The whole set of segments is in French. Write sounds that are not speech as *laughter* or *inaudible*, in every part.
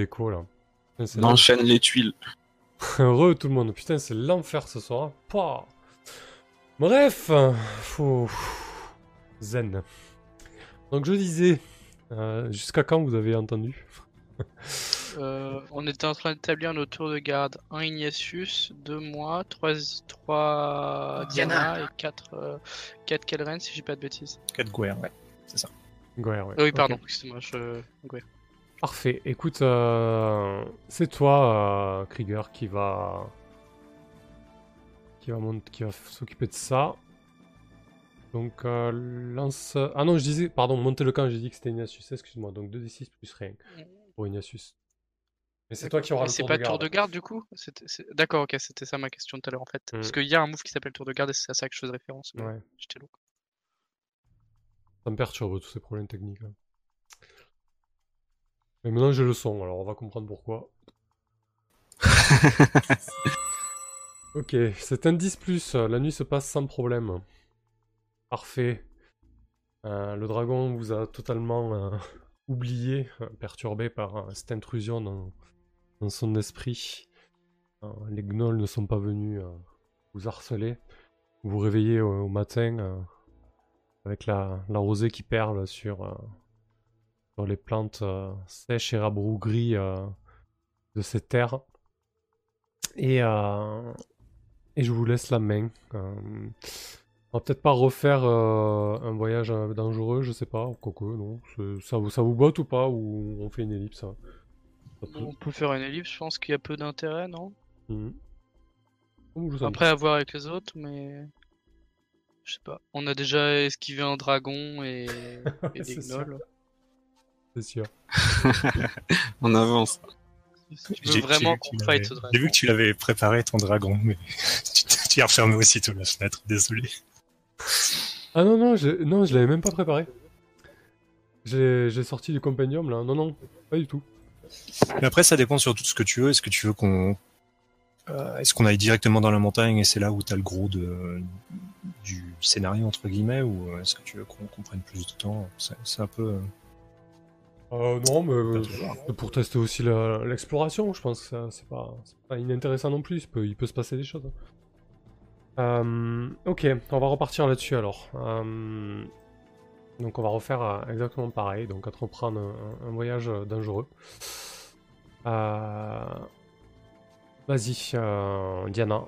déco là. Putain, enchaîne les tuiles. *laughs* Heureux tout le monde. Putain, c'est l'enfer ce soir. Pouah. Bref, faut... Zen. Donc je disais, euh, jusqu'à quand vous avez entendu? Euh, on était en train d'établir nos tours de garde. Un Ignatius, deux moi, trois, trois Diana. Diana et quatre, euh, quatre Kelren si j'ai pas de bêtises. 4 guerres, ouais. C'est ça. Ouais, ouais. Oui, pardon, excuse-moi. Je... ouais. Parfait. Écoute, euh, c'est toi, euh, Krieger, qui va qui va mont- qui va s'occuper de ça. Donc euh, lance. Ah non, je disais, pardon, monter le camp. J'ai dit que c'était Ignatius. Excuse-moi. Donc 2d6 plus rien pour Ignatius. Mais c'est toi qui auras le c'est tour pas de tour garde. de garde du coup? C'est- D'accord, ok, c'était ça ma question tout à l'heure en fait. Parce Mm. qu'il y a un move qui s'appelle tour de garde et c'est à ça que je faisais référence. Ouais. J'étais lourd. Ça me perturbe tous ces problèmes techniques. Mais maintenant j'ai le son, alors on va comprendre pourquoi. *laughs* ok, c'est un 10 plus. La nuit se passe sans problème. Parfait. Euh, le dragon vous a totalement euh, *laughs* oublié, euh, perturbé par euh, cette intrusion dans, dans son esprit. Euh, les gnolls ne sont pas venus euh, vous harceler. Vous vous réveillez au, au matin euh, avec la, la rosée qui perle sur, euh, sur les plantes euh, sèches et rabrougries euh, de ces terres. Et, euh, et je vous laisse la main. On va peut-être pas refaire euh, un voyage euh, dangereux, je sais pas, quoique, non. Ça vous, ça vous botte ou pas Ou on fait une ellipse hein peut- On peut faire une ellipse, je pense qu'il y a peu d'intérêt, non? Vous Après, à voir avec les autres, mais. Je sais pas. On a déjà esquivé un dragon et, *laughs* et des gnolls. C'est sûr. *laughs* On avance. J'ai- veux vraiment j'ai vu que qu'on tu fight l'avais- ce dragon. J'ai vu que tu l'avais préparé ton dragon, mais *laughs* tu tu as refermé aussitôt la fenêtre, désolé. Ah non, non, je, non, je l'avais même pas préparé. J'ai sorti du compendium là. Non, non, pas du tout. Mais après, ça dépend sur tout ce que tu veux. Est-ce que tu veux qu'on. euh, Est-ce qu'on aille directement dans la montagne et c'est là où tu as le gros de, du scénario, entre guillemets, ou euh, est-ce que tu veux qu'on prenne plus de temps? C'est c'est un peu. Euh, non, mais euh, pour tester aussi l'exploration, je pense que c'est pas, pas inintéressant non plus, il peut, il peut se passer des choses. Euh, ok, on va repartir là-dessus alors. Euh, donc on va refaire exactement pareil, donc entreprendre un, un voyage dangereux. Vas-y, Diana.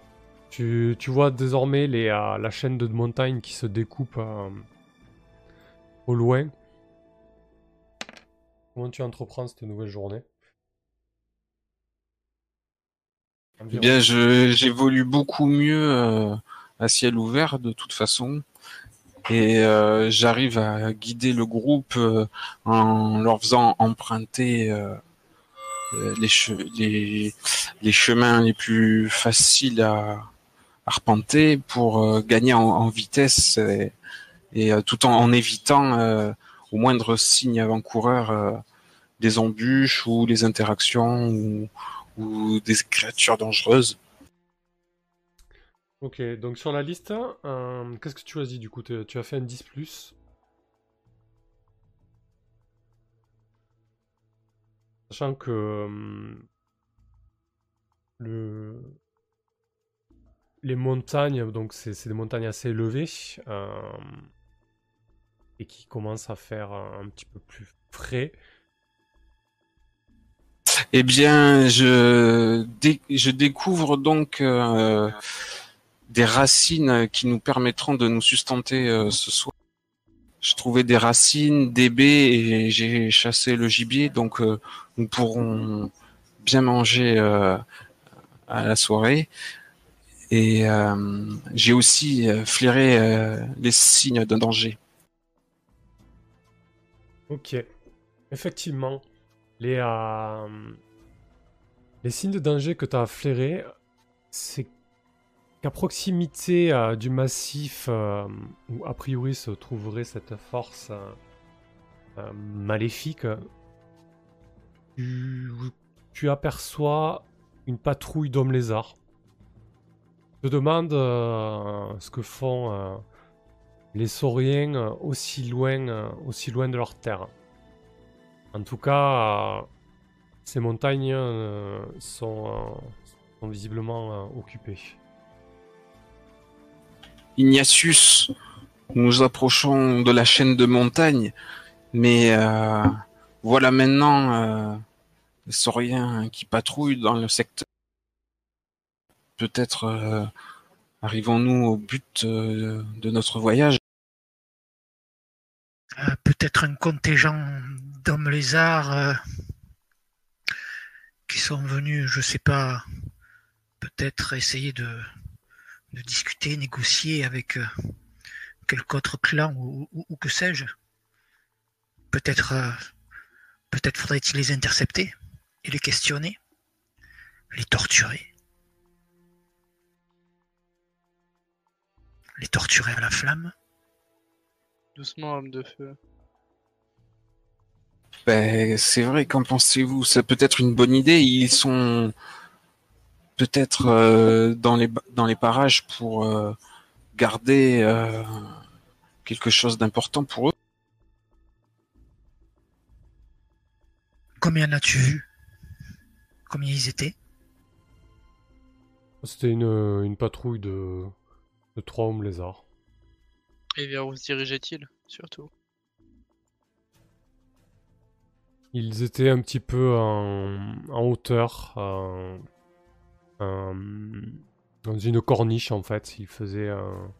Tu, tu vois désormais les, la chaîne de montagnes qui se découpe au loin. Comment tu entreprends cette nouvelle journée? Eh bien, j'évolue beaucoup mieux euh, à ciel ouvert de toute façon. Et euh, j'arrive à guider le groupe euh, en leur faisant emprunter euh, euh, les, les, les chemins les plus faciles à arpenter pour euh, gagner en, vitesse et, tout en, en évitant moindre signe avant-coureur euh, des embûches ou les interactions ou, des créatures dangereuses. Ok, donc sur la liste, qu'est-ce que tu choisis du coup? Tu as fait un 10 ⁇ Sachant que le... les montagnes, donc c'est des montagnes assez élevées euh, et qui commencent à faire un petit peu plus frais. Eh bien, je, je découvre donc euh, des racines qui nous permettront de nous sustenter euh, ce soir. Je trouvais des racines, des baies et j'ai chassé le gibier, donc euh, nous pourrons bien manger à la soirée. Et j'ai aussi flairé les signes d'un danger. Ok. Effectivement, les, euh, les signes de danger que tu as flairés, c'est qu'à proximité euh, du massif euh, où a priori se trouverait cette force maléfique, tu, tu aperçois une patrouille d'hommes lézards. Je te demande ce que font les sauriens euh, aussi loin, euh, aussi loin de leur terre. En tout cas, euh, Ces montagnes sont, visiblement occupées. Ignatius, nous approchons de la chaîne de montagnes, mais voilà maintenant les sauriens qui patrouillent dans le secteur. Peut-être arrivons-nous au but de notre voyage? Euh, Peut-être un contingent d'hommes lézards euh, qui sont venus, je sais pas, peut-être essayer de, discuter, négocier avec euh, quelque autre clan ou, ou- que sais-je. Peut-être, peut-être faudrait-il les intercepter et les questionner, les torturer, les torturer à la flamme. Doucement, homme de feu. Ben, c'est vrai, qu'en pensez-vous? C'est peut-être une bonne idée. Ils sont peut-être euh, dans les dans les parages pour euh, garder euh, quelque chose d'important pour eux. Combien en as-tu vu? Combien ils étaient? C'était une, une patrouille de, de trois hommes lézards. Et vers où se dirigeait-il, surtout? Ils étaient un petit peu en, en hauteur, euh, euh, dans une corniche en fait. Ils faisaient un-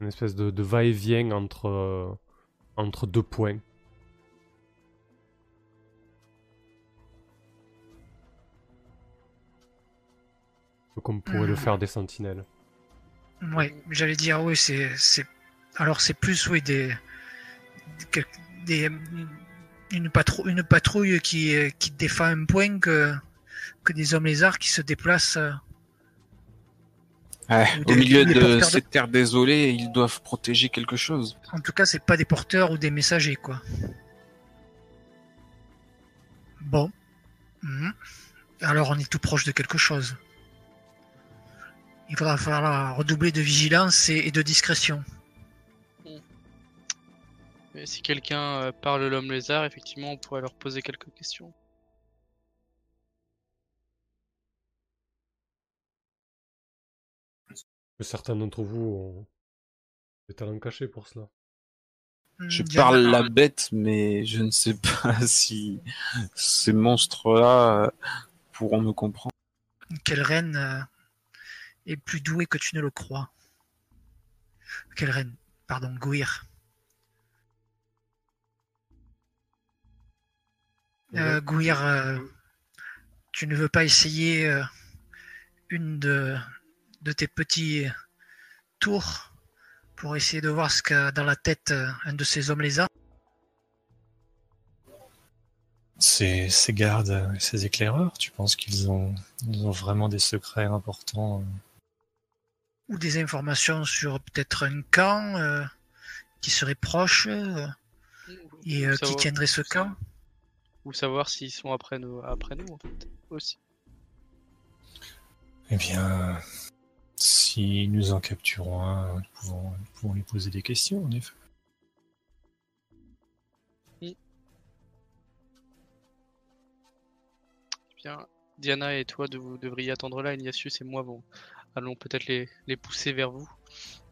une espèce de, de va-et-vient entre, euh, entre deux points. Comme pourraient le Mhm. faire des sentinelles. Ouais, j'allais dire oui, c'est c'est alors c'est plus oui des des, une patrouille une patrouille qui qui défend un point que que des hommes lézards qui se déplacent. euh, Ouais, au milieu de- cette terre désolée, ils doivent protéger quelque chose. En tout cas, c'est pas des porteurs ou des messagers quoi. Bon. Mhm. Alors on est tout proche de quelque chose. Il faudra falloir redoubler de vigilance et, et de discrétion. Mais si quelqu'un euh, parle l'homme lézard, effectivement, on pourrait leur poser quelques questions. Que certains d'entre vous ont des talents cachés pour cela. Je Hmm, Diana- parle la bête, mais je ne sais *laughs* pas si ces monstres-là euh, pourront me comprendre. Quelle reine euh, est plus douée que tu ne le crois. Quelle reine. Pardon, Gouir. Euh, Gouir, euh, tu ne veux pas essayer euh, une de, de tes petits tours pour essayer de voir ce qu'a dans la tête un de ces hommes lézards Ces, ces gardes, ces éclaireurs, tu penses qu'ils ont, ils ont vraiment des secrets importants ou des informations sur peut-être un camp euh, qui serait proche euh, et euh, qui tiendrait ce camp Ou savoir s'ils sont après nous, après nous en fait, aussi. Eh bien, si nous en capturons un, nous pouvons, nous pouvons lui poser des questions, en effet. Bien, Diana et toi, vous devriez attendre là. Ignatius et moi, vont, allons peut-être les, les pousser vers vous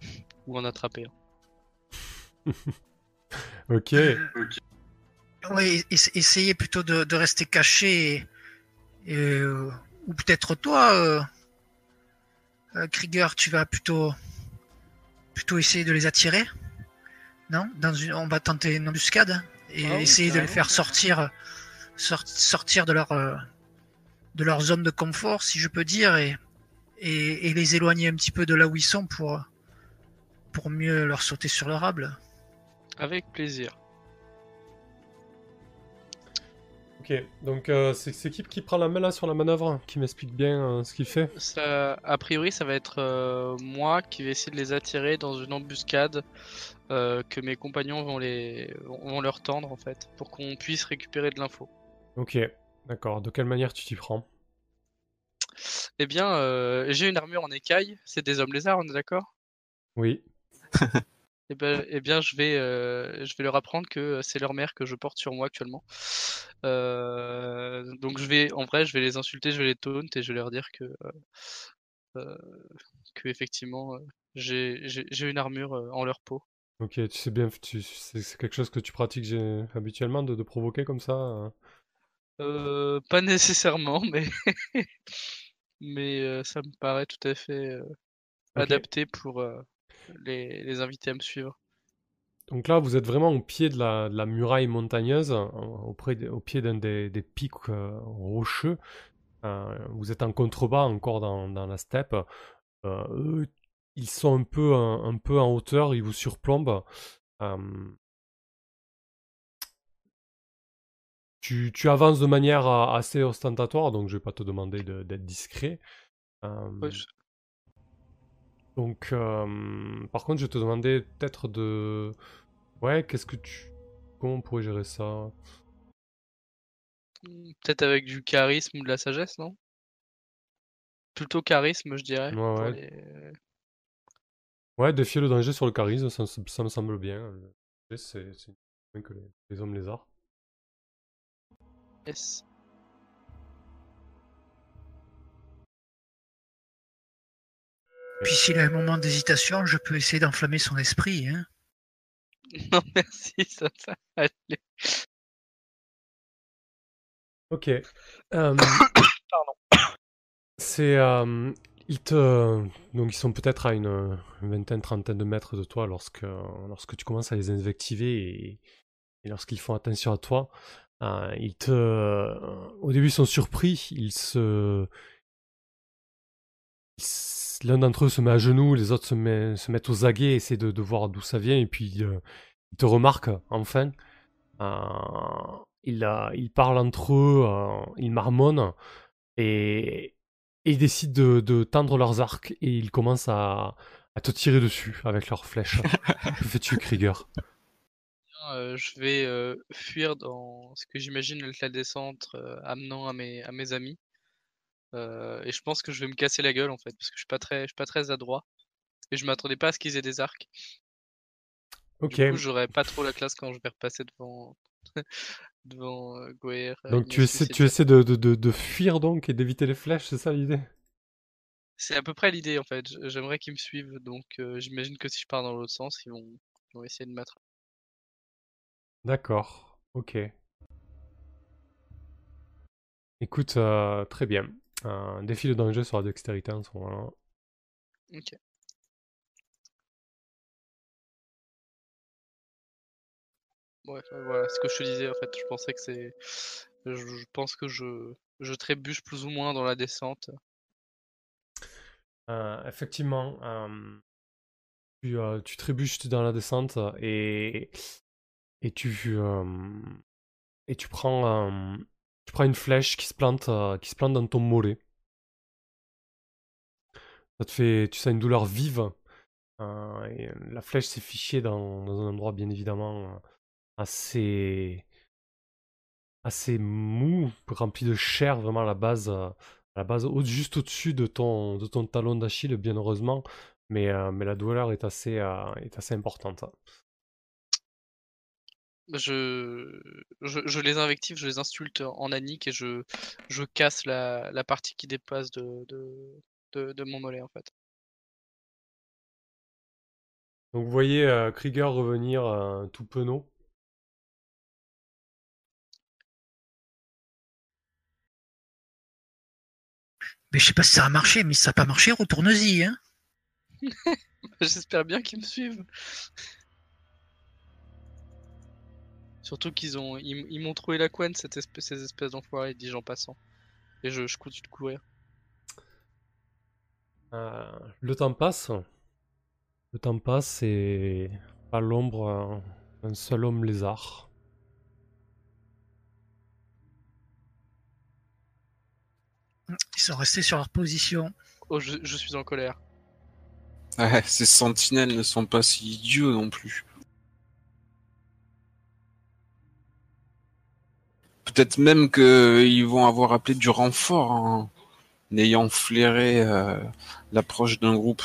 *laughs* ou en attraper. un. *laughs* Ok. Oui, essayez plutôt de, de rester caché et, et, euh, ou peut-être toi, euh, euh, Krieger, tu vas plutôt plutôt essayer de les attirer, non? Dans une, on va tenter une embuscade et Ah essayer de les faire sortir sort- sortir de leur euh, de leur zone de confort, si je peux dire, et, et et les éloigner un petit peu de là où ils sont pour pour mieux leur sauter sur le rable. Avec plaisir. Ok, donc euh, c'est c'est qui qui prend la main là sur la manœuvre Qui m'explique bien euh, ce qu'il fait? Ça, a priori, ça va être euh, moi qui vais essayer de les attirer dans une embuscade euh, que mes compagnons vont, les, vont leur tendre en fait, pour qu'on puisse récupérer de l'info. Ok, d'accord. De quelle manière tu t'y prends? Eh bien, euh, j'ai une armure en écaille, c'est des hommes lézards, on est d'accord? Oui. eh ben, eh bien, je vais, euh, je vais leur apprendre que c'est leur mère que je porte sur moi actuellement. Euh, donc je vais, en vrai, je vais les insulter, je vais les taunt et je vais leur dire que, euh, que effectivement, j'ai une armure en leur peau. Ok, tu sais bien, c'est quelque chose que tu pratiques habituellement de, de provoquer comme ça hein? Euh, pas nécessairement, mais *laughs* mais euh, ça me paraît tout à fait euh, adapté pour euh, les, les inviter à me suivre. Donc là, vous êtes vraiment au pied de la, de la muraille montagneuse, en- auprès de- au pied d'un des, des pics rocheux. Euh, vous êtes en contrebas encore dans, dans la steppe. Euh, eux, ils sont un peu, un, un peu en hauteur, ils vous surplombent. Tu, tu avances de manière euh, assez ostentatoire, donc je vais pas te demander de- d'être discret. Euh, Ouais, je- donc, euh, par contre, je vais te demander peut-être de... Ouais, qu'est-ce que tu... Comment on pourrait gérer ça? Peut-être avec du charisme ou de la sagesse, non? Plutôt charisme, je dirais. Ouais, ouais. les- Ouais, défier le danger sur le charisme, ça, me semble bien. C'est moins que les, les hommes lézards. Yes. Puis s'il a un moment d'hésitation, je peux essayer d'enflammer son esprit. Hein. *laughs* Non, merci, ça, ça va aller. Ok. Euh, *coughs* C'est... euh, ils te... Donc ils sont peut-être à une, une vingtaine, trentaine de mètres de toi lorsque, lorsque tu commences à les invectiver et, et lorsqu'ils font attention à toi. Euh, ils te... Au début ils sont surpris, ils se... L'un d'entre eux se met à genoux, les autres se, met- se mettent aux aguets, essaient de, de voir d'où ça vient, et puis euh, ils te remarquent enfin. Euh, ils, euh, ils parlent entre eux, euh, ils marmonnent, et, et ils décident de, de tendre leurs arcs, et ils commencent à, à te tirer dessus avec leurs flèches. *laughs* que fais-tu, Krieger? Euh, je vais euh, fuir dans ce que j'imagine être la descente euh, amenant à mes, à mes amis. Euh, et je pense que je vais me casser la gueule en fait, parce que je suis pas très, je suis pas très adroit. Et je m'attendais pas à ce qu'ils aient des arcs. Ok, Du coup, j'aurais pas trop la classe quand je vais repasser devant, *laughs* devant euh, donc tu essaies, tu essaies de, de, de, de fuir donc et d'éviter les flèches, c'est ça l'idée? C'est à peu près l'idée en fait. J'aimerais qu'ils me suivent, donc euh, j'imagine que si je pars dans l'autre sens, ils vont, ils vont essayer de m'attraper. D'accord, ok. Écoute, euh, très bien. Un défi de danger sur la dextérité en ce moment-là. Ok. Ouais, voilà, ce que je te disais en fait, je pensais que c'est. Je, je pense que je, je trébuche plus ou moins dans la descente. Euh, effectivement, euh, tu, euh, tu trébuches dans la descente et, et tu, et tu prends, tu prends une flèche qui se plante, dans ton mollet. Ça te fait, tu sens une douleur vive. et la flèche s'est fichée dans, un endroit bien évidemment assez, assez mou, rempli de chair, vraiment à la base, la base juste au-dessus de ton, talon d'Achille, bien heureusement. Mais, la douleur est est assez importante. Je, je, je les invective, je les insulte en anique et je, je casse la, la partie qui dépasse de, de, de, de mon mollet en fait. Donc vous voyez euh, Krieger revenir euh, tout penaud. Mais je sais pas si ça a marché, mais si ça n'a pas marché, retourne-y. Hein. *laughs* J'espère bien qu'ils me suivent. Surtout qu'ils ont, ils, ils m'ont trouvé la couenne, cette espèce, ces espèces d'enfoirés, dis-je en passant. Et je, je continue de courir. Euh, le temps passe. Le temps passe et à l'ombre un seul homme lézard. Ils sont restés sur leur position. Oh, je, je suis en colère. Ouais, ces sentinelles ne sont pas si idiots non plus. Peut-être même qu'ils vont avoir appelé du renfort en ayant flairé euh, l'approche d'un groupe.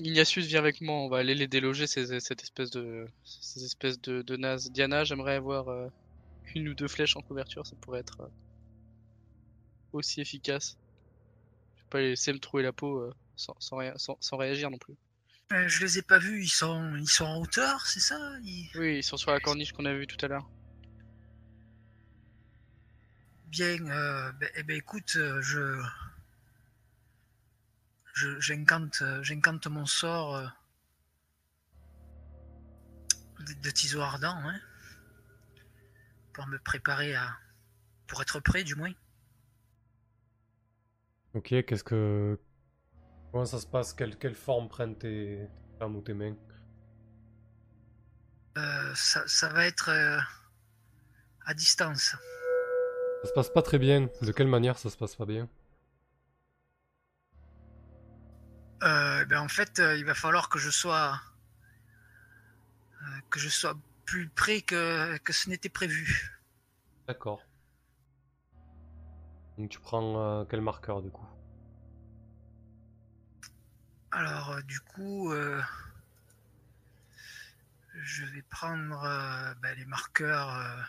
Ignatius vient avec moi, on va aller les déloger, ces, cette espèce de, ces espèces de, de. Diana, j'aimerais avoir euh, une ou deux flèches en couverture, ça pourrait être euh, aussi efficace. Je vais pas les laisser me trouver la peau sans- sans réagir non plus. Euh, je les ai pas vus, ils sont, ils sont en hauteur, c'est ça? Ils- Oui, ils sont sur la corniche qu'on a vue tout à l'heure. Bien, euh, ben, eh ben, écoute, euh, je. je- J'incante euh, j'incante mon sort euh, de, de tiso ardent, hein, pour me préparer à. pour être prêt, du moins. Ok, qu'est-ce que. Comment ça se passe? Quelle, quelle forme prennent tes tes ou tes mains Euh, ça, ça va être euh, à distance. Ça se passe pas très bien. De quelle manière ça se passe pas bien? Euh, ben en fait, il va falloir que je sois que je sois plus près que, que ce n'était prévu. D'accord. Donc tu prends quel marqueur du coup? Alors, euh, du coup, euh, je vais prendre euh, ben, les marqueurs euh,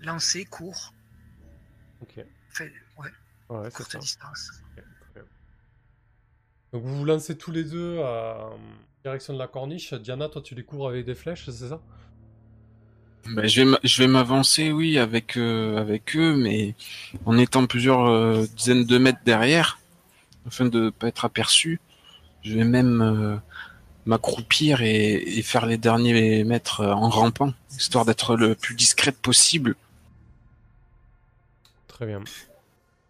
lancés, court, Ok. fait, ouais, courte ça. distance. Donc vous vous lancez tous les deux à direction de la corniche. Diana, toi tu les cours avec des flèches, c'est ça? Ben, je vais m'a- je vais m'avancer, oui, avec euh, avec eux, mais en étant plusieurs euh, dizaines de mètres derrière, afin de pas être aperçu. Je vais même euh, m'accroupir et, et faire les derniers mètres en rampant, histoire d'être le plus discrète possible. Très bien.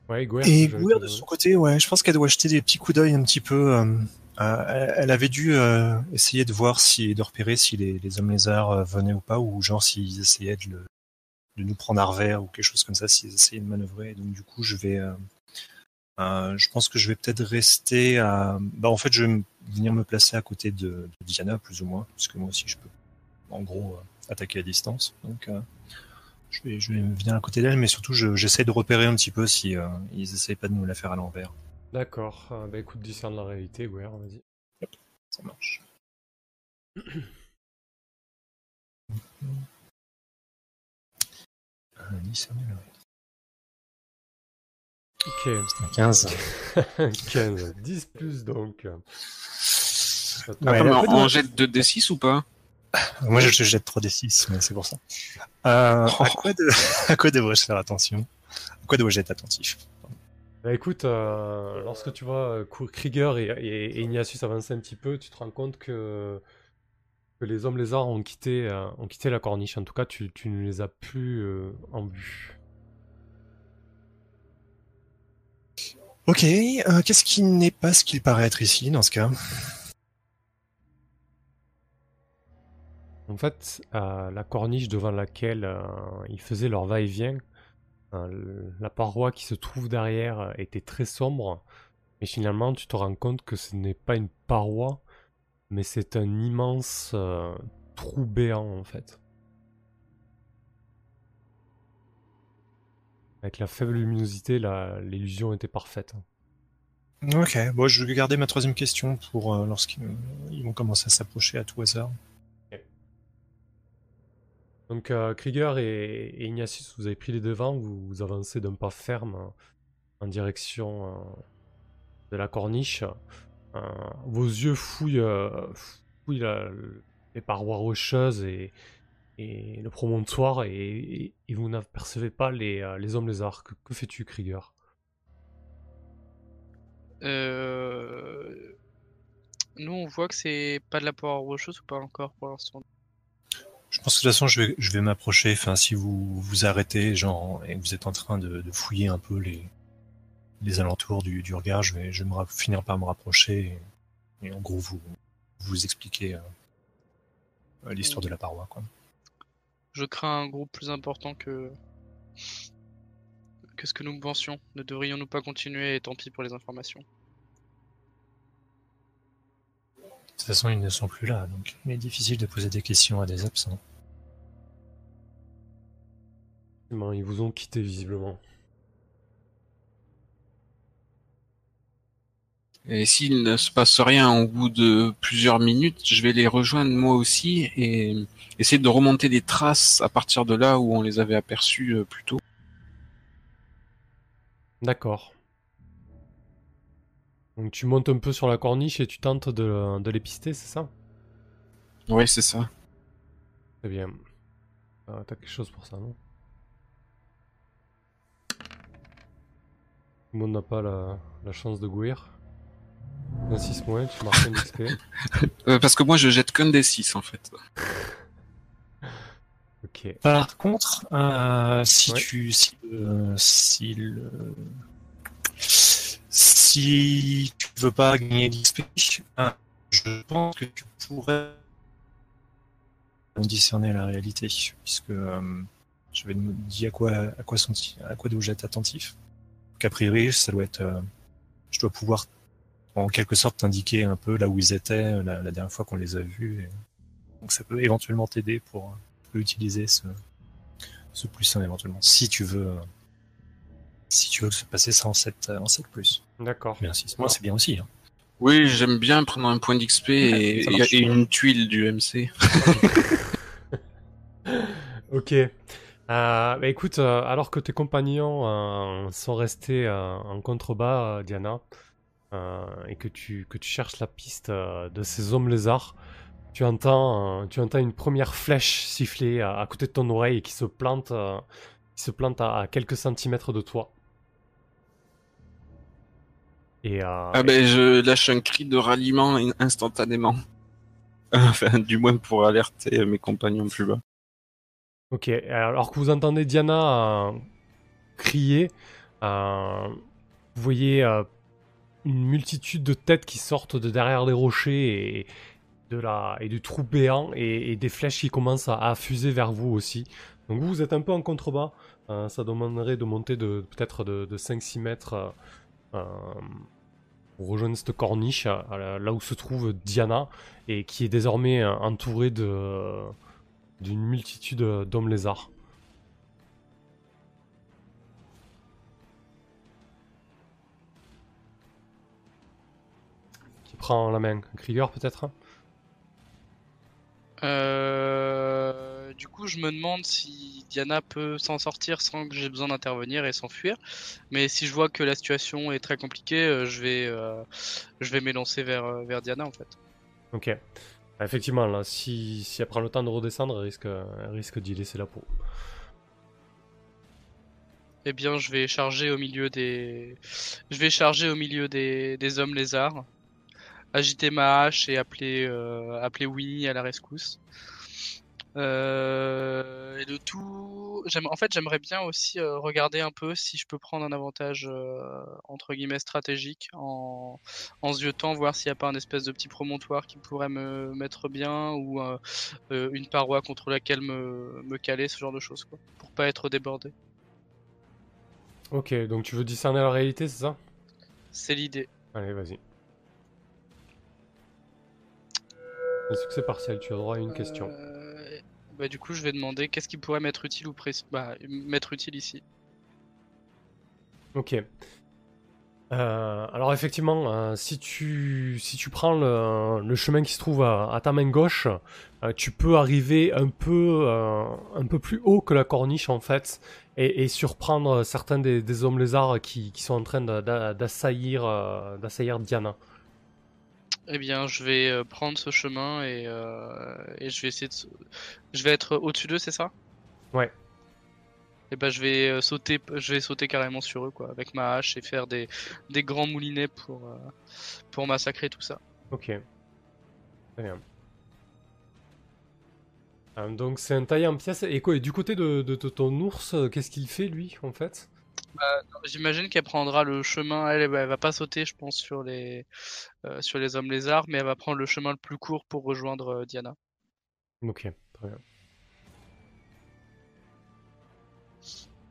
Ouais, Gouer, Et Gouir, de son côté, ouais, je pense qu'elle doit jeter des petits coups d'œil un petit peu. Euh, elle, avait dû euh, essayer de voir si, de repérer si les, les hommes lézards euh, venaient ou pas, ou genre s'ils essayaient de, le, de nous prendre à revers ou quelque chose comme ça, s'ils essayaient de manœuvrer. Et donc du coup, je vais, euh, euh, je pense que je vais peut-être rester à. Bah en fait, je vais venir me placer à côté de, de Diana, plus ou moins, parce que moi aussi, je peux, en gros, attaquer à distance. Donc je vais, je vais venir à côté d'elle, mais surtout, je- j'essaie de repérer un petit peu si ils essayent pas de nous la faire à l'envers. D'accord. Euh, bah écoute, discerne la réalité, Gouer, vas-y. Ça marche. *coughs* Euh, discerner la réalité. Ok. 15. 15. 10 plus donc. Ouais, Attends, un on, jette 2d6 ou pas? *coughs* Moi, je, je jette 3d6, mais c'est pour ça. Euh, à, quoi de... *laughs* à quoi devrais-je faire attention? À quoi dois-je être attentif? Bah écoute, euh, lorsque tu vois euh, Krieger et, et, et Ignatius avancer un petit peu, tu te rends compte que, que les hommes lézards ont quitté, euh, ont quitté la corniche. En tout cas, tu, tu ne les as plus euh, en vue. Ok, euh, qu'est-ce qui n'est pas ce qu'il paraît être ici, dans ce cas? En fait, euh, la corniche devant laquelle euh, ils faisaient leur va-et-vient, le- la paroi qui se trouve derrière euh, était très sombre. Mais finalement, tu te rends compte que ce n'est pas une paroi, mais c'est un immense euh, trou béant en fait. Avec la faible luminosité, l'illusion était parfaite. Ok, bon, je vais garder ma troisième question pour euh, lorsqu'ils ils vont commencer à s'approcher à tout hasard. Donc euh, Krieger et, et Ignatius, vous avez pris les devants, vous, avancez d'un pas ferme euh, en direction euh, de la corniche. Vos yeux fouillent, fouillent les parois rocheuses et, le promontoire et, vous n'apercevez pas les, les hommes lézards. Que, que fais-tu Krieger? Nous, on voit que c'est pas de la poire rocheuse ou pas encore pour l'instant. Je pense que de toute façon, je vais, m'approcher. Enfin, si vous vous arrêtez, genre, et vous êtes en train de, fouiller un peu les, alentours du, regard, je vais, finir par me rapprocher et, en gros vous vous expliquer euh, l'histoire de la paroi. Je crains un groupe plus important que que ce que nous pensions. Ne devrions-nous pas continuer et tant pis pour les informations. De toute façon, ils ne sont plus là, donc il est difficile de poser des questions à des absents. Effectivement, Ils vous ont quitté visiblement. Et s'il ne se passe rien au bout de plusieurs minutes, je vais les rejoindre moi aussi et essayer de remonter des traces à partir de là où on les avait aperçus euh, plus tôt. D'accord. Donc tu montes un peu sur la corniche et tu tentes de, de les pister, c'est ça? Ouais, c'est ça. Très bien. Ah, T'as quelque chose pour ça, non? Tout le monde n'a pas la, la chance de gouir. Un 6 moins, tu marques un XP. *laughs* Euh, parce que moi, je jette qu'un des 6 en fait. *laughs* Ok. Par contre, euh, si Ouais. tu si, euh, si le si tu veux pas gagner d'XP, euh, je pense que tu pourrais discerner la réalité, puisque euh, je vais te dire à quoi à quoi sont à quoi dois-je être attentif. Qu'a priori, ça doit être, euh, je dois pouvoir en quelque sorte t'indiquer un peu là où ils étaient la, la dernière fois qu'on les a vus. Donc ça peut éventuellement t'aider pour euh, utiliser ce, ce plus 1 éventuellement. Si tu veux, euh, si tu veux se passer ça en 7, euh, en 7 plus. D'accord. Mais un 6 moins, c'est bien aussi. Hein. Oui, j'aime bien prendre un point d'XP et, ça marche. et une tuile du MC. *laughs* *laughs* Ok. Euh, bah écoute, euh, alors que tes compagnons euh, sont restés euh, en contrebas, euh, Diana, euh, et que tu, que tu cherches la piste euh, de ces hommes lézards, tu entends, euh, tu entends une première flèche siffler à, à côté de ton oreille et qui se plante, euh, qui se plante à, à quelques centimètres de toi. Et, euh, Ah ben, je lâche un cri de ralliement in- instantanément. *laughs* Enfin, du moins pour alerter mes compagnons plus bas. Ok, alors que vous entendez Diana euh, crier, euh, vous voyez une multitude de têtes qui sortent de derrière les rochers et, de la, et du trou béant et, et des flèches qui commencent à, à fuser vers vous aussi. Donc vous, vous êtes un peu en contrebas, euh, ça demanderait de monter de peut-être de, de 5-6 mètres euh, rejoindre cette corniche, euh, là où se trouve Diana, et qui est désormais euh, entourée de d'une multitude euh, d'hommes lézards. Qui prend la main Krieger peut-être? Euh, coup, je me demande si Diana peut s'en sortir sans que j'ai besoin d'intervenir et s'enfuir. Mais si je vois que la situation est très compliquée, euh, je vais, euh, je vais m'élancer vers, euh, vers Diana en fait. Ok. Ah, Effectivement, là, si, si elle prend le temps de redescendre, elle risque, elle risque d'y laisser la peau. Eh bien, je vais charger au milieu des, je vais charger au milieu des, des hommes lézards, agiter ma hache et appeler, euh, appeler Winnie à la rescousse. Euh, et de tout, en fait, j'aimerais bien aussi euh, regarder un peu si je peux prendre un avantage euh, entre guillemets stratégique en, en ziotant, voir s'il n'y a pas un espèce de petit promontoire qui pourrait me mettre bien ou une paroi contre laquelle me, me caler, ce genre de choses, quoi, pour pas être débordé. Ok, donc tu veux discerner la réalité, c'est ça? C'est l'idée. Allez, vas-y. Un succès partiel, tu as droit à une question. Bah, du coup, je vais demander qu'est-ce qui pourrait m'être utile ou bah, utile ici. Ok. Euh, alors effectivement, euh, si, tu, prends le, chemin qui se trouve à, ta main gauche, euh, tu peux arriver un peu, un peu plus haut que la corniche en fait, et, surprendre certains des, hommes lézards qui, sont en train d'assaillir Diana. Eh bien, je vais euh, prendre ce chemin et, euh, et je vais essayer de. Je vais être au-dessus d'eux, c'est ça? Ouais. Et ben, je vais euh, sauter, je vais sauter carrément sur eux, quoi, avec ma hache et faire des, des grands moulinets pour, euh, pour massacrer tout ça. Ok. Très bien. Euh, donc c'est un taillé en pièces. Et quoi Et du côté de, de- de ton ours, qu'est-ce qu'il fait lui en fait? J'imagine qu'elle prendra le chemin. Elle, elle va pas sauter, je pense, sur les, euh, sur les hommes lézards, mais elle va prendre le chemin le plus court pour rejoindre euh, Diana. Ok, très bien.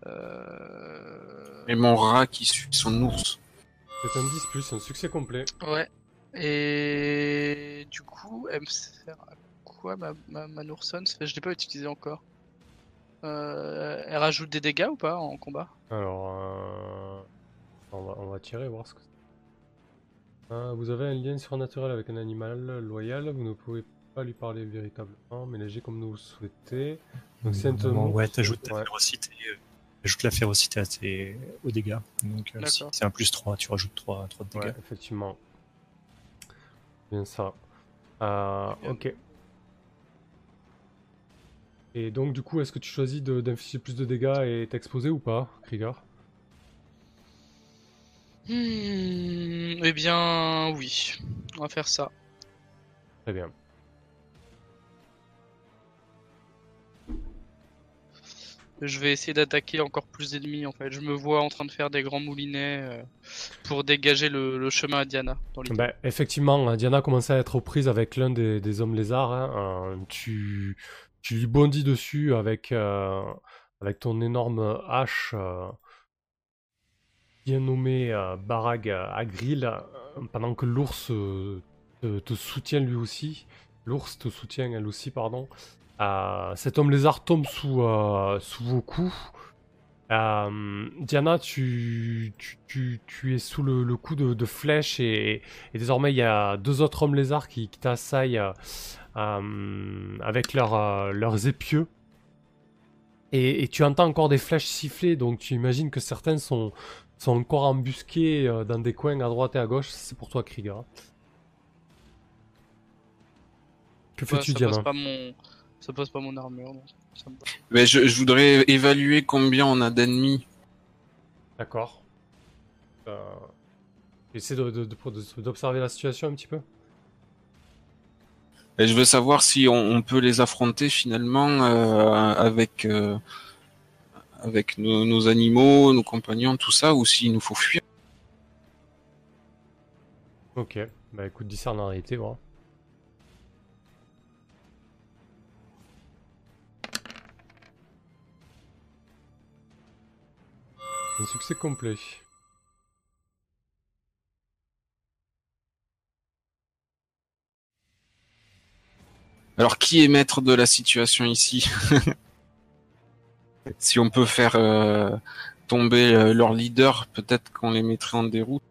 Euh... Et mon rat qui suit son ours. C'est un 10 plus, un succès complet. Ouais. Et du coup, elle me sert à quoi ma, ma, ma Noursonne? Je l'ai pas utilisée encore. Euh, elle rajoute des dégâts ou pas en combat? Alors, euh, on, va, on va tirer voir ce que Ah, vous avez un lien surnaturel avec un animal loyal, vous ne pouvez pas lui parler véritablement, mais léger comme nous le souhaitez. Donc c'est un. Ouais, t'ajoutes ta Ouais. férocité. euh, t'ajoutes la férocité à tes... aux dégâts. Donc euh, si c'est un plus 3, tu rajoutes 3, 3 de dégâts. Ouais, effectivement. Bien ça. Euh, Bien. ok. Et donc, du coup, est-ce que tu choisis d'infliger plus de dégâts et t'exposer ou pas, Krieger? Hmm, eh bien, oui. On va faire ça. Très bien. Je vais essayer d'attaquer encore plus d'ennemis en fait. Je me vois en train de faire des grands moulinets euh, pour dégager le, le chemin à Diana. Dans. Ben, effectivement, hein, Diana commence à être aux prises avec l'un des, des hommes lézards. hein. Euh, tu, tu lui bondis dessus avec, euh, ton énorme hache euh, bien nommée euh, Barag à pendant que l'ours te, soutient lui aussi. L'ours te soutient elle aussi, pardon. Cet homme lézard tombe sous, sous vos coups. Diana, tu, es sous le, le coup de, flèches et, désormais il y a deux autres hommes lézards qui, t'assaillent avec leurs, euh, leurs épieux. Et, et tu entends encore des flèches siffler, donc tu imagines que certains sont, sont encore embusqués euh, dans des coins à droite et à gauche. C'est pour toi, Krieger. Que Ouais, fais-tu, passe pas mon, ça passe pas mon armure. donc ça me va. Mais je, je voudrais évaluer combien on a d'ennemis. D'accord. Euh, Essaie de- de- de- de- d'observer la situation un petit peu. Et je veux savoir si on, on peut les affronter finalement euh, avec euh, avec nos, nos animaux, nos compagnons, tout ça, ou s'il nous faut fuir. Ok, bah écoute, discerne en réalité, voilà. Un succès complet. Alors qui est maître de la situation ici *laughs* Si on peut faire euh, tomber euh, leur leader, peut-être qu'on les mettrait en déroute.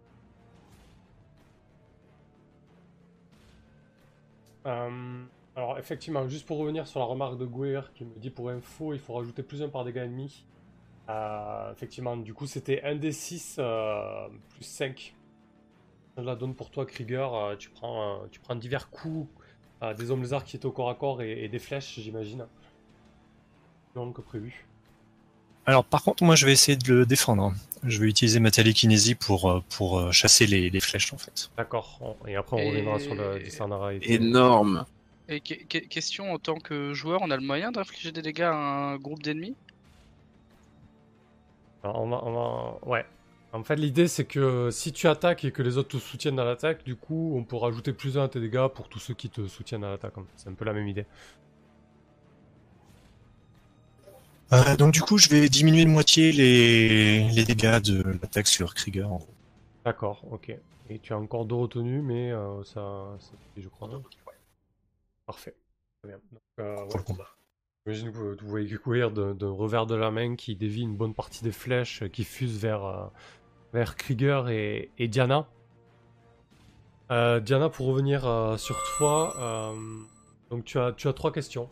Euh, alors effectivement, juste pour revenir sur la remarque de Guer qui me dit pour info, il faut rajouter plus 1 par dégâts ennemis. Effectivement, du coup c'était 1 des 6 plus 5. Je la donne pour toi, Krieger. Tu prends divers coups euh, des hommes lézards qui étaient au corps à corps et, et des flèches, j'imagine. Non que prévu. Alors par contre, moi je vais essayer de le défendre. Je vais utiliser ma télékinésie pour, euh, pour euh, chasser les, les flèches en fait. D'accord. Et après on Et- reviendra sur le discernement réalité. Énorme. Et que- que- question en tant que joueur, on a le moyen d'infliger des dégâts à un groupe d'ennemis? On va, on va- Ouais. En fait, l'idée, c'est que si tu attaques et que les autres te soutiennent à l'attaque, du coup, on peut rajouter plus un à tes dégâts pour tous ceux qui te soutiennent à l'attaque. en fait. C'est un peu la même idée. Euh, donc du coup, je vais diminuer de moitié les, les dégâts de l'attaque sur Krieger. en gros. D'accord, ok. Et tu as encore deux retenues, mais euh, ça, ça je crois. Parfait. Très bien. Donc, euh, ouais. Pour le combat. J'imagine que vous, vous voyez courir d'un revers de la main qui dévie une bonne partie des flèches euh, qui fusent vers, euh, vers Krieger et, et Diana. Euh, Diana, pour revenir euh, sur toi, euh, donc tu as, tu as trois questions.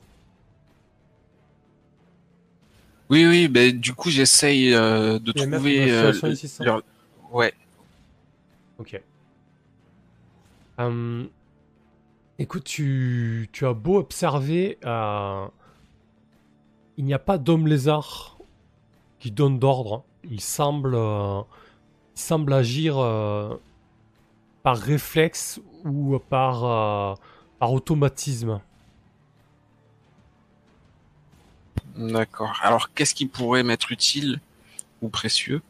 Oui, oui, ben du coup j'essaye de trouver ici, ça. leur... Ouais. Ok. Écoute, tu, tu as beau observer, il n'y a pas d'homme lézard qui donne d'ordre. Il semble, semble agir euh, par réflexe ou par, euh, par automatisme. D'accord. Alors qu'est-ce qui pourrait m'être utile ou précieux?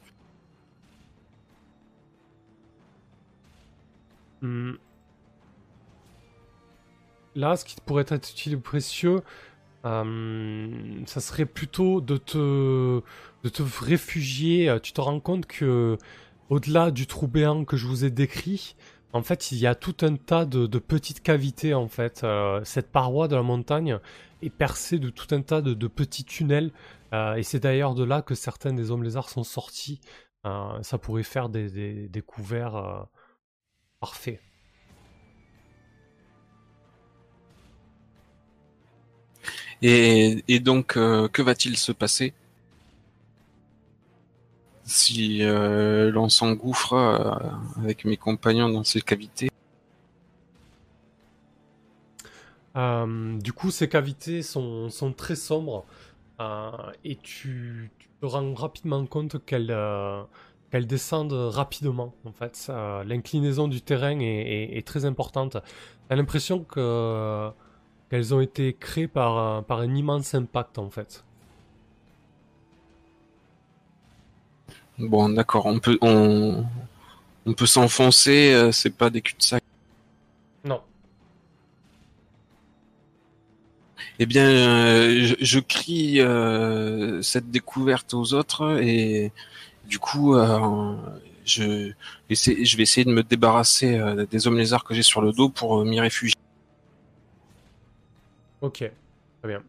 Hmm. Là, ce qui pourrait être utile ou précieux, euh, ça serait plutôt de te, de te réfugier. Tu te rends compte que, au-delà du trou béant que je vous ai décrit, en fait, il y a tout un tas de, petites cavités. En fait, Euh, cette paroi de la montagne est percée de tout un tas de, petits tunnels. Euh, et c'est d'ailleurs de là que certains des hommes lézards sont sortis. Euh, ça pourrait faire des, des, couverts. euh, Parfait. Et, donc, que va-t-il se passer? Si euh, l'on s'engouffre euh, avec mes compagnons dans ces cavités Euh, du coup, ces cavités sont, sont très sombres et tu, te rends rapidement compte qu'elles qu'elles descendent rapidement. En fait, l'inclinaison du terrain est, très importante. T'as l'impression que qu'elles ont été créées par, par un immense impact en fait. Bon, d'accord, on peut on, on peut s'enfoncer, euh, c'est pas des cul-de-sac. Non. Eh bien, euh, je, je crie euh, cette découverte aux autres et du coup, je, essaie- je vais essayer de me débarrasser des hommes lézards que j'ai sur le dos pour m'y réfugier. Ok, très bien.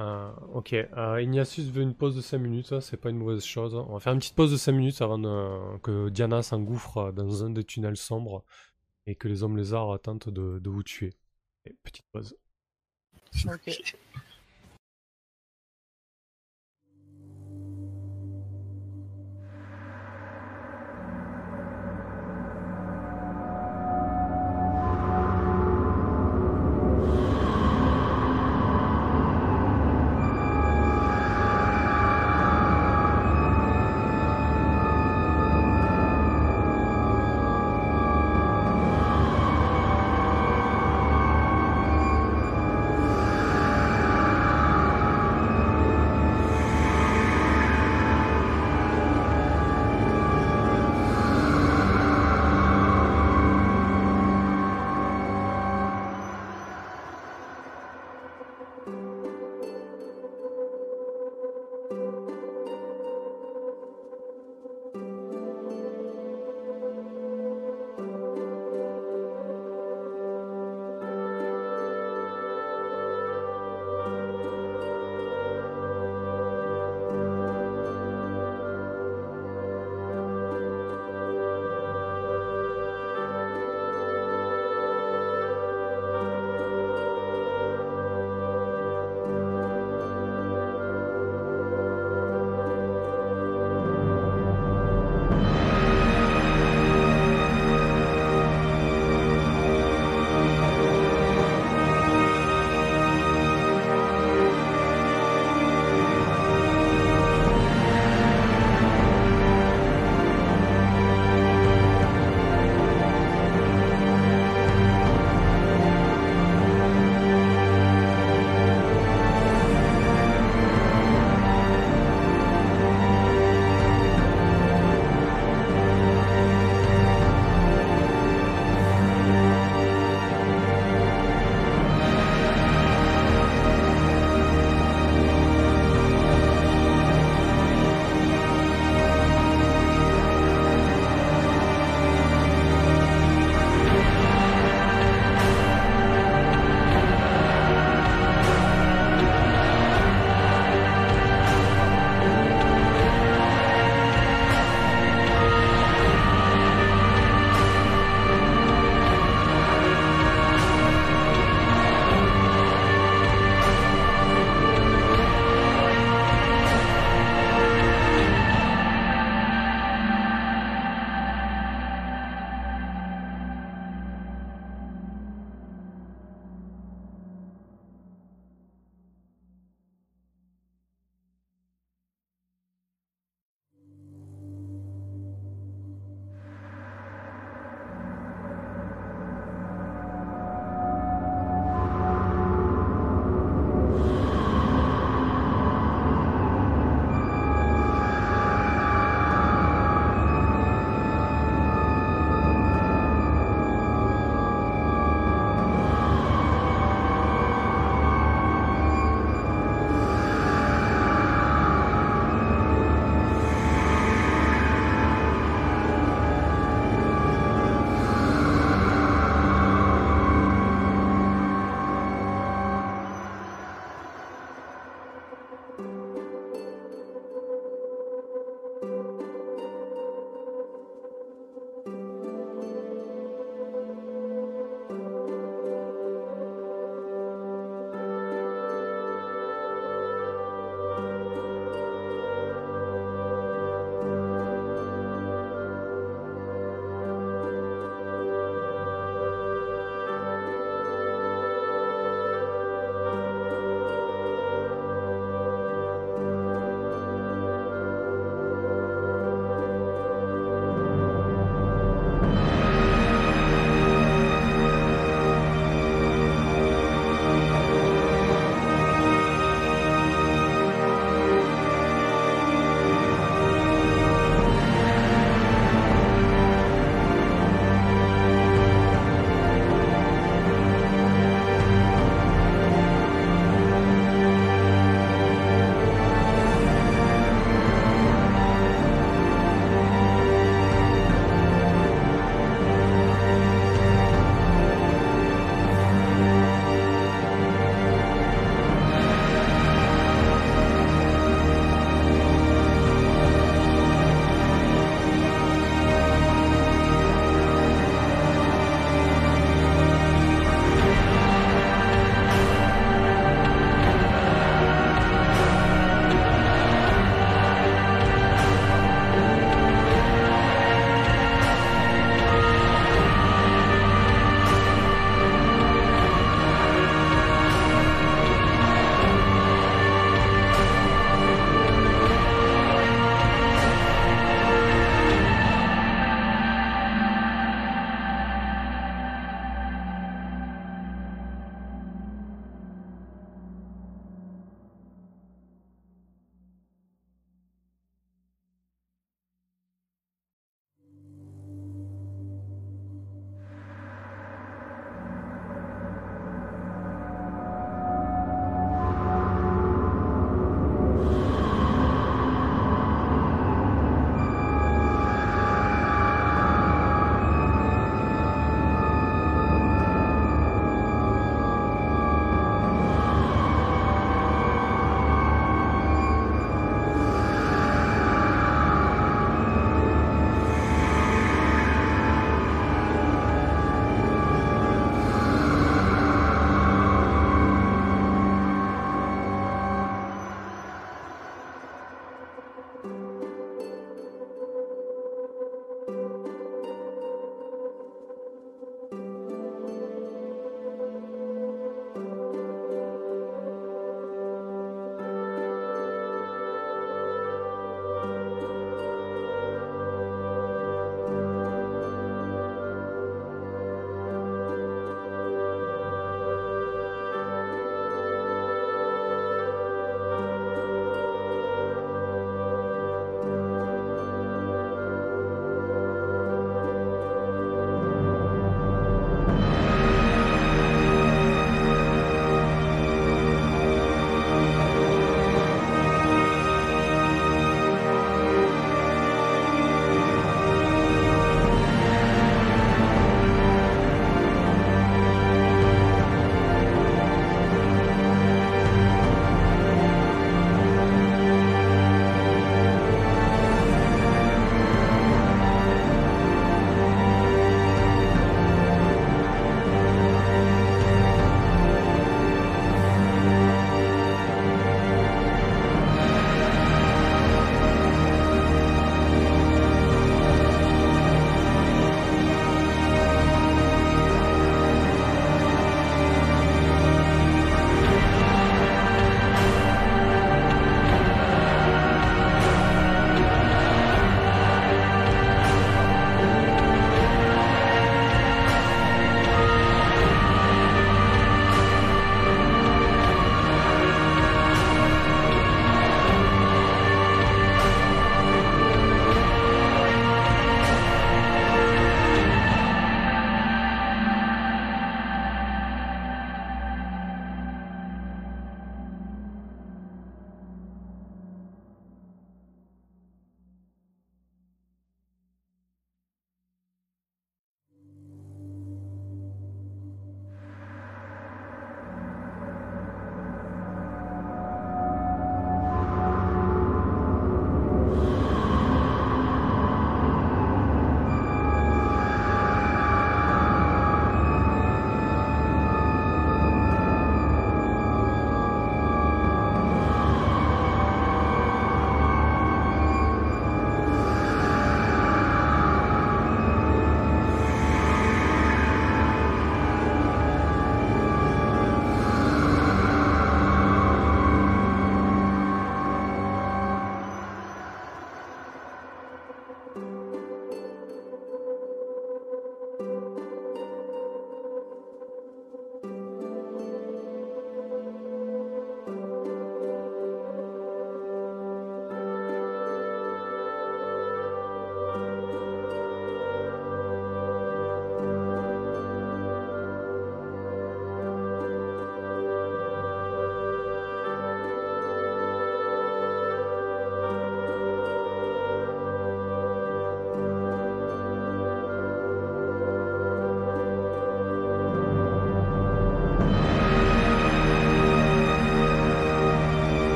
Euh, ok, euh, Ignatius veut une pause de 5 minutes, c'est pas une mauvaise chose. On va faire une petite pause de 5 minutes avant de- que Diana s'engouffre dans un des tunnels sombres et que les hommes lézards tentent de, de vous tuer. Et petite pause.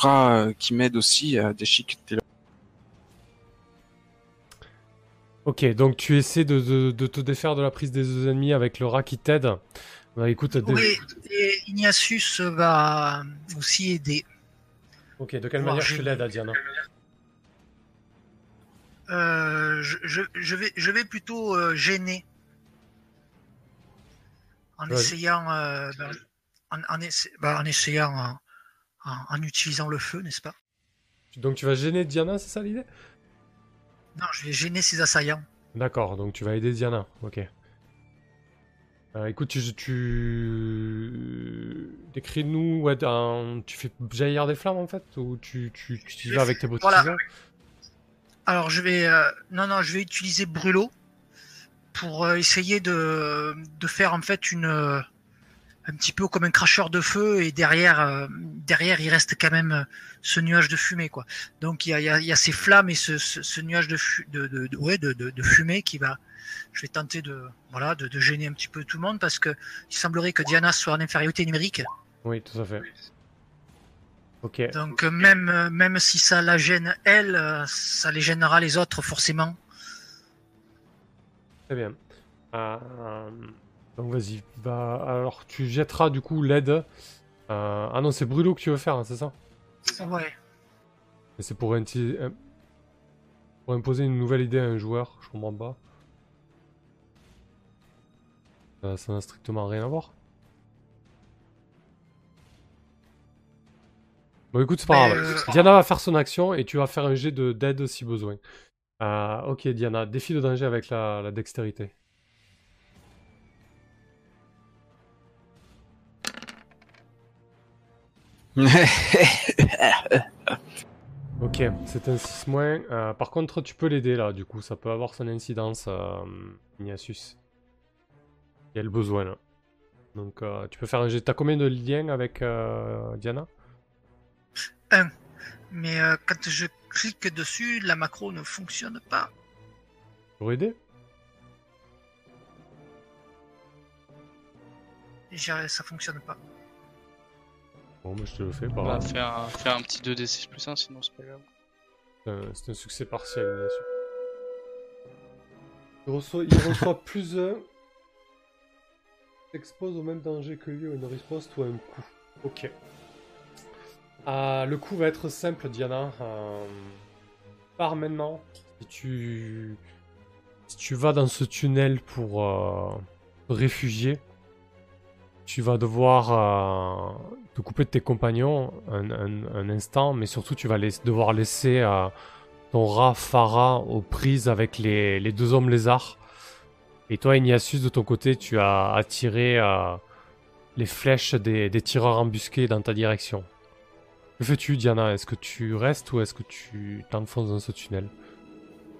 Bras euh, qui m'aide aussi à déchiqueter le... Ok, donc tu essaies de, de- de te défaire de la prise des deux ennemis avec le rat qui t'aide. Bah écoute, dé- Oui, et Ignatius va aussi aider. ok, de quelle voir manière tu j'ai- l'aides, Diana Euh, je, je, je vais, je vais plutôt euh, gêner en essayant, euh, ben, en, en essa- ben, en essayant, en, utilisant le feu, n'est-ce pas? Donc tu vas gêner Diana, c'est ça l'idée? Non, je vais gêner ses assaillants. D'accord, donc tu vas aider Diana, ok. Euh, écoute, tu, tu... décris-nous, ouais, un- tu fais jaillir des flammes en fait Ou tu, tu, vas avec tes Voilà. bottes Alors je vais, euh, non, non, je vais utiliser brûlot pour euh, essayer de, de faire en fait une, euh, un petit peu comme un cracheur de feu et derrière, euh, derrière il reste quand même euh, ce nuage de fumée quoi. Donc il y a, il y a, il y a ces flammes et ce, ce, ce nuage de, fu- de, de, de- ouais, de, de, de fumée qui va, je vais tenter de, voilà, de, de gêner un petit peu tout le monde parce que il semblerait que Diana soit en infériorité numérique. Oui, tout à fait. Ok, Donc euh, même, même si ça la gêne elle, ça les gênera les autres forcément. très bien. Euh, donc vas-y, va... alors tu jetteras du coup l'aide. Euh, Ah non, c'est brûlot que tu veux faire, hein, c'est ça? Ouais. Mais c'est pour, inti- euh, pour imposer une nouvelle idée à un joueur, je comprends pas. Euh, ça n'a strictement rien à voir. Bon écoute, c'est pas grave. euh, Diana va faire son action et tu vas faire un jet de d'aide si besoin. Ok Diana, défi de danger avec la, la dextérité. *laughs* Ok, c'est un 6 moins. Euh, par contre, tu peux l'aider là, du coup, ça peut avoir son incidence, euh, Ignatius. Il y a le besoin là. Donc, euh, tu peux faire un jet. T'as combien de liens avec euh, Diana? Mais euh, quand je clique dessus, la macro ne fonctionne pas. Pour aider? Ça fonctionne pas. Bon, bah, je te le fais, pas Bah, grave. fais, un, petit 2d6 plus 1, sinon c'est pas grave. C'est un- C'est un succès partiel, Ignatius. Il reçoit, il reçoit *laughs* plus un. S'expose au même danger que lui ou une riposte ou un coup. Ok. Ah, le coup va être simple, Diana. Euh, pars maintenant. Si tu... si tu vas dans ce tunnel pour euh, réfugier, tu vas devoir euh, te couper de tes compagnons un, un- un instant, mais surtout tu vas devoir laisser euh, ton rat Farah aux prises avec les, les deux hommes lézards. Et toi, Ignatius, de ton côté, tu as attiré euh, les flèches des, des tireurs embusqués dans ta direction. Que fais-tu, Diana? Est-ce que tu restes ou est-ce que tu t'enfonces dans ce tunnel?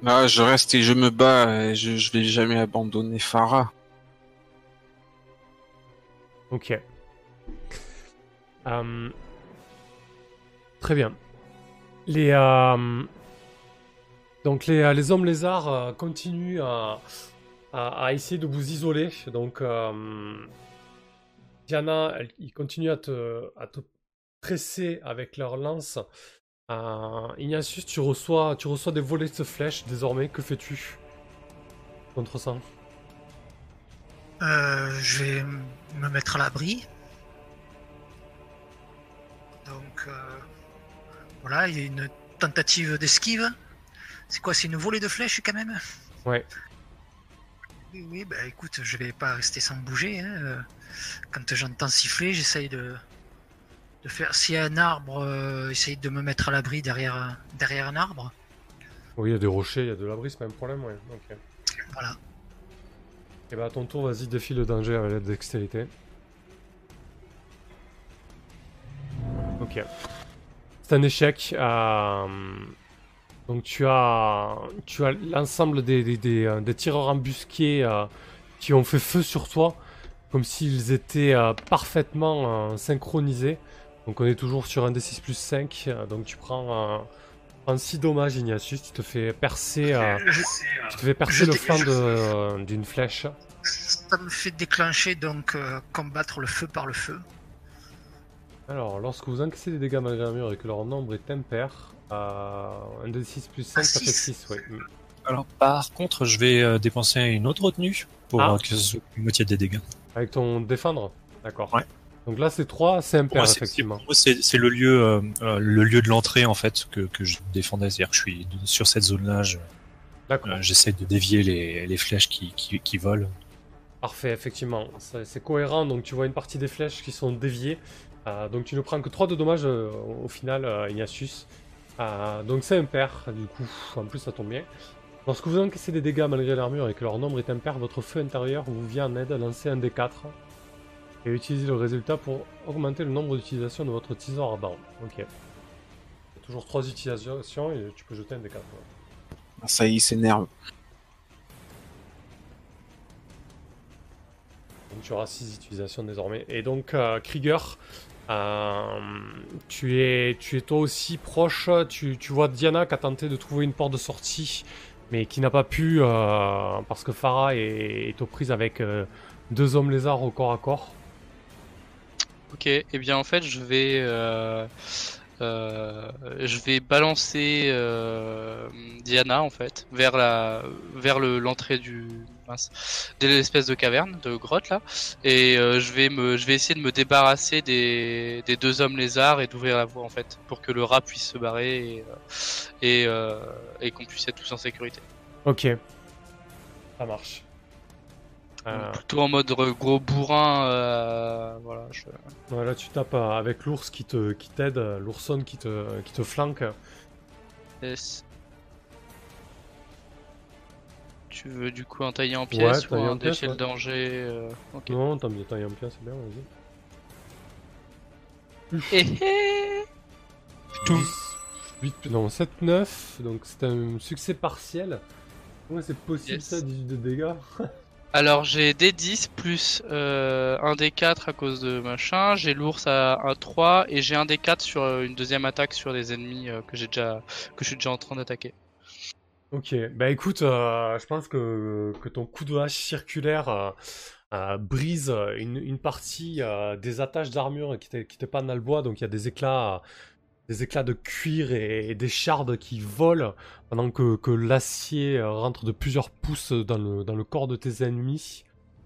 Ah, je reste et je me bats et je, je vais jamais abandonner Farah. Ok. Euh, Très bien. Les, euh, Donc les, euh, les hommes lézards continuent à, à, essayer de vous isoler. Donc Diana, ils continuent à te, à te presser avec leur lance. Euh, Ignatius, tu reçois, tu reçois des volets de flèches désormais. Que fais-tu contre ça? Je vais me mettre à l'abri. Donc euh, voilà, il y a une tentative d'esquive. C'est quoi C'est une volée de flèches quand même? Ouais. Oui, oui, bah écoute, je vais pas rester sans bouger. hein. Euh, Quand j'entends siffler, j'essaye de, de faire. S'il y a un arbre, euh, essaye de me mettre à l'abri derrière, un- derrière un arbre. Oui, il y a des rochers, il y a de l'abri, c'est pas un problème, ouais. Ok. Voilà. Et bah à ton tour, vas-y, défie le danger avec la dextérité. Ok. C'est un échec. euh, Donc tu as, tu as l'ensemble des, des, des, euh, des tireurs embusqués euh, qui ont fait feu sur toi, comme s'ils étaient euh, parfaitement synchronisés. Donc on est toujours sur un D6 plus 5, euh, donc tu prends, euh, prends 6 dommages Ignatius, tu te fais percer, euh, tu te fais percer le flanc euh, d'une flèche. ça me fait déclencher donc euh, combattre le feu par le feu. Alors, lorsque vous encaissez des dégâts malgré l'armure et que leur nombre est impair, euh, un de 6 plus 5, Ah, ça fait six. 6, oui. Alors, par contre, je vais euh, dépenser une autre retenue pour Ah. euh, que ce soit une moitié des dégâts. Avec ton défendre? D'accord. Ouais. Donc là, c'est 3, c'est impair, effectivement. c'est le lieu, euh, euh, le lieu de l'entrée en fait que, que je défendais. C'est-à-dire que je suis sur cette zone-là, je- euh, j'essaie de dévier les, les flèches qui, qui, qui volent. Parfait, effectivement. C'est c'est cohérent, donc tu vois une partie des flèches qui sont déviées. Euh, donc tu ne prends que 3 de dommages euh, au final, euh, Ignatius. Donc c'est impair, du coup, en plus ça tombe bien. Lorsque vous encaissez des dégâts malgré l'armure et que leur nombre est impair, votre feu intérieur vous vient en aide à lancer un des 4 et utiliser le résultat pour augmenter le nombre d'utilisations de votre tisor ardent. Ok. Il y a toujours 3 utilisations et tu peux jeter un des 4. Ah, Ça y est, il s'énerve. Donc tu auras 6 utilisations désormais. Et donc euh, Krieger, euh, tu, es, toi aussi proche, tu, tu vois Diana qui a tenté de trouver une porte de sortie, mais qui n'a pas pu euh, parce que Farah est, aux prises avec euh, deux hommes lézards au corps à corps. Ok, et bien en fait je vais je vais balancer Diana en fait vers la vers le l'entrée du mince, de l'espèce de caverne de grotte là et euh, je vais me je vais essayer de me débarrasser des, des deux hommes lézards et d'ouvrir la voie en fait pour que le rat puisse se barrer et euh, et, euh, et qu'on puisse être tous en sécurité. Ok. Ça marche. Euh, plutôt en mode gros bourrin euh, voilà je... voilà, tu tapes avec l'ours qui te qui t'aide, l'ourson qui te, qui te flanque. Yes. Tu veux du coup un taillé en pièces ou taillé en un pièces, déchet de ouais. danger euh, ok. Non, t'as mis taille en pièce, c'est bien, vas-y. *laughs* Tout. 8, non, 7, 9, donc c'est un succès partiel. Comment c'est possible Yes. ça, 18 de dégâts *laughs* Alors j'ai des 10 plus euh, un des 4 à cause de machin, j'ai l'ours à un 3 et j'ai un des 4 sur euh, une deuxième attaque sur des ennemis euh, que j'ai déjà que je suis déjà en train d'attaquer. Ok, bah écoute, euh, je pense que, que ton coup de hache circulaire euh, euh, brise une, une partie des attaches d'armure qui étaient qui étaient pas dans le bois, donc il y a des éclats, des éclats de cuir et, des chardes qui volent pendant que, que l'acier rentre de plusieurs pouces dans le, dans le corps de tes ennemis.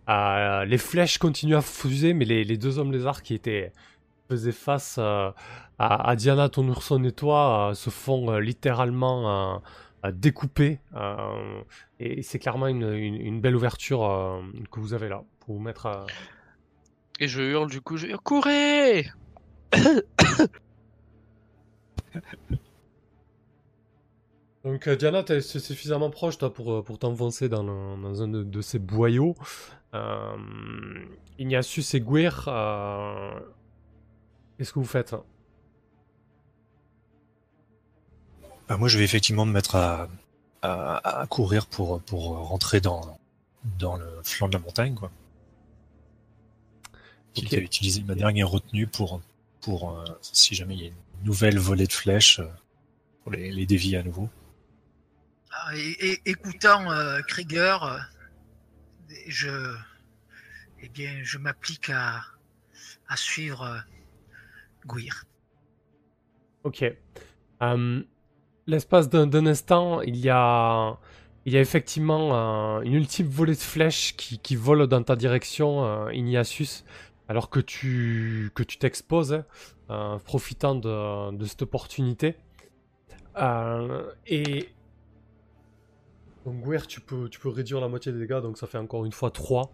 Les flèches continuent à fuser, mais les, les deux hommes lézards qui étaient faisaient face à, Diana, ton ourson et toi se font littéralement euh, euh, découper. et c'est clairement une, une- une belle ouverture euh, que vous avez là pour vous mettre à... Et je hurle du coup, je hurle, courez *coughs* Donc euh, Diana, t'es suffisamment proche toi pour, pour t'enfoncer dans, dans un de, de ces boyaux. Euh, Ignatius et Guir, euh, qu'est-ce que vous faites? Bah, moi, je vais effectivement me mettre à, à, à courir pour, pour rentrer dans, dans le flanc de la montagne, quoi. Quitte Ok. à utiliser ma dernière retenue pour, pour euh, si jamais il y a une nouvelle volée de flèches, euh, pour les, les dévier à nouveau. Ah, et, et- écoutant euh, Krieger, euh, je, eh bien, je m'applique à, à suivre euh, Guir. Ok. Euh, L'espace d'un instant, il y a, il y a effectivement euh, une ultime volée de flèches qui, qui vole dans ta direction, euh, Ignatius, alors que tu t'exposes, hein, euh, profitant de, cette opportunité. Et donc Guer, tu peux, réduire la moitié des dégâts, donc ça fait encore une fois 3.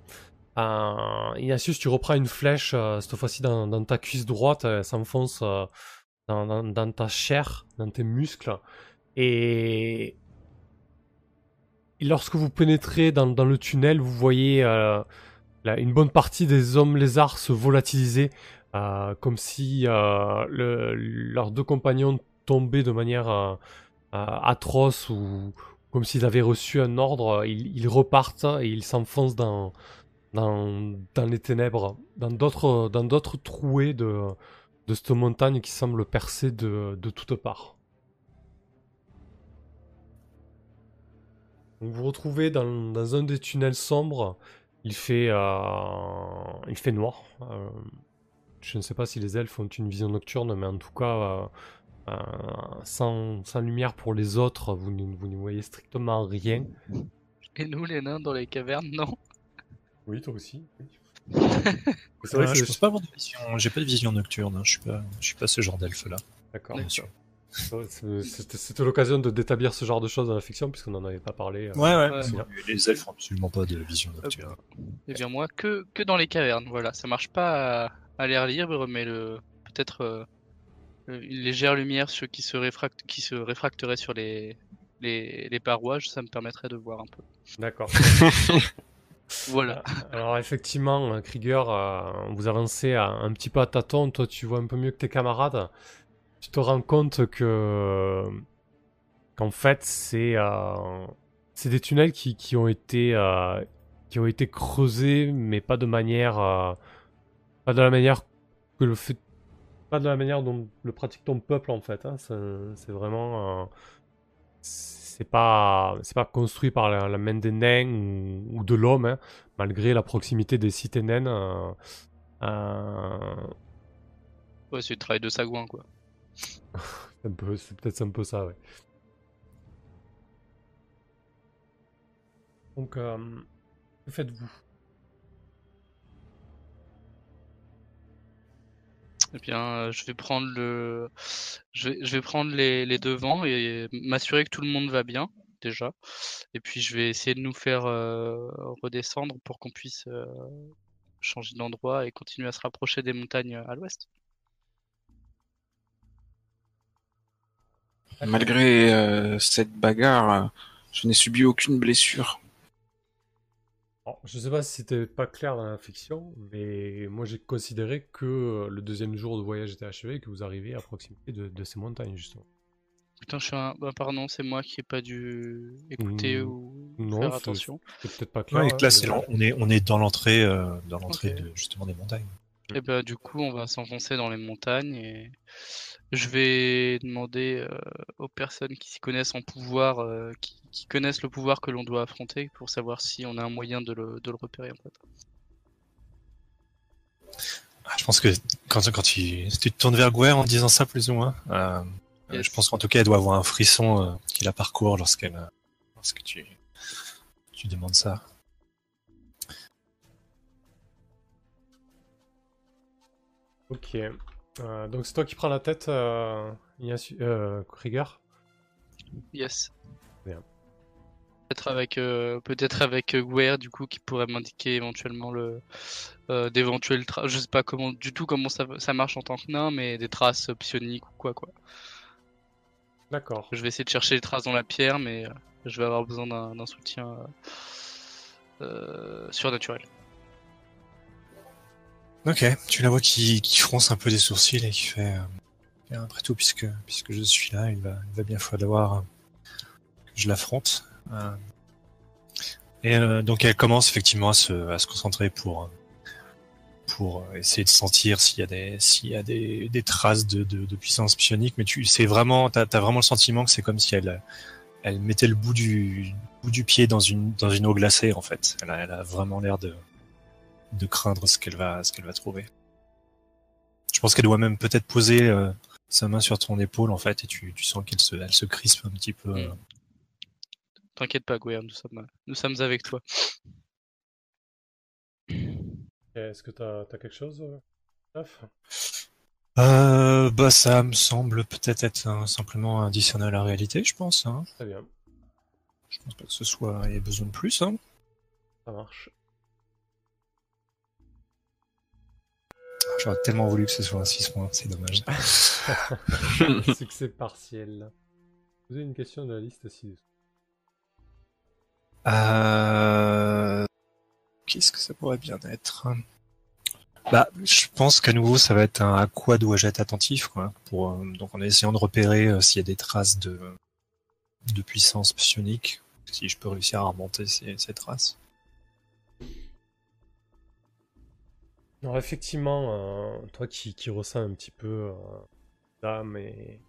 Euh, Ignatius, tu reprends une flèche, cette fois-ci dans, dans ta cuisse droite, elle s'enfonce dans, ta chair, dans tes muscles. Et, lorsque vous pénétrez dans, le tunnel, vous voyez euh, une bonne partie des hommes lézards se volatiliser, euh, comme si euh, le- leurs deux compagnons tombaient de manière atroce ou comme s'ils avaient reçu un ordre. Ils, repartent et ils s'enfoncent dans, dans, dans les ténèbres, dans d'autres trouées de, de cette montagne qui semble percée de, de toutes parts. Vous vous retrouvez dans, dans un des tunnels sombres. Il fait, euh, il fait noir. euh, je ne sais pas si les elfes ont une vision nocturne, mais en tout cas, euh, euh, sans, sans lumière pour les autres, vous ne, vous ne voyez strictement rien. Et nous, les nains, dans les cavernes, non? Oui, toi aussi. Vrai que je pense pas avoir de vision. J'ai pas de vision nocturne. hein. Je suis pas, je suis pas ce genre d'elfe là. D'accord. D'accord. sûr. Ouais, c'est- C'était c'était l'occasion de d'établir ce genre de choses dans la fiction, puisqu'on n'en avait pas parlé. euh, Ouais, ouais. Les elfes ont absolument pas de vision nocturne. Eh bien moi, que, que dans les cavernes, voilà. Ça marche pas à, à l'air libre, mais le peut-être euh, euh, une légère lumière sur, qui, se réfracte, qui se réfracterait sur les, les, les parois, ça me permettrait de voir un peu. D'accord. *laughs* Voilà. Alors effectivement, euh, Krieger, euh, vous avancez un petit peu à tâtons, toi tu vois un peu mieux que tes camarades. Tu te rends compte que qu'en fait c'est euh, c'est des tunnels qui, qui ont été euh, qui ont été creusés, mais pas de manière euh, pas de la manière que le pas de la manière dont le pratique ton peuple en fait. hein. C'est vraiment euh, c'est pas c'est pas construit par la, la main des nains ou, ou de l'homme, hein, malgré la proximité des cités naines. euh, euh, Ouais, c'est le travail de Sagouin, quoi. *laughs* c'est peut-être un peu ça, ouais. Donc, euh, que faites-vous? Eh bien, euh, je vais prendre le, je vais, prendre les, les devants et m'assurer que tout le monde va bien déjà. Et puis je vais essayer de nous faire euh, redescendre pour qu'on puisse euh, changer d'endroit et continuer à se rapprocher des montagnes à l'ouest. Malgré cette bagarre, je n'ai subi aucune blessure. Alors, je sais pas si c'était pas clair dans la fiction, mais moi j'ai considéré que euh, le deuxième jour de voyage était achevé et que vous arrivez à proximité de, de ces montagnes, justement. Putain, je suis un... bah, pardon, c'est moi qui ai pas dû écouter Hmm, ou non, faire attention. C'est peut-être pas clair. Ouais, hein, là, c'est mais- l'en- on est, on est dans l'entrée, euh, dans l'entrée de, justement des montagnes. Et ben du coup, on va s'enfoncer dans les montagnes et je vais demander euh, aux personnes qui s'y connaissent en pouvoir, euh, qui, qui connaissent le pouvoir que l'on doit affronter, pour savoir si on a un moyen de le, de le repérer en fait. Ah, Je pense que quand, quand tu, tu te tournes vers Gwer en disant ça plus ou moins, euh, Yes. je pense qu'en tout cas, elle doit avoir un frisson euh, qui la parcourt lorsqu'elle, lorsque tu, tu demandes ça. Ok. Euh, donc c'est toi qui prends la tête, euh, Ignacio- euh, Krieger Yes. Bien. Peut-être avec euh, peut-être avec Gwer du coup qui pourrait m'indiquer éventuellement le d'éventuelles traces. Je sais pas comment du tout comment ça, ça marche en tant que nain, mais des traces psioniques ou quoi quoi. D'accord. Je vais essayer de chercher les traces dans la pierre, mais je vais avoir besoin d'un soutien surnaturel. Ok, tu la vois qui, qui fronce un peu des sourcils et qui fait euh, après tout, puisque, puisque je suis là, il va, il va bien falloir euh, que je l'affronte. Euh, et euh, donc elle commence effectivement à se, à se concentrer pour, euh, pour essayer de sentir s'il y a des, s'il y a des, des traces de, de, de puissance psionique, mais tu, c'est vraiment, t'as, t'as vraiment le sentiment que c'est comme si elle, elle mettait le bout du, bout du pied dans une, dans une eau glacée en fait. Elle a, elle a vraiment l'air de, de craindre ce qu'elle va, ce qu'elle va trouver. Je pense qu'elle doit même peut-être poser euh, sa main sur ton épaule en fait, et tu, tu sens qu'elle se, elle se crispe un petit peu. Mm. T'inquiète pas, Gwen, nous sommes, nous sommes avec toi. Est-ce que t'as as quelque chose, euh, Euh, bah ça me semble peut-être être un- simplement un discerner à la réalité, je pense. Hein. Très bien, Je pense pas que ce soit il y ait besoin de plus. Hein. ça marche. J'aurais tellement voulu que ce soit un 6 points, c'est dommage. *laughs* Succès partiel. Vous avez une question de la liste ci Euh... Qu'est-ce que ça pourrait bien être? Bah, je pense qu'à nouveau, ça va être un à quoi dois-je être attentif, quoi. Pour, euh, donc, en essayant de repérer euh, s'il y a des traces de, de puissance psionique, si je peux réussir à remonter ces, ces traces. Alors effectivement, euh, toi qui, ressens un petit peu euh, l'âme et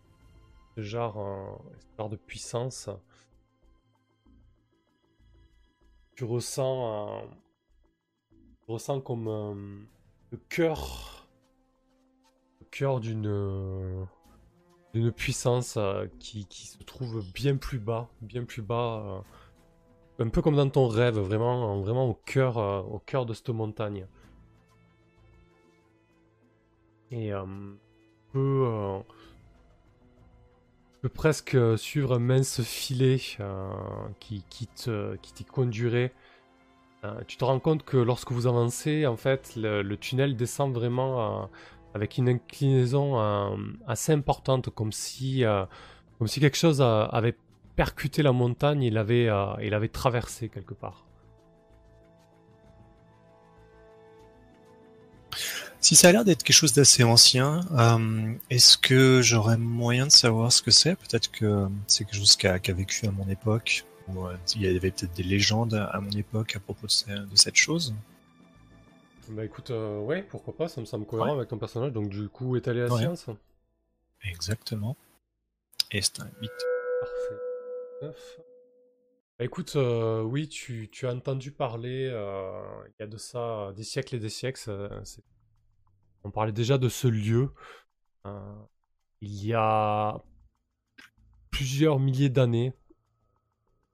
ce genre, euh, ce genre de puissance, tu ressens, tu ressens comme le cœur cœur d'une puissance qui, se trouve bien plus bas, bien plus bas, un peu comme dans ton rêve, vraiment, vraiment au cœur, au cœur de cette montagne. Et euh, tu peux, euh, tu peux presque suivre un mince filet euh, qui, qui qui t'y conduirait. Tu te rends compte que lorsque vous avancez, en fait, le, tunnel descend vraiment avec une inclinaison assez importante, comme si, comme si quelque chose avait percuté la montagne et l'avait, l'avait traversé quelque part. Si ça a l'air d'être quelque chose d'assez ancien, euh, est-ce que j'aurais moyen de savoir ce que c'est? Peut-être que c'est quelque chose qui a, vécu à mon époque, ou euh, il y avait peut-être des légendes à mon époque à propos de, ce- de cette chose. Bah écoute, euh, ouais, pourquoi pas, ça me semble cohérent Ouais. avec ton personnage, donc du coup, étaler la Ouais. science. Exactement. Et c'est un 8. Parfait. Neuf. Bah écoute, euh, oui, tu, tu as entendu parler, il y a de ça des siècles et des siècles, c'est- on parlait déjà de ce lieu. euh, il y a plusieurs milliers d'années,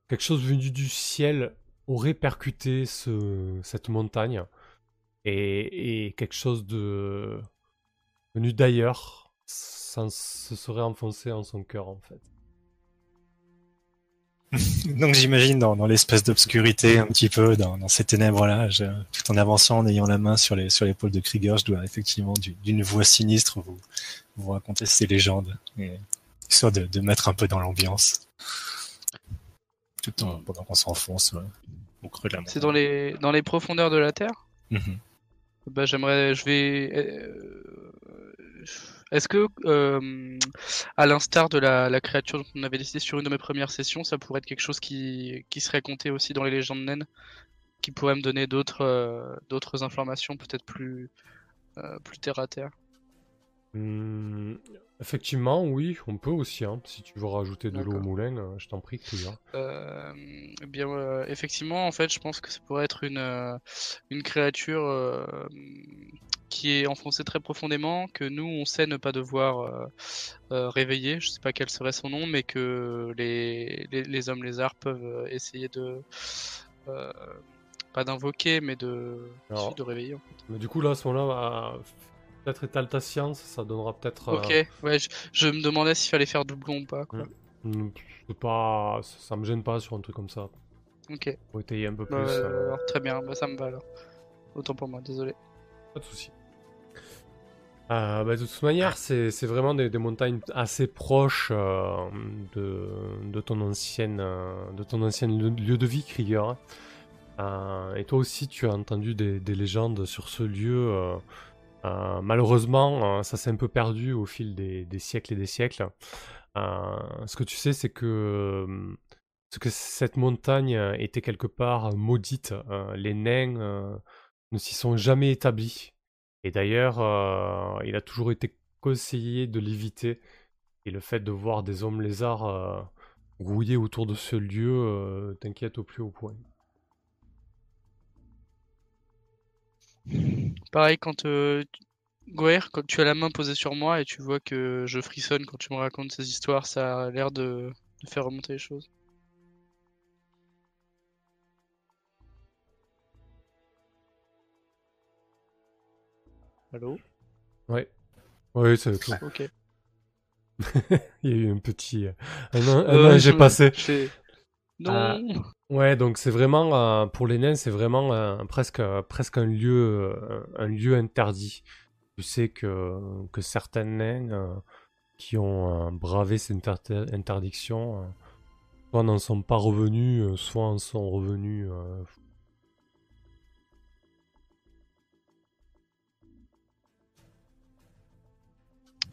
quelque chose venu du ciel aurait percuté ce, cette montagne et, quelque chose de venu d'ailleurs se serait enfoncé en son cœur en fait. *laughs* Donc j'imagine dans, dans l'espèce d'obscurité, un petit peu, dans, dans ces ténèbres-là, tout en avançant, en ayant la main sur l'épaule de Krieger, je dois effectivement du- d'une voix sinistre vous, vous raconter ces légendes, et, histoire de, de mettre un peu dans l'ambiance, tout en pendant qu'on s'enfonce ouais, au creux de la montagne. C'est dans les, dans les profondeurs de la Terre? Mhm. Bah, j'aimerais, je vais. euh, Est-ce que, euh, à l'instar de la, la créature dont on avait décidé sur une de mes premières sessions, ça pourrait être quelque chose qui, qui serait compté aussi dans les légendes naines, qui pourrait me donner d'autres euh, d'autres informations peut-être plus, euh, plus terre à terre? Hmm, effectivement, oui, on peut aussi. hein. Si tu veux rajouter de l'eau au moulin, je t'en prie, eh bien, effectivement, en fait, je pense que ça pourrait être une, une créature qui est enfoncée très profondément, que nous, on sait ne pas devoir euh, euh, réveiller. Je sais pas quel serait son nom, mais que les, les, les hommes lézards peuvent euh, essayer de. pas d'invoquer, mais de, Alors- de réveiller. En fait. Mais du coup, là, à ce moment-là, euh, peut-être étale ta science, ça donnera peut-être. Ok, ouais, je, je me demandais s'il fallait faire doublon ou pas. Quoi. c'est pas, ça me gêne pas sur un truc comme ça. Ok, Pour étayer un peu plus. bah, euh, alors, très bien, bah, ça me va alors. Autant pour moi, désolé. Pas de souci. Euh, bah, de toute manière, c'est c'est vraiment des, des montagnes assez proches euh, de, de ton ancienne, euh, de ton ancien lieu, de vie, Krieger. Et toi aussi, tu as entendu des, des légendes sur ce lieu. malheureusement, ça s'est un peu perdu au fil des, des siècles et des siècles. Ce que tu sais, c'est que, c'est que cette montagne était quelque part maudite. Les nains ne s'y sont jamais établis. Et d'ailleurs, euh, il a toujours été conseillé de l'éviter. Et le fait de voir des hommes lézards euh, grouiller autour de ce lieu euh, t'inquiète au plus haut point. Pareil, quand Goer, quand tu as la main posée sur moi et tu vois que je frissonne quand tu me racontes ces histoires, ça a l'air de faire remonter les choses. Allô? Ouais. Oui, c'est. Ok. *laughs* Il y a eu un petit. euh, Un, un Euh, j'ai je- passé. je Non Ah. Ouais, donc c'est vraiment euh, pour les nains, c'est vraiment presque presque un lieu un lieu interdit. Tu sais que que certains nains qui ont bravé cette inter- interdiction, soit n'en sont pas revenus, soit en sont revenus.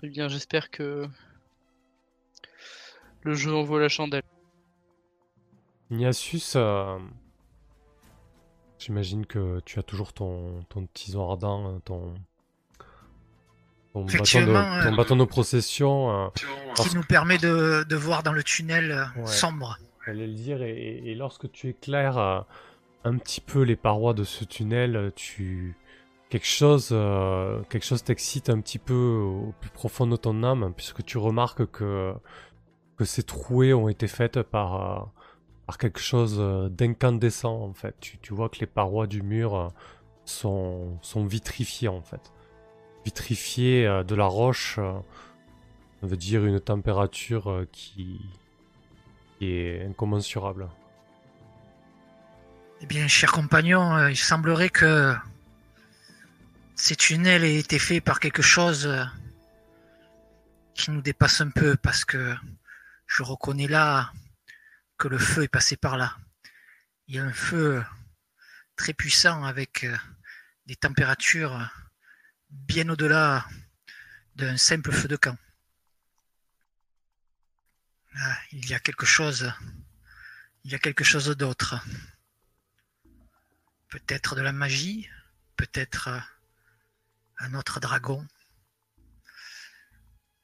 Eh bien, j'espère que le jeu en vaut la chandelle. Ignatius, euh, j'imagine que tu as toujours ton ton tison ardent, euh, ton ton bâton de, ton euh, bâton de procession. euh, qui nous permet de, de voir dans le tunnel euh, Ouais. sombre. J'allais le dire, et, et- lorsque tu éclaires euh, un petit peu les parois de ce tunnel, euh, tu, quelque chose, euh, quelque chose t'excite un petit peu au plus profond de ton âme, puisque tu remarques que, que ces trouées ont été faites par, euh, par quelque chose euh, d'incandescent en fait. Tu, tu vois que les parois du mur sont, sont vitrifiées en fait. Vitrifiées de la roche, ça veut dire une température qui, est incommensurable. Eh bien, cher compagnon, il semblerait que ces tunnels aient été faits par quelque chose euh, qui nous dépasse un peu, parce que je reconnais là que le feu est passé par là. Il y a un feu très puissant avec euh, des températures bien au-delà d'un simple feu de camp. Ah, il y a quelque chose, il y a quelque chose d'autre. Peut-être de la magie, peut-être euh, un autre dragon.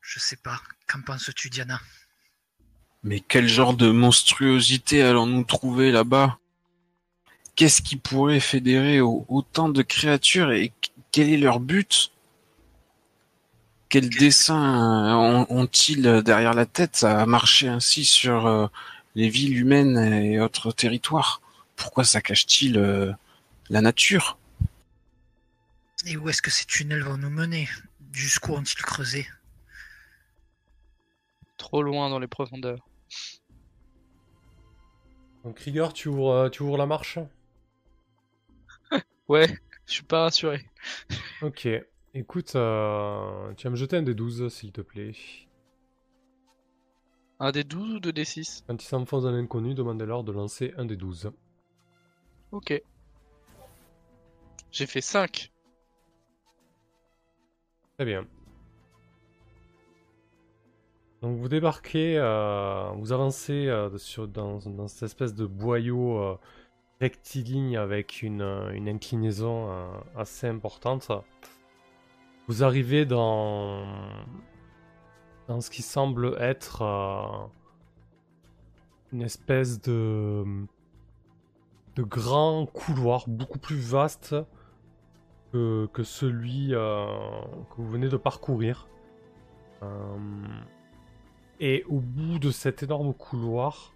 Je sais pas. Qu'en penses-tu, Diana? Mais quel genre de monstruosité allons-nous trouver là-bas? Qu'est-ce qui pourrait fédérer au- autant de créatures et qu- quel est leur but? Quel dessein ont- ont-ils derrière la tête? À marcher ainsi sur euh, les villes humaines et autres territoires. Pourquoi ça cache-t-il euh, la nature? Et où est-ce que ces tunnels vont nous mener? Jusqu'où ont-ils creusé? Trop loin dans les profondeurs. Donc Krieger, tu ouvres, euh, tu ouvres la marche? *laughs* Ouais, je suis pas rassuré. Ok. Écoute, euh, tu vas me jeter un des 12 s'il te plaît. Un des 12 ou deux des 6 Quand ils s'enfoncent dans l'inconnu, demandez-leur de lancer un des 12. Ok. J'ai fait 5. Très bien. Donc vous débarquez, euh, vous avancez euh, sur, dans, cette espèce de boyau euh, rectiligne avec une, une inclinaison assez importante. Vous arrivez dans, dans ce qui semble être une espèce de, de grand couloir beaucoup plus vaste que, celui euh, que vous venez de parcourir. Euh, et au bout de cet énorme couloir,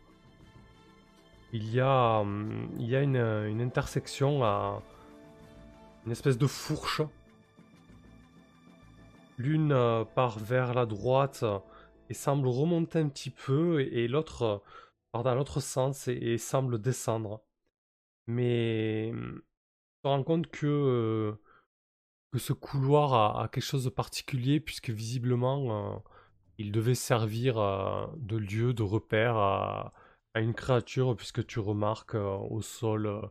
il y a, hum, il y a une, intersection à une espèce de fourche. L'une euh, part vers la droite euh, et semble remonter un petit peu, et, l'autre euh, part dans l'autre sens et, semble descendre. Mais tu te rends compte que, euh, ce couloir a, quelque chose de particulier, puisque visiblement, euh, il devait servir euh, de lieu, de repère à, une créature, puisque tu remarques euh, au sol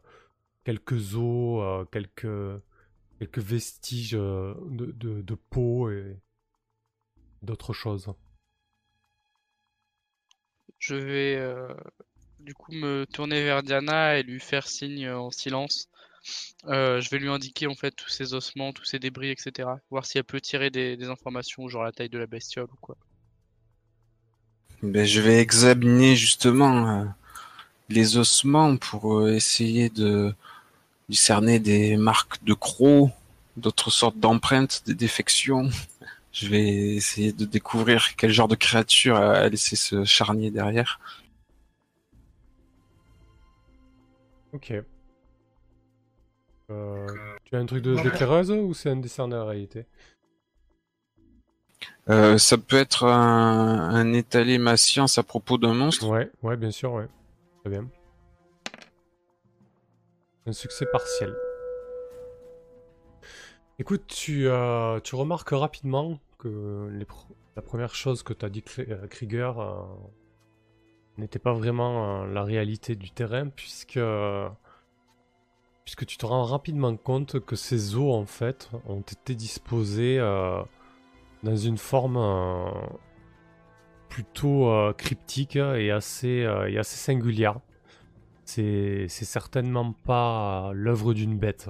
quelques os, quelques, quelques vestiges de, peau et d'autres choses. Je vais du coup me tourner vers Diana et lui faire signe en silence. Euh, je vais lui indiquer en fait tous ces ossements, tous ces débris, etc. Voir si elle peut tirer des, des informations, genre la taille de la bestiole ou quoi. Ben, je vais examiner justement euh, les ossements pour euh, essayer de discerner des marques de crocs, d'autres sortes d'empreintes, des défections. *laughs* Je vais essayer de découvrir quel genre de créature a a laissé ce charnier derrière. Ok. Euh, tu as un truc de d'éclaireuse ou c'est un décerné en réalité? Euh, ça peut être un, un étaler ma science à propos d'un monstre. Ouais, ouais, bien sûr, ouais. Très bien. Un succès partiel. Écoute, tu, euh, tu remarques rapidement que les pr- la première chose que t'as dit Kri- Krieger euh, n'était pas vraiment euh, la réalité du terrain, puisque, puisque tu te rends rapidement compte que ces eaux, en fait, ont été disposées euh, dans une forme euh, plutôt euh, cryptique et assez, euh, et assez singulière. C'est certainement pas l'œuvre d'une bête.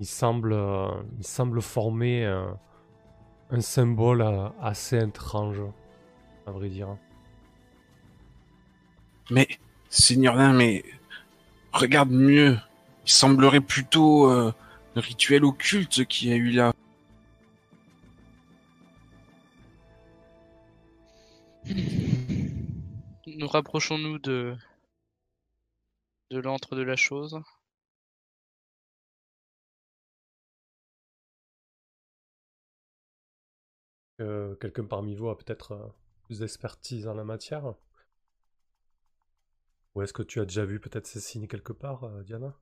Il semble, il semble former un symbole assez étrange, à vrai dire. Mais, Seigneur Nain, mais regarde mieux. Il semblerait plutôt euh, rituel occulte qui a eu là. Nous rapprochons-nous de de l'antre de la chose. Euh, Quelqu'un parmi vous a peut-être euh, plus d'expertise en la matière? Ou est-ce que tu as déjà vu peut-être ces signes quelque part, euh, Diana?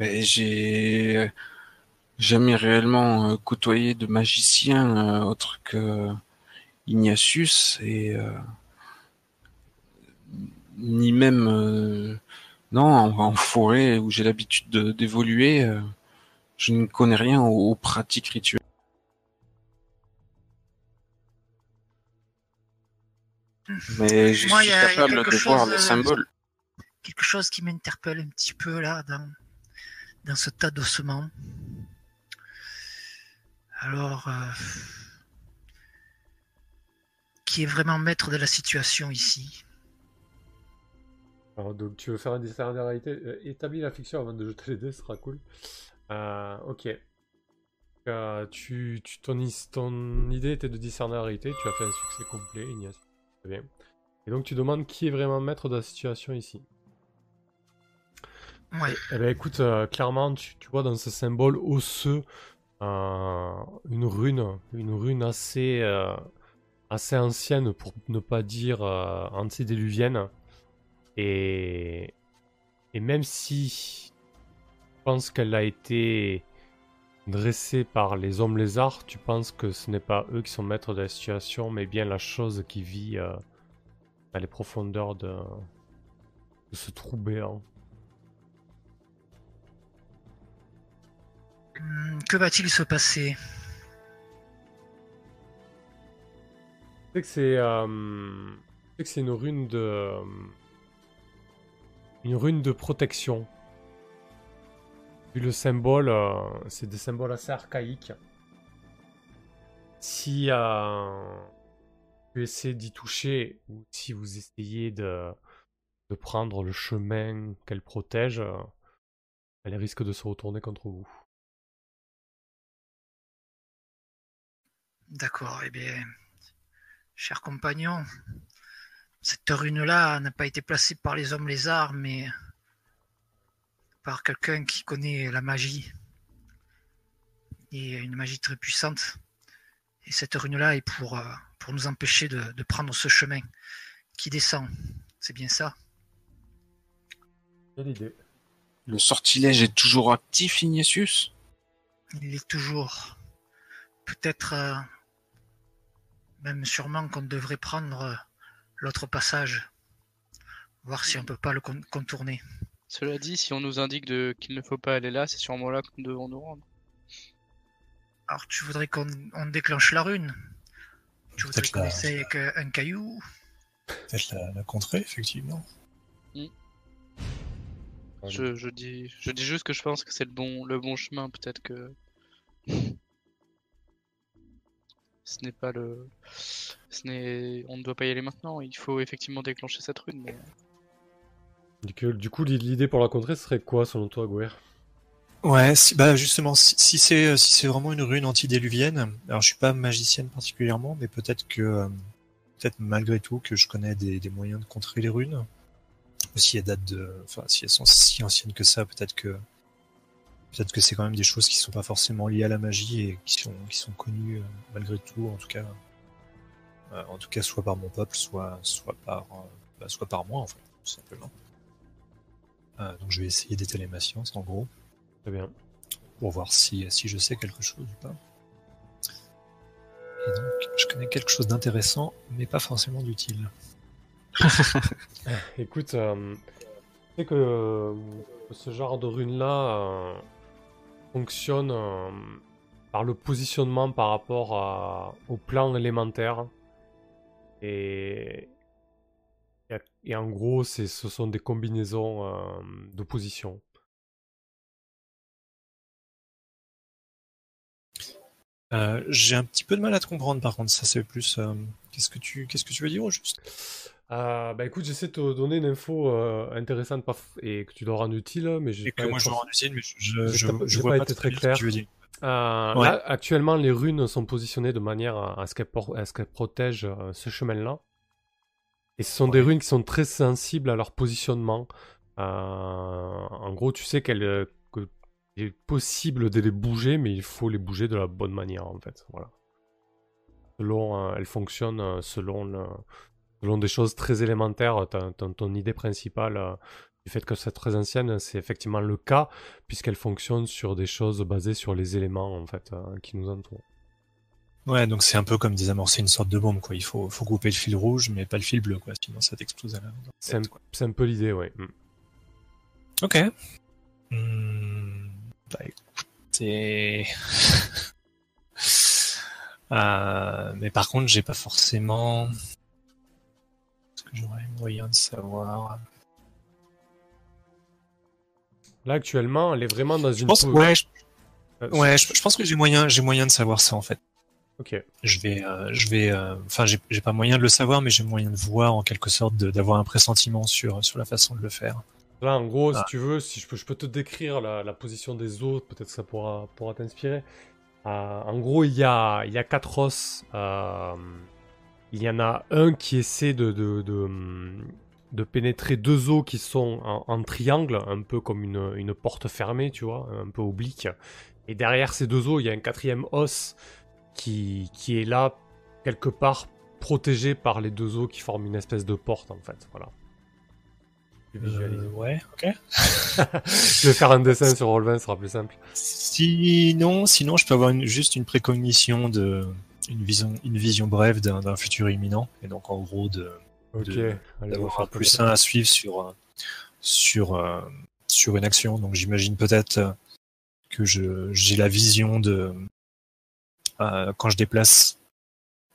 J'ai jamais réellement euh, côtoyé de magicien euh, autre que Ignatius et euh, ni même non en, en forêt où j'ai l'habitude de- d'évoluer. je ne connais rien aux, aux pratiques rituelles. Mais je Moi, suis capable de chose, voir les symboles. quelque chose qui m'interpelle un petit peu là dans, dans ce tas d'ossements. Alors, euh, qui est vraiment maître de la situation ici Alors, donc tu veux faire un discernement de réalité? Euh, Établis la fiction avant de jeter les dés, ce sera cool. Euh, ok. Euh, tu, ton, ton idée était de discerner la réalité, tu as fait un succès complet, Ignace. Très bien. Et donc tu demandes qui est vraiment maître de la situation ici. Ouais, Eh ben écoute, euh, clairement, tu, tu vois dans ce symbole osseux euh, une rune, une rune assez, euh, assez ancienne pour ne pas dire antédiluvienne. Et, et même si je pense qu'elle a été dressée par les hommes lézards, tu penses que ce n'est pas eux qui sont maîtres de la situation, mais bien la chose qui vit dans les profondeurs de, ce trou. Que va-t-il se passer Tu sais que c'est euh, sais que c'est une rune de euh, une rune de protection. Vu le symbole, euh, c'est des symboles assez archaïques. Si tu essaies d'y toucher ou si vous essayez de, prendre le chemin qu'elle protège, elle risque de se retourner contre vous. D'accord, eh bien, cher compagnon, cette rune-là n'a pas été placée par les hommes lézards, mais par quelqu'un qui connaît la magie. Et une magie très puissante. Et cette rune-là est pour, euh, pour nous empêcher de, de prendre ce chemin qui descend. C'est bien ça? Quelle idée Le sortilège est toujours actif, Ignatius? Il est toujours. Peut-être, euh, même sûrement qu'on devrait prendre euh, l'autre passage. Voir si on peut pas le con- contourner. Cela dit, si on nous indique de... qu'il ne faut pas aller là, c'est sûrement là que nous devons nous rendre. Alors tu voudrais qu'on on déclenche la rune? Tu voudrais qu'on la- essaye avec euh, un caillou? Peut-être la, la contrer, effectivement. Je, je dis, je dis juste que je pense que c'est le bon, le bon chemin. Peut-être que ce n'est pas le, ce n'est, on ne doit pas y aller maintenant. Il faut effectivement déclencher cette rune. Mais... Du coup, du coup, l'idée pour la contrer serait quoi selon toi, Gouer? Ouais, si- bah justement, si, si c'est euh, si c'est vraiment une rune antidiluvienne, alors je suis pas magicienne particulièrement, mais peut-être que euh, peut-être malgré tout que je connais des, des moyens de contrer les runes. Ou si elles datent de, enfin si elles sont si anciennes que ça, peut-être que peut-être que c'est quand même des choses qui sont pas forcément liées à la magie et qui sont qui sont connues euh, malgré tout, en tout cas, euh, en tout cas soit par mon peuple, soit soit par euh, bah, soit par moi en fait, tout simplement. Donc je vais essayer d'étaler ma science en gros Très bien. pour voir si, si je sais quelque chose ou pas. Et donc, je connais quelque chose d'intéressant, mais pas forcément d'utile. *laughs* Écoute, euh, tu sais que euh, ce genre de rune-là fonctionne euh, par le positionnement par rapport à- au plan élémentaire. Et, et, en gros, ce sont des combinaisons euh, de positions. Euh, J'ai un petit peu de mal à te comprendre, par contre, ça c'est plus... qu'est-ce que tu qu'est-ce que tu veux dire au juste? Euh, bah écoute, j'essaie de te donner une info euh, intéressante et que tu dois rendre utile, mais je Et que moi je rends utile, mais je, je, je, pas- je vois pas été très clair. Euh, Ouais. Là, actuellement, les runes sont positionnées de manière à, à ce qu'elles protègent ce chemin-là. Et ce sont des runes qui sont très sensibles à leur positionnement. En gros, tu sais qu'elles, euh, que il est possible de les bouger, mais il faut les bouger de la bonne manière, en fait. Voilà. Selon, elles fonctionnent selon, le- selon des choses très élémentaires. Ta- ta- ton idée principale euh, du fait que c'est très ancienne, c'est effectivement le cas, puisqu'elle fonctionne sur des choses basées sur les éléments en fait euh, qui nous entourent. Ouais, donc c'est un peu comme désamorcer une sorte de bombe, quoi. Il faut, faut couper le fil rouge, mais pas le fil bleu, quoi. Sinon ça t'explose à la C'est un, peu l'idée, ouais. Mm. Ok. Hmm, bah écoutez. *laughs* Euh, mais par contre, j'ai pas forcément. J'aurais moyen de savoir Là actuellement, elle est vraiment dans Je une. pense, ouais, je, euh, ouais, je, je pense que j'ai moyen, j'ai moyen de savoir ça en fait. Ok. Je vais, euh, je vais, euh, enfin, j'ai j'ai pas moyen de le savoir, mais j'ai moyen de voir en quelque sorte, d'avoir un pressentiment sur sur la façon de le faire. Là, en gros, Ah. si tu veux, si je peux, je peux te décrire la, la position des os, peut-être que ça pourra, pourra t'inspirer. Euh, en gros, il y a, il y a quatre os. Il y en a un qui essaie de, de, de, de pénétrer deux os qui sont en, en triangle, un peu comme une, une porte fermée, tu vois, un peu oblique. Et derrière ces deux os, il y a un quatrième os qui, qui est là, quelque part, protégé par les deux os qui forment une espèce de porte, en fait. Voilà. Euh, ouais, ok. *laughs* Je vais faire un dessin sur Roll20, ce sera plus simple. Sinon, sinon, je peux avoir une, juste une précognition de, une vision, une vision brève d'un futur imminent, et donc en gros de Ok, De- allez, on va d'avoir un plus un à suivre sur euh, sur euh, sur une action. Donc j'imagine peut-être euh, que je j'ai la vision de euh, quand je déplace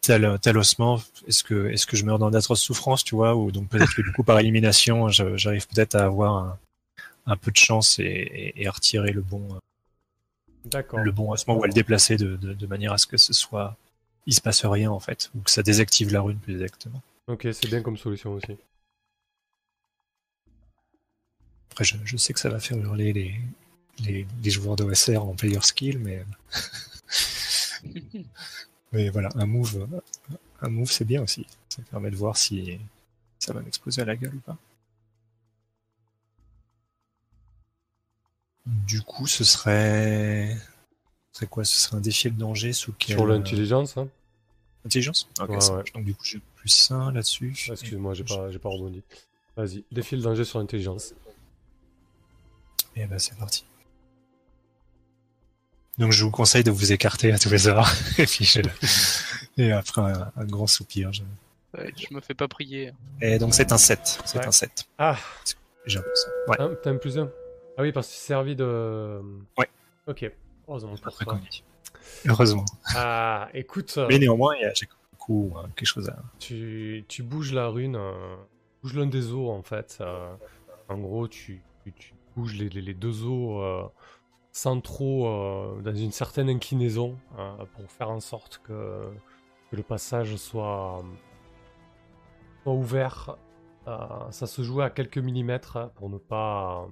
tel tel ossement, est-ce que est-ce que je meurs dans d'atroces souffrances, tu vois, ou donc peut-être que du coup par élimination, j'arrive peut-être à avoir un, un peu de chance et, et- et à retirer le bon D'accord. le bon ossement ou à le déplacer de, de, de manière à ce que ce soit il se passe rien en fait, ou que ça désactive la rune plus exactement. Ok, c'est bien comme solution aussi. Après, je, je sais que ça va faire hurler les, les, les joueurs d'OSR en player skill, mais. *laughs* mais voilà, un move, un move c'est bien aussi. Ça permet de voir si ça va m'exploser à la gueule ou pas. Du coup, ce serait. C'est quoi Ce serait un défi de danger sous quel. Sur l'intelligence, hein. Intelligence? Ok, Ouais, ouais. Donc, du coup, j'ai plus 1 là-dessus. Excuse-moi, j'ai pas, j'ai pas rebondi. Vas-y, défile danger sur l'intelligence. Et ben, c'est parti. Donc, je vous conseille de vous écarter à tous les heures. *laughs* Et puis, je... Et après, un, un grand soupir. je- Ouais, je me fais pas prier. Et donc, c'est un 7. C'est Ouais. un 7. Ah, J'ai un peu ça. Ouais, t'as un plus un Ah oui, parce que c'est servi de. Ouais. Ok. Heureusement pour toi. Heureusement. Ah, écoute, Mais néanmoins, il y a j'ai beaucoup euh, quelque chose à. tu, tu bouges la rune, euh, tu bouges l'un des os en fait. euh, en gros, tu, tu, tu bouges les, les- les deux os euh, sans trop euh, dans une certaine inclinaison euh, pour faire en sorte que, que le passage soit, soit ouvert. Euh, ça se jouait à quelques millimètres pour ne pas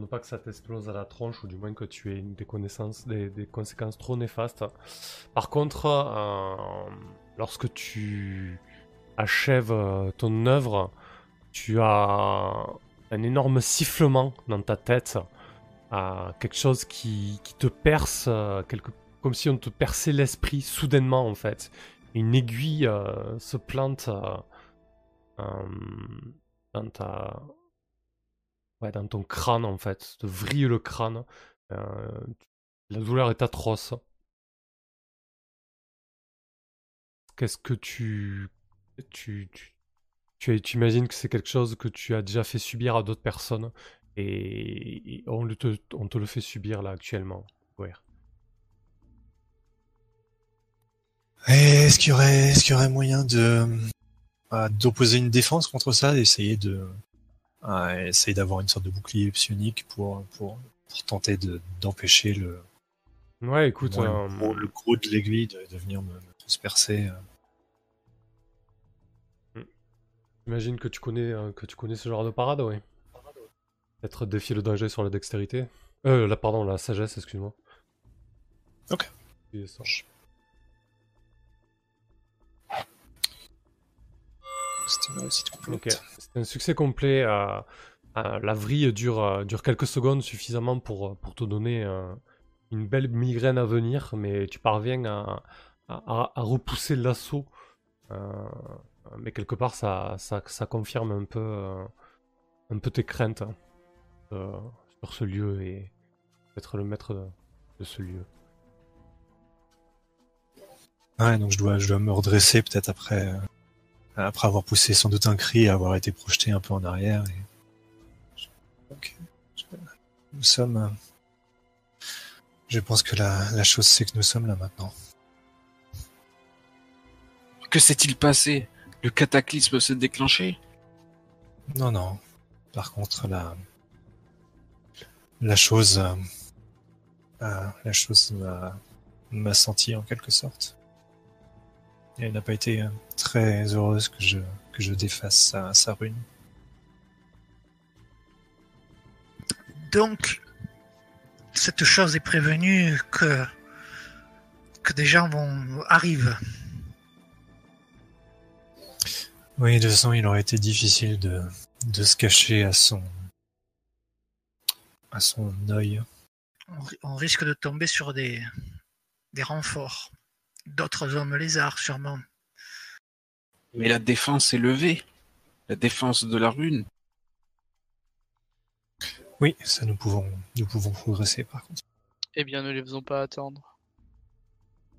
ne pas que ça t'explose à la tronche ou du moins que tu aies des des, conséquences trop néfastes. Par contre, euh, lorsque tu achèves euh, ton œuvre, tu as un énorme sifflement dans ta tête, euh, quelque chose qui, te perce, comme si on te perçait l'esprit soudainement en fait. Une aiguille se plante dans ta, ouais, dans ton crâne en fait, te vrille le crâne. Euh, la douleur est atroce. Qu'est-ce que tu, tu, tu, tu, imagines que c'est quelque chose que tu as déjà fait subir à d'autres personnes et, on, te, on te le fait subir là actuellement. Ouais. Est-ce qu'il y qu'il y aurait moyen de euh, d'opposer une défense contre ça, d'essayer de essayer d'avoir une sorte de bouclier psionique pour pour, pour tenter de d'empêcher le, Ouais, écoute, moins euh, le, gros, le gros de l'aiguille de, de venir me, me transpercer. euh. J'imagine que tu connais euh, que tu connais ce genre de parade, ouais. Peut-être défier le danger sur la dextérité. Euh, la, pardon, la sagesse, excuse-moi. Ok. C'était une réussite complète. Ok, c'est un succès complet. euh, euh, la vrille dure, euh, dure quelques secondes suffisamment pour, te donner une belle migraine à venir, mais tu parviens à, repousser l'assaut. Mais quelque part, ça, confirme un peu, un peu tes craintes hein, sur ce lieu et d'être le maître de, ce lieu. Ouais, donc je dois, je dois me redresser peut-être après, après avoir poussé sans doute un cri et avoir été projeté un peu en arrière. et- Ok. Je- Nous sommes. euh, Je pense que la, la chose c'est que nous sommes là maintenant. Que s'est-il passé? Le cataclysme s'est déclenché? Non, non. Par contre, la, la chose, euh, euh, la chose m'a senti en quelque sorte. Et elle n'a pas été euh, très heureuse que je, que je défasse sa, sa rune. Donc, cette chose est prévenue que, que des gens vont, arrivent. Oui, de toute façon, il aurait été difficile de, de se cacher à son, à son œil. On, on risque de tomber sur des, des renforts. D'autres hommes lézards, sûrement. Mais la défense est levée. La défense de la rune. Oui, ça nous pouvons, nous pouvons progresser par contre. Eh bien, ne les faisons pas attendre.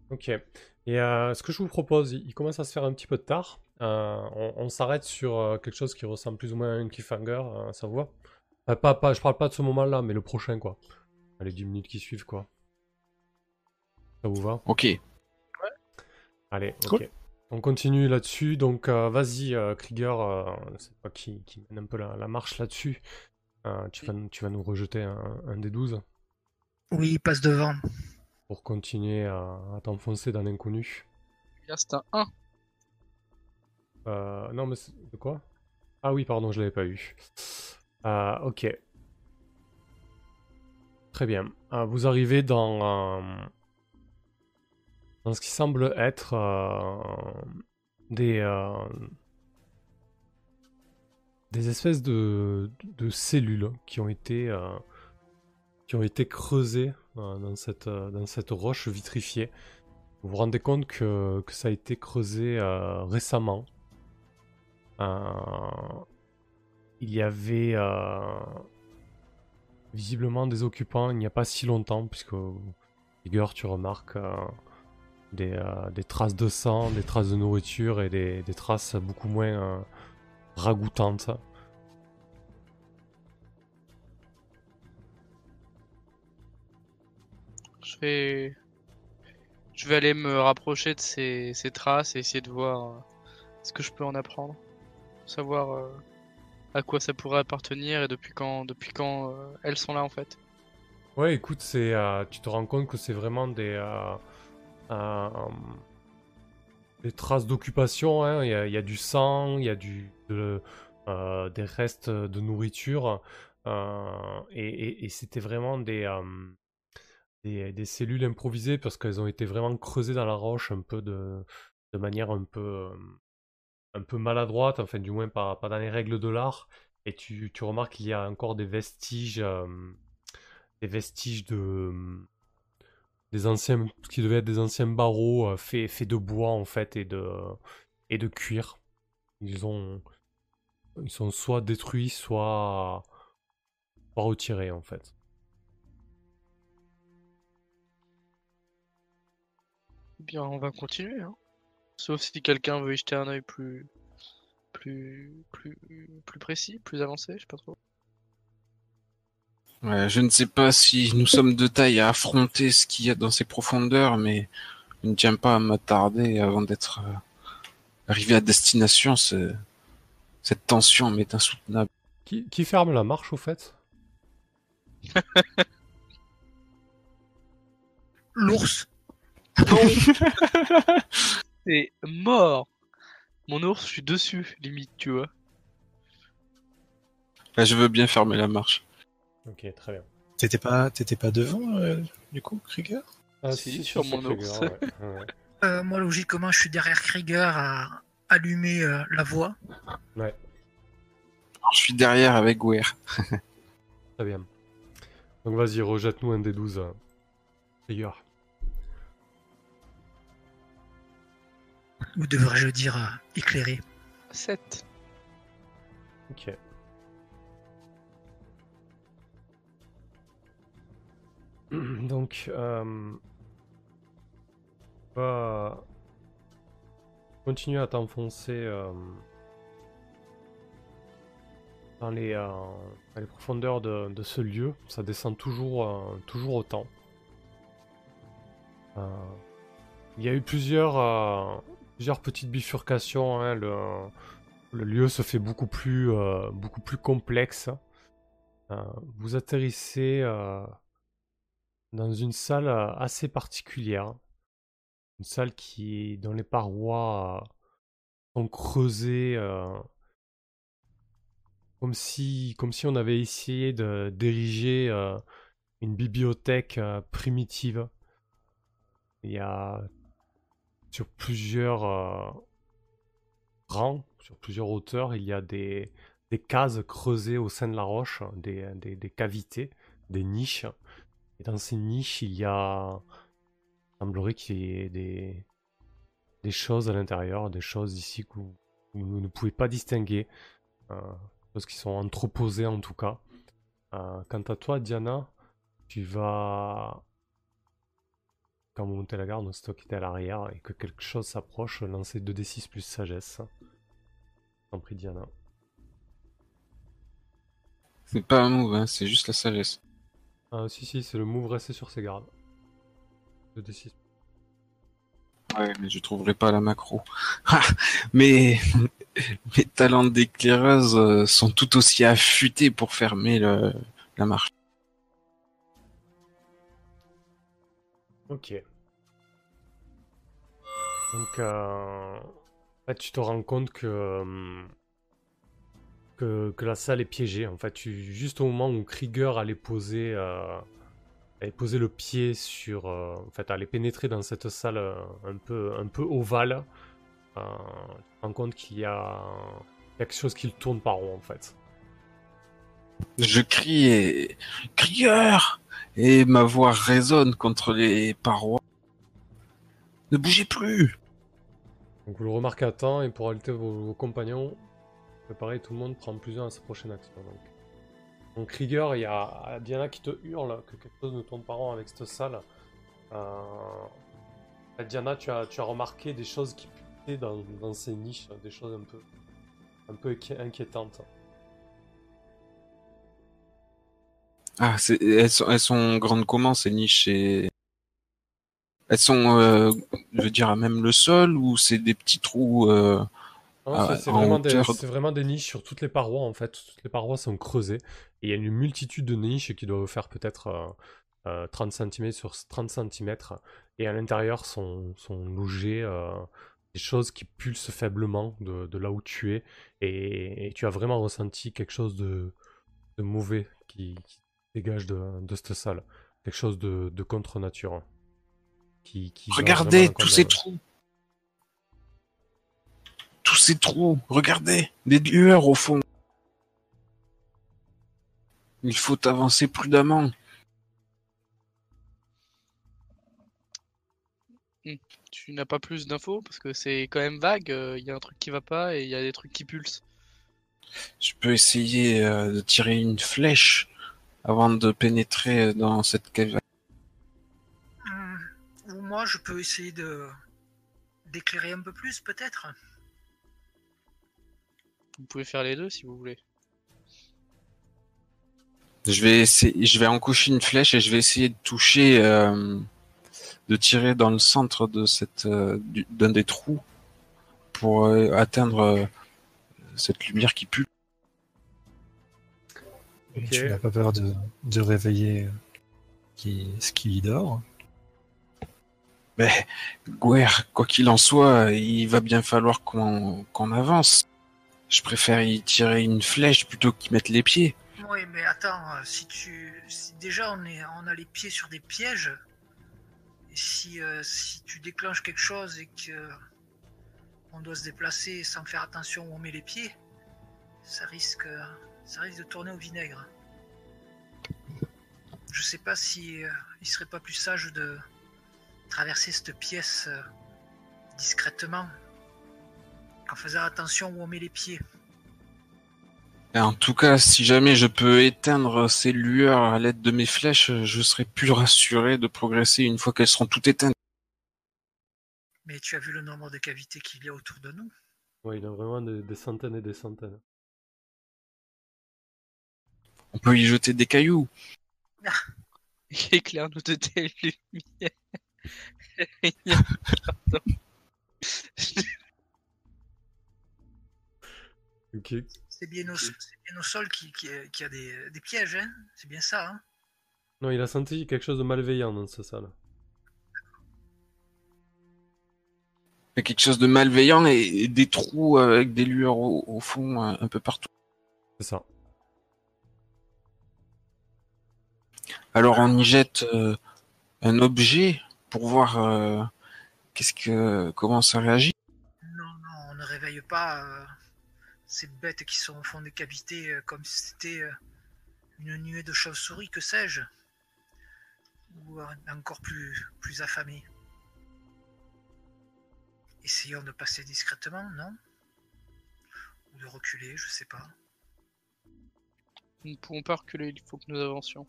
Ok. Et euh, ce que je vous propose, il commence à se faire un petit peu tard. Euh, on on s'arrête sur euh, quelque chose qui ressemble plus ou moins à une cliffhanger, euh, ça vous va? Euh, pas, pas, Je parle pas de ce moment-là, mais le prochain, quoi. Les 10 minutes qui suivent, quoi. Ça vous va? Ok. Allez, Cool. ok. On continue là-dessus. Donc, euh, vas-y, euh, Krieger, euh, c'est toi qui, qui mène un peu la, la marche là-dessus. Euh, tu, vas, tu vas nous rejeter un, un des 12 Oui, il passe devant. pour continuer à, à t'enfoncer dans l'inconnu. Bien, c'est un 1. Euh, non, mais c'est- de quoi? Ah oui, pardon, je l'avais pas eu. Euh, ok. Très bien. Euh, vous arrivez dans, euh, dans ce qui semble être euh, des, euh, des espèces de, de cellules qui ont été, euh, qui ont été creusées dans, cette, dans cette roche vitrifiée. Vous vous rendez compte que, que ça a été creusé récemment. Il y avait visiblement des occupants il n'y a pas si longtemps, puisque Igor, tu remarques des, euh, des traces de sang, des traces de nourriture et des, des traces beaucoup moins euh, ragoûtantes. Je vais... Je vais aller me rapprocher de ces, ces traces et essayer de voir euh, ce que je peux en apprendre. Savoir euh, à quoi ça pourrait appartenir et depuis quand, depuis quand elles sont là en fait. Ouais, écoute, c'est, tu te rends compte que c'est vraiment des, des traces d'occupation. hein. Il y, a, du sang, il y a du, euh, des restes de nourriture. euh, et c'était vraiment des, euh, des, cellules improvisées parce qu'elles ont été vraiment creusées dans la roche un peu de, de manière un peu, euh, un peu maladroite, enfin du moins pas, pas dans les règles de l'art. Et tu, tu remarques qu'il y a encore des vestiges, euh, des vestiges de des anciens, ce qui devait être des anciens barreaux euh, faits faits de bois en fait et de et de cuir. Ils ont ils sont soit détruits, soit, retirés en fait. Bien, on va continuer. Hein. Sauf si quelqu'un veut y jeter un œil plus, plus, plus, plus précis, plus avancé, je sais pas trop. Ouais, je ne sais pas si nous sommes de taille à affronter ce qu'il y a dans ces profondeurs, mais je ne tiens pas à m'attarder avant d'être euh, arrivé à destination. ce- Cette tension m'est insoutenable. Qui, qui ferme la marche au fait? *laughs* L'ours. *laughs* C'est mort Mon ours, je suis dessus, limite, tu vois. Là, je veux bien fermer la marche. Ok, très bien. T'étais pas, t'étais pas devant, euh, du coup, Krieger? Ah, Si, sur mon Krieger, ours. ouais, ouais. *laughs* Euh, moi, logiquement, je suis derrière Krieger à allumer euh, la voie. Ouais, Alors, je suis derrière avec Gouer. *laughs* très bien. Donc vas-y, rejette-nous un des 12. euh, Krieger. Ou devrais-je dire euh, éclairé? 7. Ok. *clears throat* Donc, euh, va continuer à t'enfoncer euh, dans, les, euh, dans les profondeurs de, ce lieu. Ça descend toujours, euh, toujours autant. Il y a eu plusieurs, petites bifurcations. hein, le, le lieu se fait beaucoup plus, beaucoup plus complexe. Vous atterrissez dans une salle euh, assez particulière. Une salle qui, dont les parois euh, sont creusées euh, comme, si, comme si on avait essayé de- d'ériger euh, une bibliothèque primitive. Il y a sur plusieurs rangs, sur plusieurs hauteurs, il y a des, des cases creusées au sein de la roche, des, des- des cavités, des niches. Et dans ces niches, il y a. Il semblerait qu'il y ait des, choses à l'intérieur, des choses ici que vous, ne pouvez pas distinguer. Euh, choses qui sont entreposées en tout cas. Euh, quant à toi, Diana, tu vas. Quand vous montez la garde, c'est toi à l'arrière et que quelque chose s'approche, lancer 2d6 plus sagesse. T'en prie, Diana. C'est pas un move, hein, c'est juste la sagesse. Ah, si, si, c'est le move rester sur ses gardes. 2d6. Ouais, mais je trouverai pas la macro. *laughs* Ah, mais *laughs* mes talents d'éclaireuse euh, sont tout aussi affûtés pour fermer le, la marche. Ok. Donc, euh, fait, tu te rends compte que, euh, que, que la salle est piégée. En fait, tu, juste au moment où Krieger allait poser, euh, allait poser le pied sur, euh, en fait, allait pénétrer dans cette salle euh, un peu, un peu ovale, euh, tu te rends compte qu'il y a quelque chose qui le tourne par rond, en fait. Je crie et... Crieur Et ma voix résonne contre les parois. Ne bougez plus Donc, vous le remarquez à temps et pour alerter vos, vos compagnons, pareil, tout le monde prend plus un à sa prochaine action. Donc, donc il y a Diana qui te hurle que quelque chose ne tourne pas rond avec cette salle. Euh, Diana, tu as, tu as remarqué des choses qui putaient dans, ces niches, des choses un peu, un peu inqui- inquiétantes. Ah, elles, sont, elles sont grandes comment ces niches et... Elles sont, euh, je veux dire, à même le sol ou c'est des petits trous euh, Ah, c'est- c'est en vraiment, des- hauteur. c'est vraiment des niches sur toutes les parois en fait. Toutes les parois sont creusées. Et il y a une multitude de niches qui doivent faire peut-être euh, euh, 30 cm sur 30 cm. Et à l'intérieur sont, sont logées euh, des choses qui pulsent faiblement de, de là où tu es. Et, et tu as vraiment ressenti quelque chose de, de mauvais qui, qui dégage de, de cette salle. Quelque chose de, de contre-nature. Qui, qui va Regardez tous ces trous. Tous ces trous, regardez, des lueurs au fond. Il faut avancer prudemment. Tu n'as pas plus d'infos parce que c'est quand même vague. euh, Il y a un truc qui va pas et il y a des trucs qui pulsent. Je peux essayer euh, de tirer une flèche avant de pénétrer dans cette cave. Hum, Ou moi, je peux essayer de d'éclairer un peu plus, peut-être. Vous pouvez faire les deux si vous voulez. Je vais essayer, je vais encocher une flèche et je vais essayer de toucher, euh, de tirer dans le centre de cette, euh, du- d'un des trous pour euh, atteindre euh, cette lumière qui pue. Tu n'as pas peur de, de réveiller qui, ce qui dort Mais Guerre, quoi qu'il en soit, il va bien falloir qu'on qu'on avance. Je préfère y tirer une flèche plutôt qu'y mettre les pieds. Oui, mais attends, euh, si tu. déjà on, est, a les pieds sur des pièges, et si, euh, si tu déclenches quelque chose et que. on doit se déplacer sans faire attention où on met les pieds, ça risque. ça risque de tourner au vinaigre. Je sais pas si. euh, il serait pas plus sage de traverser cette pièce discrètement, en faisant attention où on met les pieds. Et en tout cas, si jamais je peux éteindre ces lueurs à l'aide de mes flèches, je serai plus rassuré de progresser une fois qu'elles seront toutes éteintes. Mais tu as vu le nombre de cavités qu'il y a autour de nous Ouais, il y en a vraiment des, des centaines et des centaines. On peut y jeter des cailloux. *laughs* Éclaire-nous de tes lumières. *laughs* *laughs* Pardon. C'est bien, bien au sol qui, qui, qui a des, des pièges, hein C'est bien ça, hein Non, il a senti quelque chose de malveillant dans cette salle. Il y a quelque chose de malveillant et, et des trous euh, avec des lueurs au, au fond euh, un peu partout. C'est ça. Alors on y jette euh, un objet pour voir euh, qu'est-ce que comment ça réagit? Non, non, on ne réveille pas euh, ces bêtes qui sont au fond des cavités euh, comme si c'était euh, une nuée de chauves-souris, que sais-je Ou encore plus, plus affamés. Essayons de passer discrètement, non? Ou de reculer, je sais pas. Nous ne pouvons pas reculer, il faut que nous avancions.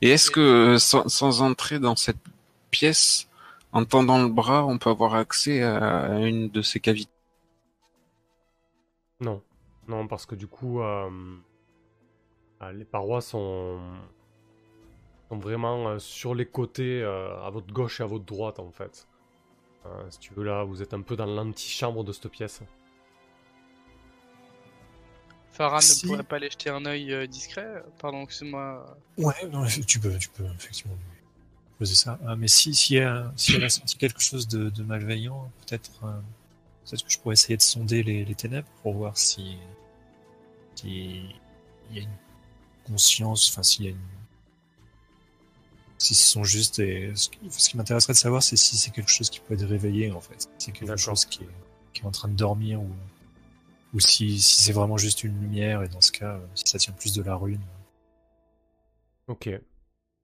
Et est-ce que euh, sans, sans entrer dans cette pièce, en tendant le bras, on peut avoir accès à une de ces cavités Non. Non, parce que du coup, euh, euh, les parois sont, sont vraiment euh, sur les côtés, euh, à votre gauche et à votre droite, en fait. Euh, si tu veux, là, vous êtes un peu dans l'antichambre de cette pièce. Farah Si. ne pourrait pas aller jeter un œil euh, discret Pardon, excuse-moi. Ouais, non, tu peux, tu peux effectivement ça. Ah, mais si, si, elle, si elle a senti quelque chose de, de malveillant, peut-être, euh, peut-être que je pourrais essayer de sonder les, les ténèbres pour voir si, si il y a une conscience, enfin s'il y a une, si ce sont juste ce qui, m'intéresserait de savoir, c'est si c'est quelque chose qui peut être réveillé en fait, si c'est quelque chose qui est, qui est en train de dormir ou, ou si, si c'est vraiment juste une lumière et dans ce cas, euh, si ça tient plus de la rune. Ok.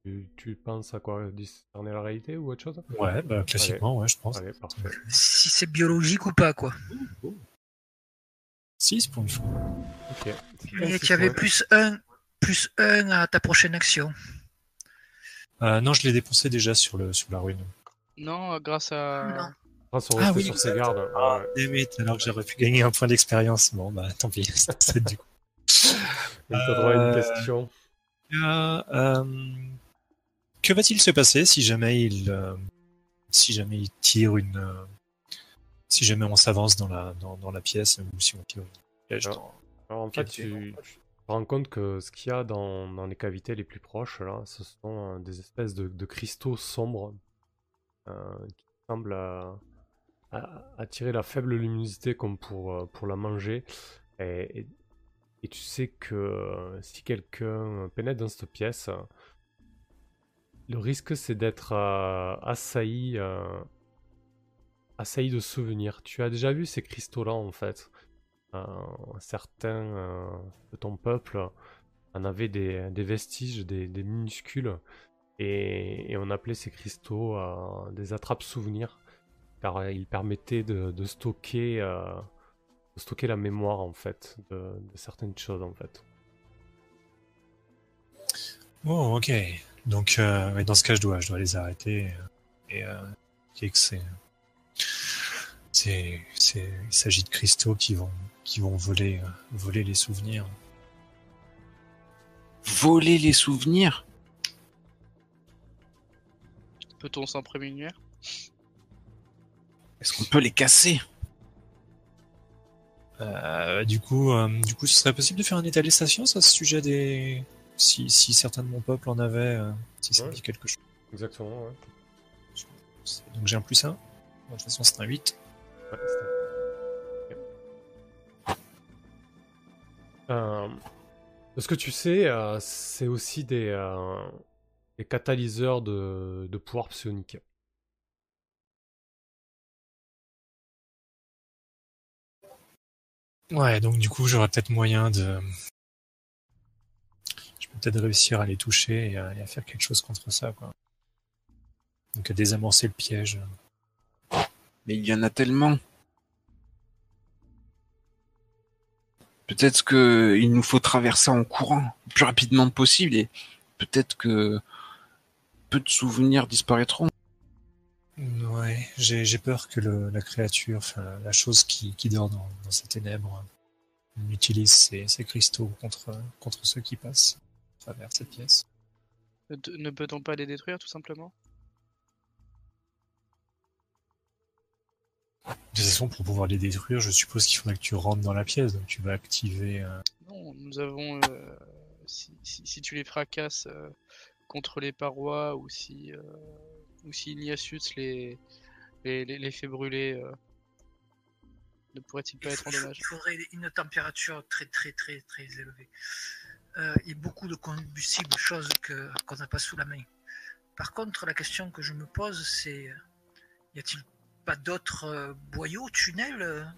Tu, tu penses à quoi? Discerner la réalité ou autre chose? Ouais, bah classiquement, ouais, je pense. Allez, parfait. Si c'est biologique ou pas, quoi. 6 pour une fois. Ok. Et tu avais plus un, plus un à ta prochaine action. Euh, non, je l'ai dépensé déjà sur, le, sur la ruine. Non, grâce à. Non. Grâce au Ah rester oui, sur ses gardes. Ah, ouais. damn it, alors que j'aurais pu gagner un point d'expérience. Bon, bah tant pis, *laughs* c'est du coup. Droit à une Euh, question. Euh, euh, que va-t-il se passer si jamais il, euh, si jamais il tire une, euh, si jamais on s'avance dans la, dans, dans la pièce ou si on tire une dans... Alors en fait, tu, tu te rends compte que ce qu'il y a dans, dans les cavités les plus proches, là, ce sont euh, des espèces de, de cristaux sombres euh, qui semblent à- à- attirer la faible luminosité comme pour, euh, pour la manger. Et, et- et tu sais que si quelqu'un pénètre dans cette pièce, euh, le risque c'est d'être euh, assailli, euh, assailli de souvenirs. Tu as déjà vu ces cristaux-là en fait. Euh, certains de ton peuple en avaient des, vestiges, des, minuscules, et, on appelait ces cristaux des attrapes-souvenirs, car ils permettaient de, stocker, de stocker la mémoire en fait de, de certaines choses en fait. Oh, ok. Donc, euh, dans ce cas, je dois, je dois les arrêter. Et euh, que c'est, c'est, c'est, il s'agit de cristaux qui vont, qui vont voler, voler les souvenirs. Voler les souvenirs? Peut-on s'en prémunir Est-ce qu'on peut les casser? Euh, du coup, euh, du coup, ce serait possible de faire un état des stations à ce sujet des, si, si, certains de mon peuple en avaient, euh, si ça dit quelque chose. Exactement, ouais. Donc j'ai un plus 1. De toute façon, c'est un 8. Ouais, un... Euh, ce que tu sais, euh, c'est aussi des, des catalyseurs de, de, pouvoir psionique. Ouais, donc du coup, j'aurais peut-être moyen de, Peut-être réussir à les toucher et à, et à faire quelque chose contre ça, quoi. Donc à désamorcer le piège. Mais il y en a tellement. Peut-être que il nous faut traverser en courant le plus rapidement possible et peut-être que peu de souvenirs disparaîtront. Ouais, j'ai peur que le, la créature, enfin la chose qui, qui dort dans, dans ces ténèbres, utilise ces, ces cristaux contre, contre ceux qui passent travers cette pièce. Ne- Ne peut-on pas les détruire tout simplement? De toute façon, pour pouvoir les détruire, je suppose qu'il faudrait que tu rentres dans la pièce, donc tu vas activer. euh, Non, nous avons. euh, si, si- si tu les fracasses euh, contre les parois ou si. euh, ou si Ignatius les, les, les, les fait brûler, euh, ne pourrait-il pas Il, être faut- en dommage il faudrait une température très très très très élevée. Euh, et beaucoup de combustible, chose qu'on n'a pas sous la main. Par contre, la question que je me pose, c'est euh, y a-t-il pas d'autres euh, boyaux, tunnels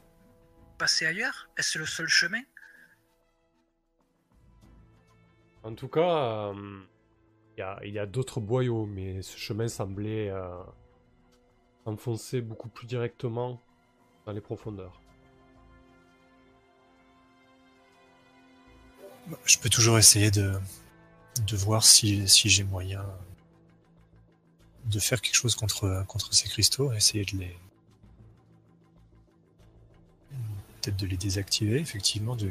passés ailleurs? Est-ce le seul chemin? En tout cas, il y a, d'autres boyaux, mais ce chemin semblait s'enfoncer beaucoup plus directement dans les profondeurs. Je peux toujours essayer de, de voir si, si j'ai moyen de faire quelque chose contre, contre ces cristaux, essayer de les. Peut-être de les désactiver, effectivement, de,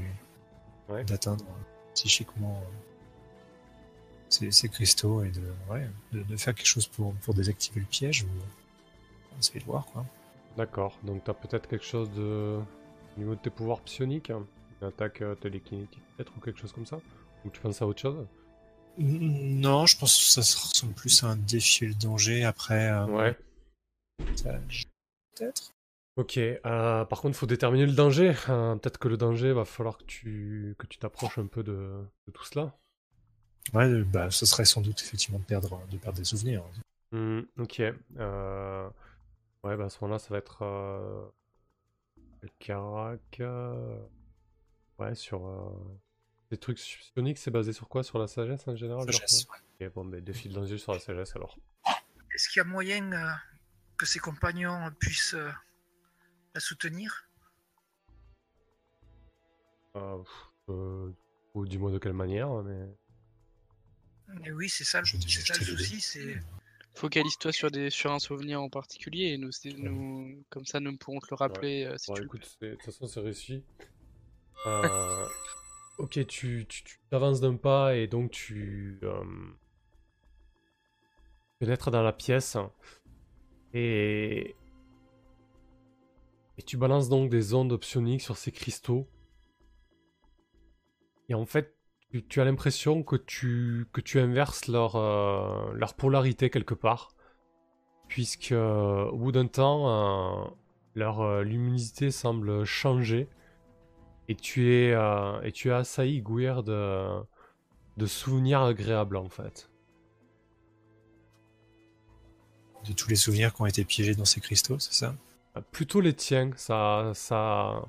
Ouais. d'atteindre psychiquement ces, ces cristaux et de, ouais, de, de faire quelque chose pour, pour désactiver le piège ou on va essayer de voir quoi. D'accord, donc t'as peut-être quelque chose de... au niveau de tes pouvoirs psioniques, hein, une attaque euh, télékinétique peut-être ou quelque chose comme ça? Ou tu penses à autre chose? Non, je pense que ça se ressemble plus à un défi et le danger après. euh, Ouais. Peut-être. Ok, euh, par contre, il faut déterminer le danger. *laughs* Euh, peut-être que le danger, va falloir que tu que tu t'approches un peu de, de tout cela. Ouais, bah, ce serait sans doute effectivement de perdre, de perdre des souvenirs. Hmm, ok. Ouais, bah à ce moment-là, ça va être euh... Ouais, sur euh, des trucs psioniques, c'est basé sur quoi? Sur la sagesse en général Sagesse, ouais. Ok, bon, mais défi de danger sur la sagesse alors. Est-ce qu'il y a moyen euh, que ses compagnons puissent euh, la soutenir? Euh, pff, euh, ou dis-moi de quelle manière, mais. Et oui, c'est ça, Je c'est ça le souci, c'est Focalise-toi sur, des, sur un souvenir en particulier et nous, comme ça nous pourrons te le rappeler euh, si Bon, tu écoute, c'est- de toute façon, c'est réussi. Euh, ok, tu, t'avances d'un pas et donc tu euh, dans la pièce et, tu balances donc des ondes psioniques sur ces cristaux. Et en fait, tu, as l'impression que tu, inverses leur, euh, leur polarité quelque part. Puisque euh, au bout d'un temps, leur luminosité semble changer et tu es euh, et tu es assailli Gouir de de souvenirs agréables en fait. De tous les souvenirs qui ont été piégés dans ces cristaux, c'est ça? Euh, Plutôt les tiens, ça ça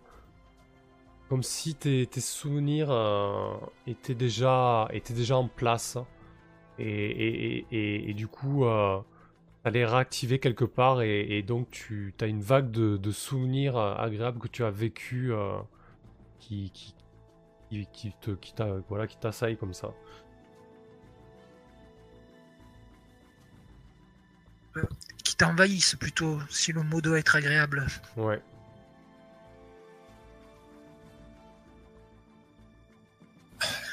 comme si tes, tes souvenirs euh, étaient déjà étaient déjà en place et et, et, et- et du coup euh, ça les réactiver quelque part et, donc tu as une vague de, de souvenirs agréables que tu as vécu euh, qui, qui, qui, qui te qui t'a- voilà qui t'assaillent comme ça. qui t'envahissent plutôt, si le mot doit être agréable. Ouais.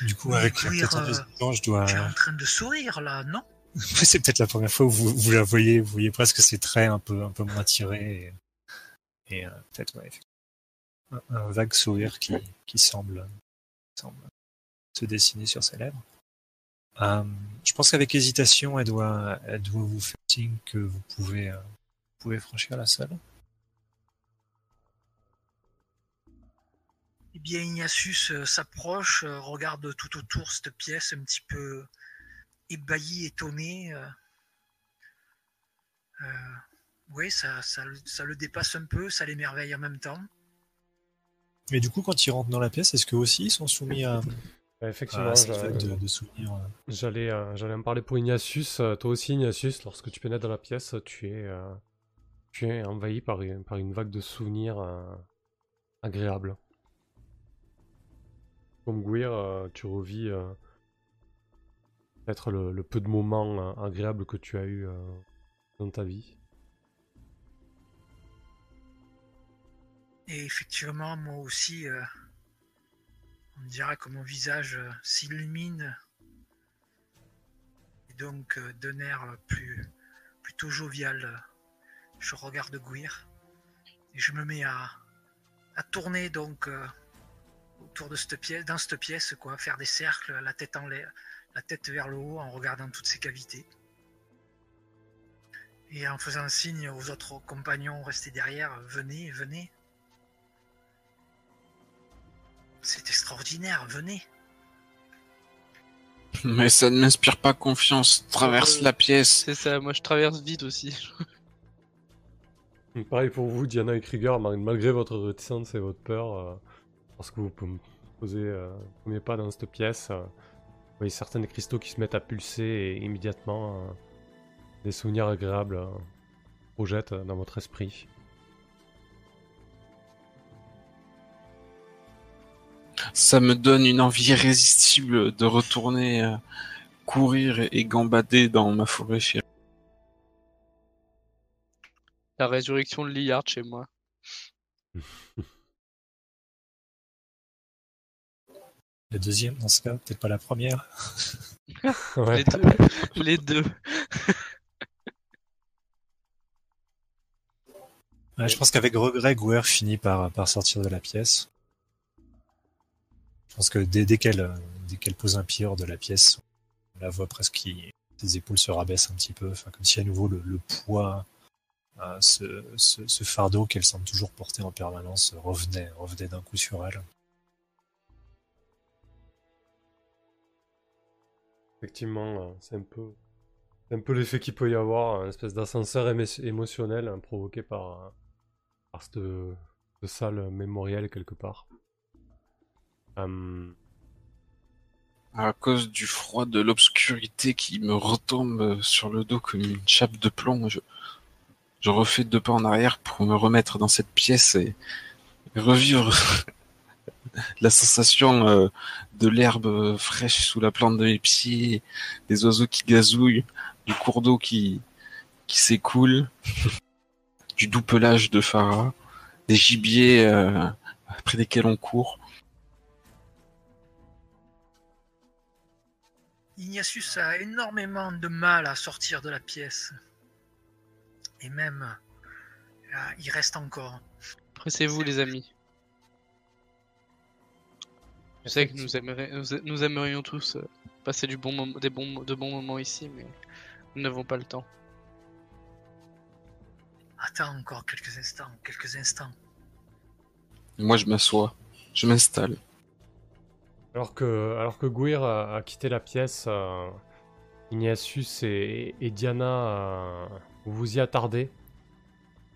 Du coup, avec un peu euh, de temps, je dois. Tu es en train de sourire là, non? *laughs* C'est peut-être la première fois où vous, vous la voyez, vous voyez presque ces traits un peu, un peu moins tirés. Et, et, euh, peut-être, ouais, effectivement, un, vague sourire qui, semble, se dessiner sur ses lèvres. Euh, je pense qu'avec hésitation, elle doit, vous faire signe que vous pouvez, euh, franchir la salle. Eh bien, Ignatius euh, s'approche, regarde tout autour cette pièce, un petit peu ébahi, étonné. oui, ça, ça le dépasse un peu, ça l'émerveille en même temps. Mais du coup, quand ils rentrent dans la pièce, est-ce qu'eux aussi ils sont soumis à, Effectivement, à cette j'a- vague de, de souvenirs euh, j'allais euh, j'allais en parler pour Ignatius. Euh, Toi aussi, Ignatius, lorsque tu pénètres dans la pièce, tu es, tu es envahi par, une- par une vague de souvenirs agréables. Comme euh, tu revis peut-être le, le peu de moments agréables que tu as eu dans ta vie. Et effectivement, moi aussi, euh, on dirait que mon visage euh, s'illumine. Et donc, euh, d'un air plus, plutôt jovial, je regarde Gwir. Et je me mets à, tourner donc autour de cette pièce, dans cette pièce, quoi, faire des cercles, la tête en l'air, la tête vers le haut, en regardant toutes ces cavités. Et en faisant signe aux autres compagnons restés derrière, venez, venez. C'est extraordinaire, venez. Mais ça ne m'inspire pas confiance. Traverse Euh, la pièce. C'est ça, moi je traverse vite aussi. *laughs* Pareil pour vous, Diana et Krieger, mal- malgré votre réticence et votre peur, euh, lorsque vous po- posez euh, le premier pas dans cette pièce, euh, vous voyez certains des cristaux qui se mettent à pulser et immédiatement euh, des souvenirs agréables euh, projettent dans votre esprit. Ça me donne une envie irrésistible de retourner euh, courir et, gambader dans ma forêt chérie. La résurrection de Liard chez moi. la deuxième dans ce cas, peut-être pas la première. *laughs* Ouais. Les deux. Les deux. Ouais, je pense qu'avec regret, Guer finit par, par sortir de la pièce. Je pense que dès, dès qu'elle euh, dès qu'elle pose un pied hors de la pièce, on la voit presque qui ses épaules se rabaissent un petit peu, comme si à nouveau le, poids, euh, ce, fardeau qu'elle semble toujours porter en permanence revenait revenait d'un coup sur elle. Effectivement, euh, c'est un peu, un peu l'effet qu'il peut y avoir, une espèce d'ascenseur émo- émotionnel hein, provoqué par, par cette, cette salle mémorielle quelque part. Hum, À cause du froid de l'obscurité qui me retombe sur le dos comme une chape de plomb, je, je refais deux pas en arrière pour me remettre dans cette pièce et revivre *laughs* la sensation euh, de l'herbe fraîche sous la plante de mes pieds, des oiseaux qui gazouillent, du cours d'eau qui, qui s'écoule, *laughs* du doux pelage de Farah, des gibiers euh, après lesquels on court. Ignatius a énormément de mal à sortir de la pièce. Et même, il reste encore. Pressez-vous les amis. Je sais que nous, aimerions, nous, nous aimerions tous euh, passer du bon moment, des bons, de bons moments ici, mais nous n'avons pas le temps. Attends encore quelques instants, quelques instants. Et moi, je m'assois, je m'installe. Alors que, alors que a, quitté la pièce, euh, Ignatius et, Diana, euh, vous y attardez.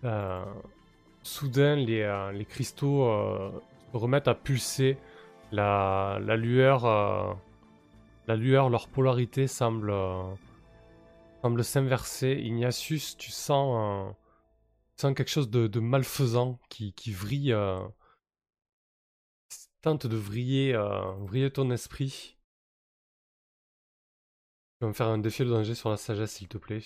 Euh, soudain, les, euh, cristaux se remettent à pulser. La, lueur, leur polarité semble, semble s'inverser. Ignatius, tu sens, tu sens quelque chose de, de malfaisant qui, qui vrille. Tente de vriller, euh, vriller ton esprit. Tu vas me faire un défi de danger sur la sagesse, s'il te plaît.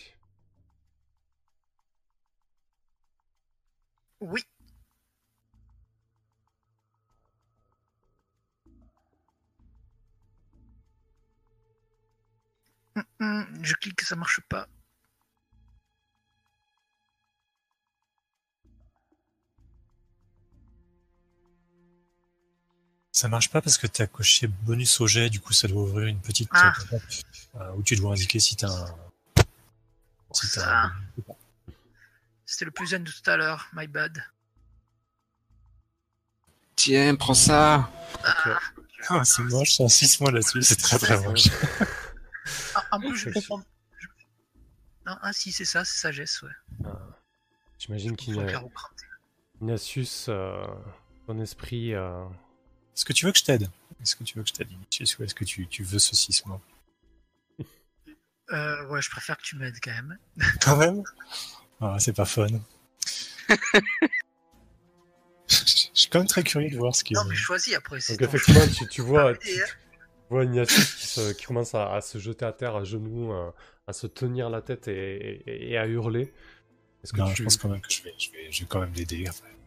Oui. Hum, hum, Je clique, ça marche pas. Ça marche pas parce que tu as coché bonus au jet, du coup ça doit ouvrir une petite Ah. euh, euh, où tu dois indiquer si un. T'as ça. un- C'était le plus zen de tout à l'heure, my bad. Tiens, prends ça. Ah, c'est moche, ça insiste moi là-dessus, c'est très très moche. Ah, en plus, je comprends. je- Non, ah si, c'est ça, c'est sagesse, ouais. Ah. J'imagine Faut faire qu'Ignatius, au cranté. euh, ton esprit... euh, Est-ce que tu veux que je t'aide? Est-ce que tu veux que je t'aide, Vinicius, ou est-ce que tu, tu veux ceci seulement Euh, ouais, je préfère que tu m'aides quand même. *laughs* Quand même? Ah, c'est pas fun. *laughs* Je suis quand même très curieux de voir ce qui Non, mais choisis après. c'est Donc effectivement, tu, tu vois, *laughs* tu, tu vois Ignatius qui, se- qui commence à, à se jeter à terre à genoux, à se tenir la tête et, et- et à hurler. Est-ce que Non, tu... je pense quand même que je vais, je vais, je vais quand même l'aider,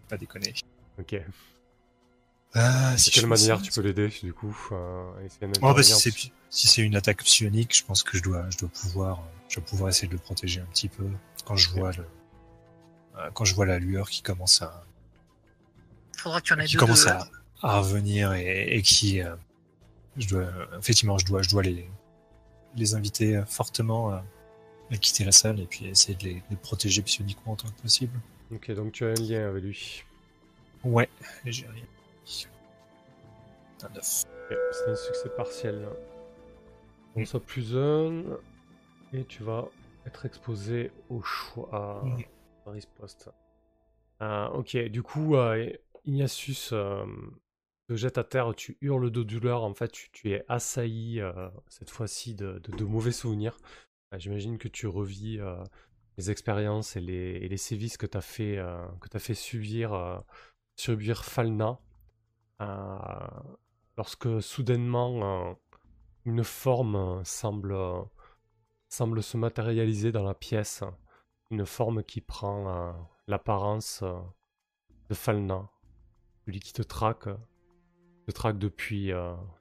pas déconner. Ok. Ah, De si quelle je fais manière ça, tu peux l'aider, du coup euh, Oh, bah, si c'est si une attaque psionique, je pense que je dois je dois pouvoir je dois pouvoir essayer de le protéger un petit peu quand je vois le euh, quand je vois la lueur qui commence à Faudra que tu en aies qui deux. commence deux, à, à revenir et, et qui euh, je dois effectivement je dois je dois les les inviter euh, fortement à, à quitter la salle et puis essayer de les, de les protéger psioniquement autant que possible. Ok, donc tu as un lien avec lui. Ouais, j'ai rien. Un C'est un succès partiel. On Mm. soit plus un, et tu vas être exposé au choix Mm. riposte. Euh, ok, du coup, euh, Ignatius euh, te jette à terre, tu hurles de douleur. En fait, tu, tu es assailli euh, cette fois-ci de, de- de mauvais souvenirs. J'imagine que tu revis les expériences et les, et les sévices que tu as fait, que t'as fait subir, subir Falna. Lorsque soudainement euh, une forme euh, semble, euh, semble se matérialiser dans la pièce, une forme qui prend l'apparence de Falna, celui qui te traque, te traque depuis,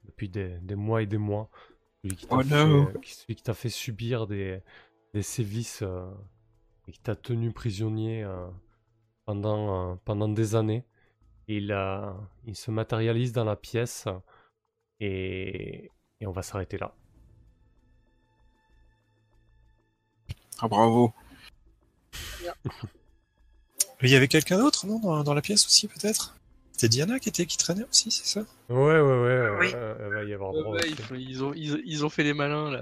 depuis des, des mois et des mois, celui qui t'a Oh fait, no. subir des, des sévices et qui t'a tenu prisonnier pendant, pendant des années. Il, euh, il se matérialise dans la pièce et, et on va s'arrêter là. Ah bravo. *laughs* Il y avait quelqu'un d'autre, non, dans, dans la pièce aussi, peut-être? C'était Diana qui était qui traînait aussi, c'est ça? Ouais, ouais, ouais, Oui. euh, euh, va y avoir Ouais, droit ouais, aussi. ils, ont, ils, ils ont fait les malins là.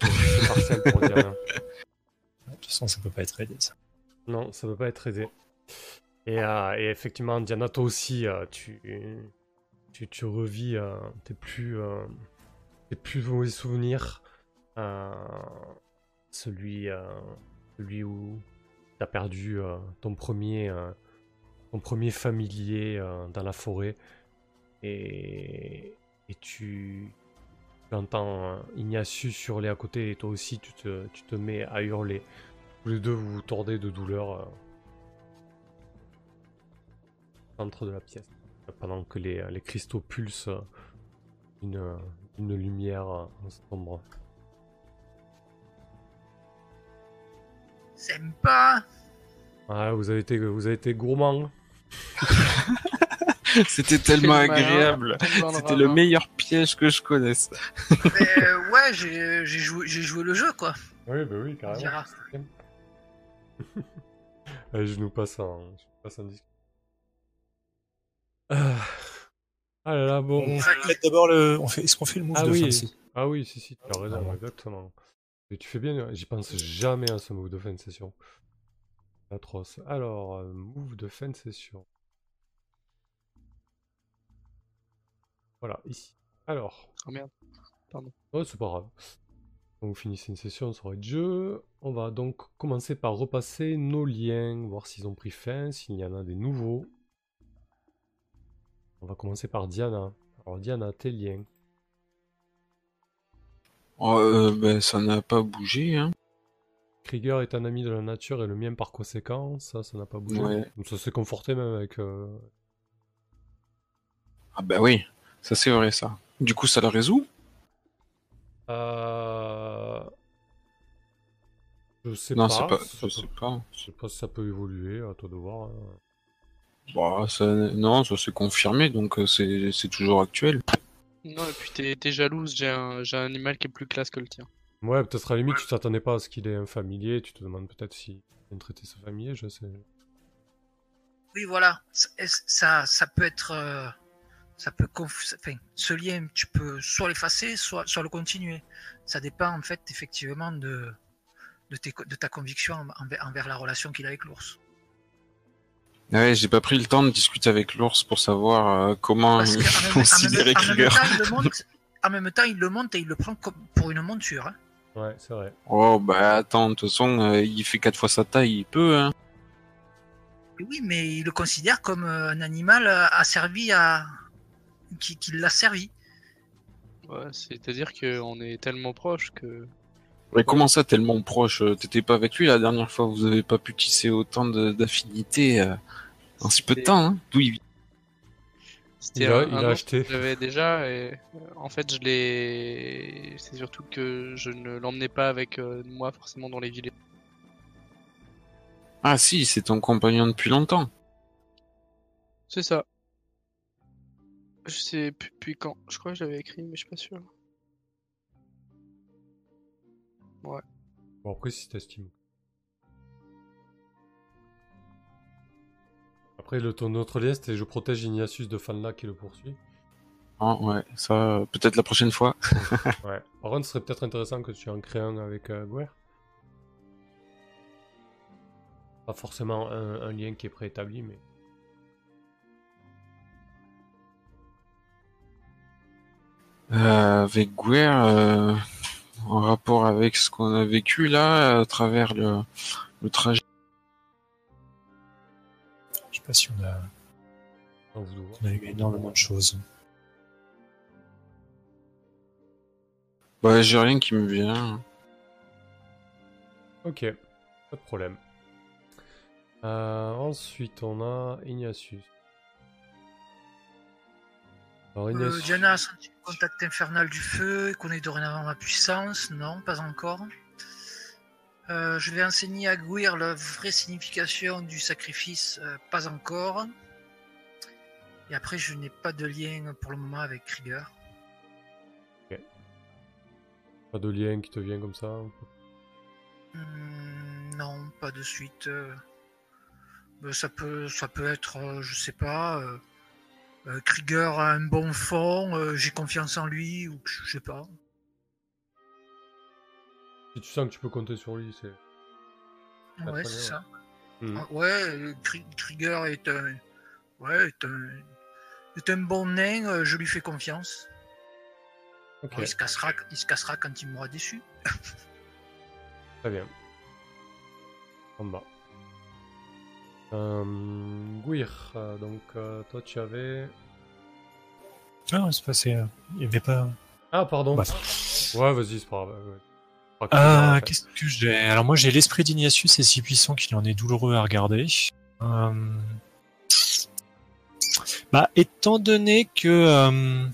Pour *laughs* Diana. De toute façon, ça peut pas être aidé, ça. Non, ça peut pas être aidé. Et, euh, et effectivement, Diana, toi aussi, euh, tu, tu, revis euh, tes plus, tes mauvais souvenirs. Celui, celui où tu as perdu ton, premier, ton premier familier dans la forêt. Et, et tu, entends euh, Ignatius hurler à côté et toi aussi tu te, tu te mets à hurler. Tous les deux vous vous tordez de douleur centre de la pièce. Pendant que les, les cristaux pulsent une, une lumière sombre. Sympa Ah, vous avez été, vous avez été gourmand. *laughs* C'était tellement agréable. C'était le meilleur piège que je connaisse. *laughs* Mais, euh, Ouais, j'ai j'ai joué, j'ai joué le jeu, quoi. Oui, bah oui, carrément, *laughs* je nous passe en, je passe en disque. Ah. ah là là, bon. On fait d'abord le. On fait... Est-ce qu'on fait le move Ah de oui. fancy Ah oui, si, si, tu as raison, Ah. exactement. Et tu fais bien, j'y pense jamais à ce move de fin de session. Atroce. Alors, euh, move de fin de session. Voilà, ici. Alors. Oh merde. Oh, c'est pas grave. Quand vous finissez une session, ça aura de jeu. On va donc commencer par repasser nos liens, voir s'ils ont pris fin, s'il y en a des nouveaux. On va commencer par Diana. Alors, Diana, tes liens. Oh, euh, ben, ça n'a pas bougé, hein. Krieger est un ami de la nature et le mien par conséquent, ça, ça n'a pas bougé. Ouais. Donc ça s'est conforté même avec... euh, Ah bah oui, ça c'est vrai ça. Du coup, ça le résout? Euh... Je sais Non, pas. c'est pas. ça Je peut- sais pas. Je sais pas si ça peut évoluer, à toi de voir. hein. Bah, ça, non, ça s'est confirmé, donc euh, c'est toujours actuel. Non, et puis t'es jalouse, j'ai un, j'ai un animal qui est plus classe que le tien. Ouais, peut-être à la limite, tu t'attendais pas à ce qu'il ait un familier, tu te demandes peut-être s'il vient traiter ce familier, je sais. Oui, voilà. Ça, ça, ça peut être. euh, ça peut conf- enfin, ce lien, tu peux soit l'effacer, soit, soit le continuer. Ça dépend, en fait, effectivement, de, de, tes co- de ta conviction envers, envers la relation qu'il a avec l'ours. Ouais, j'ai pas pris le temps de discuter avec l'ours pour savoir euh, comment Parce il *laughs* même, considérait même- en même Krieger. temps, il le monte, en même temps, il le monte et il le prend comme pour une monture. hein. Ouais, c'est vrai. Oh bah attends, de toute façon, euh, il fait quatre fois sa taille, il peut. Hein. Oui, mais il le considère comme euh, un animal asservi à. qui, qui l'a servi. Ouais, C'est-à-dire qu'on est tellement proche que. Mais comment ça, tellement proche? T'étais pas avec lui la dernière fois, vous avez pas pu tisser autant euh, en si peu de temps, hein D'où il C'était Il a, un- il un a nom acheté. que J'avais déjà et euh, en fait je l'ai. C'est surtout que je ne l'emmenais pas avec euh, moi forcément dans les villes. Ah si, c'est ton compagnon depuis longtemps. C'est ça. Je sais plus depuis quand. Je crois que j'avais écrit, mais je suis pas sûr. Bon, après, si t'estimes. Après, le, ton autre lien, c'était je protège Ignatius de Fanla qui le poursuit. Ah ouais, ça, peut-être la prochaine fois. *laughs* Ouais. Par contre, ce serait peut-être intéressant que tu en crées un avec euh, Guer. Pas forcément un, un lien qui est préétabli, mais. Euh, avec Guer, euh, en rapport avec ce qu'on a vécu là, à travers le, le trajet. Pas si on a, on vous doit. on a eu énormément de choses. Bah, j'ai rien qui me vient. Ok, pas de problème. Euh, ensuite, on a Ignatius. Alors, Euh, Ignatius. Diana a senti le contact infernal du feu et connaît dorénavant ma puissance. Non, pas encore. Euh, je vais enseigner à Gouir la vraie signification du sacrifice. euh, pas encore. Et après, je n'ai pas de lien pour le moment avec Krieger. Pas de lien qui te vient comme ça Hmm, non, pas de suite. euh. Ça peut, ça peut être, je sais pas. Krieger a un bon fond. J'ai confiance en lui ou je sais pas. Si tu sens que tu peux compter sur lui, c'est. Ah, Ouais, c'est ça. Mhm. Ah, Ouais, Kri- Krieger est un, ouais, est un, est un bon nain. euh, Je lui fais confiance. Il se cassera, il se cassera quand il m'aura déçu. *laughs* très bien. En bas. Euh, Guir, euh, donc euh, toi tu avais. Ah, c'est passé. Il y avait pas. Ah, pardon. Bah. Ouais, vas-y, c'est pas grave. ouais. Ah, fait. qu'est-ce que j'ai? Alors moi j'ai l'esprit d'Ignatius, c'est si puissant qu'il en est douloureux à regarder. Euh, Bah, étant donné que, euh...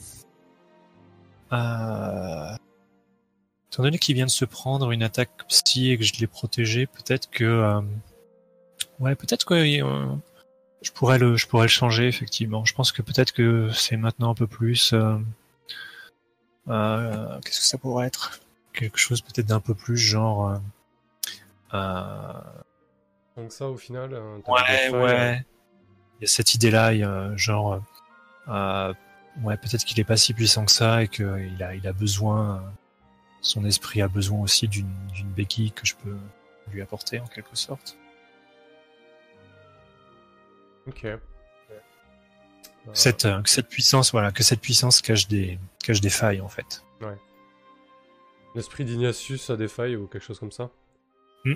euh, étant donné qu'il vient de se prendre une attaque psy et que je l'ai protégé, peut-être que, euh, ouais, peut-être que euh, je pourrais le, je pourrais le changer effectivement. Je pense que peut-être que c'est maintenant un peu plus. euh, euh, Qu'est-ce que ça pourrait être? Quelque chose peut-être d'un peu plus genre. euh, euh, Donc, ça au final. euh, ouais, ouais. Il y a cette idée-là, genre, ouais, peut-être qu'il est pas si puissant que ça et qu'il a, il a besoin, son esprit a besoin aussi d'une, d'une béquille que je peux lui apporter en quelque sorte. Ok. Cette, que cette puissance, voilà, que cette puissance cache des, cache des failles en fait. L'esprit d'Ignatius a des failles ou quelque chose comme ça Hmm.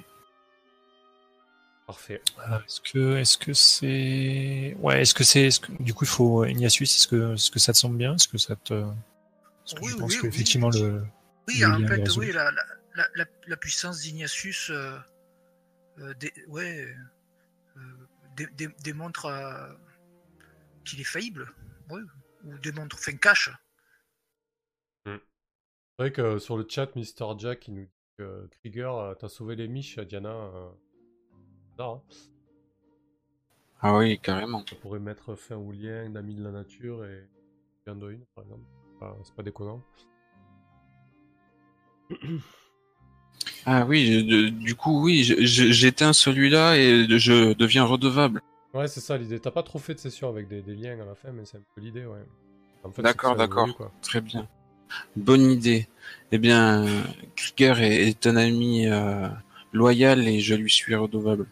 Parfait. Euh, Est-ce que, est-ce que c'est, ouais, est-ce que c'est, que, du coup, il faut Ignatius, est-ce que, est-ce que ça te semble bien, est-ce que ça te, est-ce que Oui, je pense oui, que oui, effectivement le, Oui, Le en fait, oui, la, la, la, puissance d'Ignatius euh, euh, dé- ouais, euh, dé- dé- démontre euh, qu'il est faillible. Oui. Ou démontre, enfin, cache. C'est vrai que sur le chat, Mr. Jack il nous dit que Krieger, euh, t'as sauvé les miches, Diana. euh, bizarre, hein. Ah oui, carrément. Ça pourrait mettre fin au lien d'amis de la nature et Gandoin, par exemple. Enfin, c'est pas déconnant. *clears throat* Ah oui, je- du coup, oui, j'éteins celui-là et je deviens redevable. Ouais, c'est ça l'idée. T'as pas trop fait de session avec des, des liens à la fin, mais c'est un peu l'idée, ouais. En fait, D'accord, d'accord. Très bien. Bonne idée. Eh bien, Krieger est, est un ami euh, loyal et je lui suis redevable.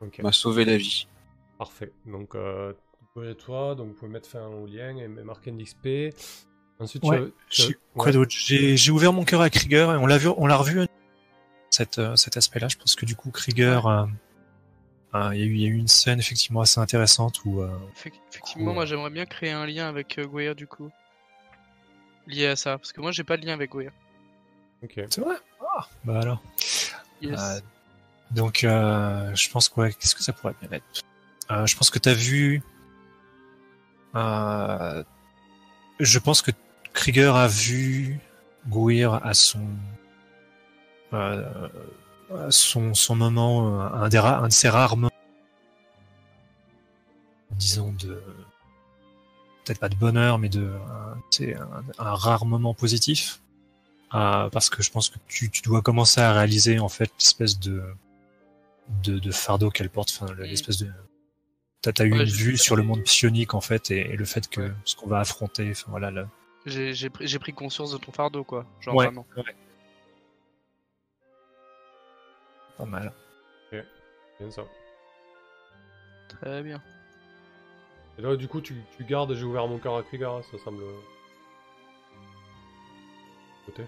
Ok, Il m'a sauvé la vie. parfait. Donc, euh, toi donc vous pouvez mettre fin au lien et marquer un XP. Ensuite, Ouais, tu as- tu as- J'ai- Quoi ouais. d'autre? J'ai ouvert mon cœur à Krieger et on l'a vu, on l'a revu cet, euh, cet aspect-là. Je pense que du coup Krieger, euh, euh, il y, a eu- il y a eu une scène effectivement assez intéressante où euh, Effec- Effectivement, moi j'aimerais bien créer un lien avec euh, Gweir du coup. Lié à ça, parce que moi j'ai pas de lien avec Gweir. Ok. c'est vrai? Ah, bah alors. Yes. Euh, donc, euh, je pense que ouais, qu'est-ce que ça pourrait bien être? Euh, Je pense que t'as vu. euh, je pense que Krieger a vu Gouir à son euh, à son son moment, un des ra- un de ses rares moments, disons de peut-être pas de bonheur, mais de un, c'est un, un rare moment positif. Euh, parce que je pense que tu, tu dois commencer à réaliser en fait l'espèce de, de de fardeau qu'elle porte, enfin l'espèce de t'as eu Ouais, une vue sur le monde psionique en fait et, et le fait que Ouais. ce qu'on va affronter, enfin voilà, le- J'ai pris, j'ai pris conscience de ton fardeau quoi. Genre Ouais. vraiment. pas mal. Bien ça. Très bien. Et là, du coup, tu, tu gardes, j'ai ouvert mon cœur à Krieger, ça semble. Côté.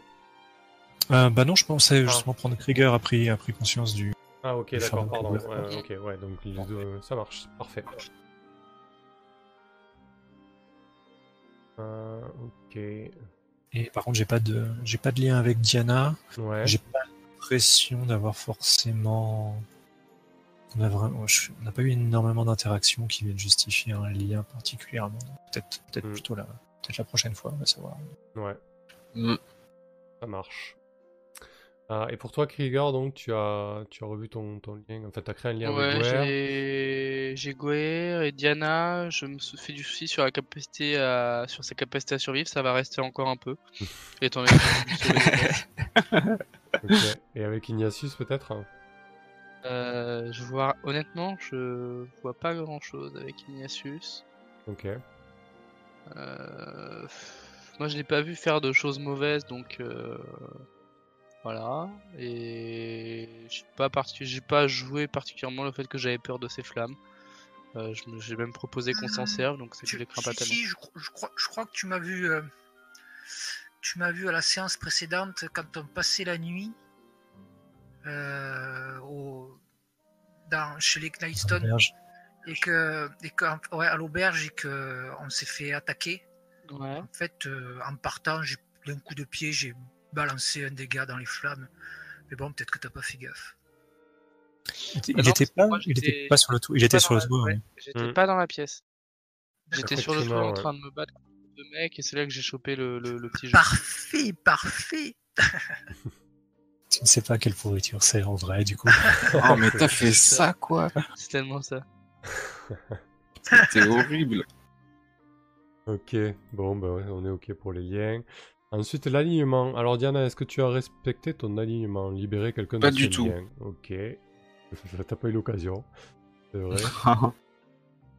Euh, bah non, je pensais justement prendre Krieger a pris a pris conscience du. Ah, ok, d'accord, pardon. ouais, ok, ouais, donc les deux, ça marche, parfait. Euh, ok. Et par contre, j'ai pas de j'ai pas de lien avec Diana. Ouais. J'ai pas l'impression d'avoir forcément. On a vraiment, je- on n'a pas eu énormément d'interactions qui viennent justifier un lien particulièrement. Peut-être, peut-être Mm. plutôt la, peut-être la prochaine fois, on va savoir. Ouais, Mm. ça marche. Ah, et pour toi, Krieger, donc, tu as, tu as revu ton, ton lien. En fait, tu as créé un lien Ouais, avec Gwer. j'ai Gweir et Diana. Je me suis fait du souci sur la capacité à sur sa capacité à survivre. Ça va rester encore un peu. étant donné que. Et avec Ignatius, peut-être Euh, je vois honnêtement, je vois pas grand chose avec Ignatius. Ok. Euh, Moi, je l'ai pas vu faire de choses mauvaises, donc euh, voilà. Et j'ai pas j'ai pas joué particulièrement le fait que j'avais peur de ces flammes. Euh, je me- j'ai même proposé qu'on s'en serve, donc c'est que je les crains pas tellement. si, je, cro- je crois, je crois que tu m'as vu. euh, tu m'as vu à la séance précédente quand on passait la nuit au, dans, chez les Knightstone et que, et que ouais, à l'auberge et que on s'est fait attaquer. Ouais. En fait, euh, en partant, j'ai d'un coup de pied, j'ai balancé un dégât dans les flammes. Mais bon, peut-être que t'as pas fait gaffe. Il était, il non, était parce que pas, moi, il était pas sur le toit. Il était sur le toit. ouais. J'étais Hmm. pas dans la pièce. J'étais sur le toit en train de me battre contre deux mecs et c'est là que j'ai chopé le, le, le petit jeu. Parfait, parfait. *laughs* Tu ne sais pas quelle pourriture c'est en vrai, du coup. *laughs* Oh, mais t'as fait ça, quoi C'est tellement ça. *laughs* C'était horrible. Ok. Bon, bah ouais, on est ok pour les liens. Ensuite, l'alignement. Alors, Diana, est-ce que tu as respecté ton alignement Libérer quelqu'un Pas de du tout. lien Ok. *laughs* T'as pas eu l'occasion. C'est vrai.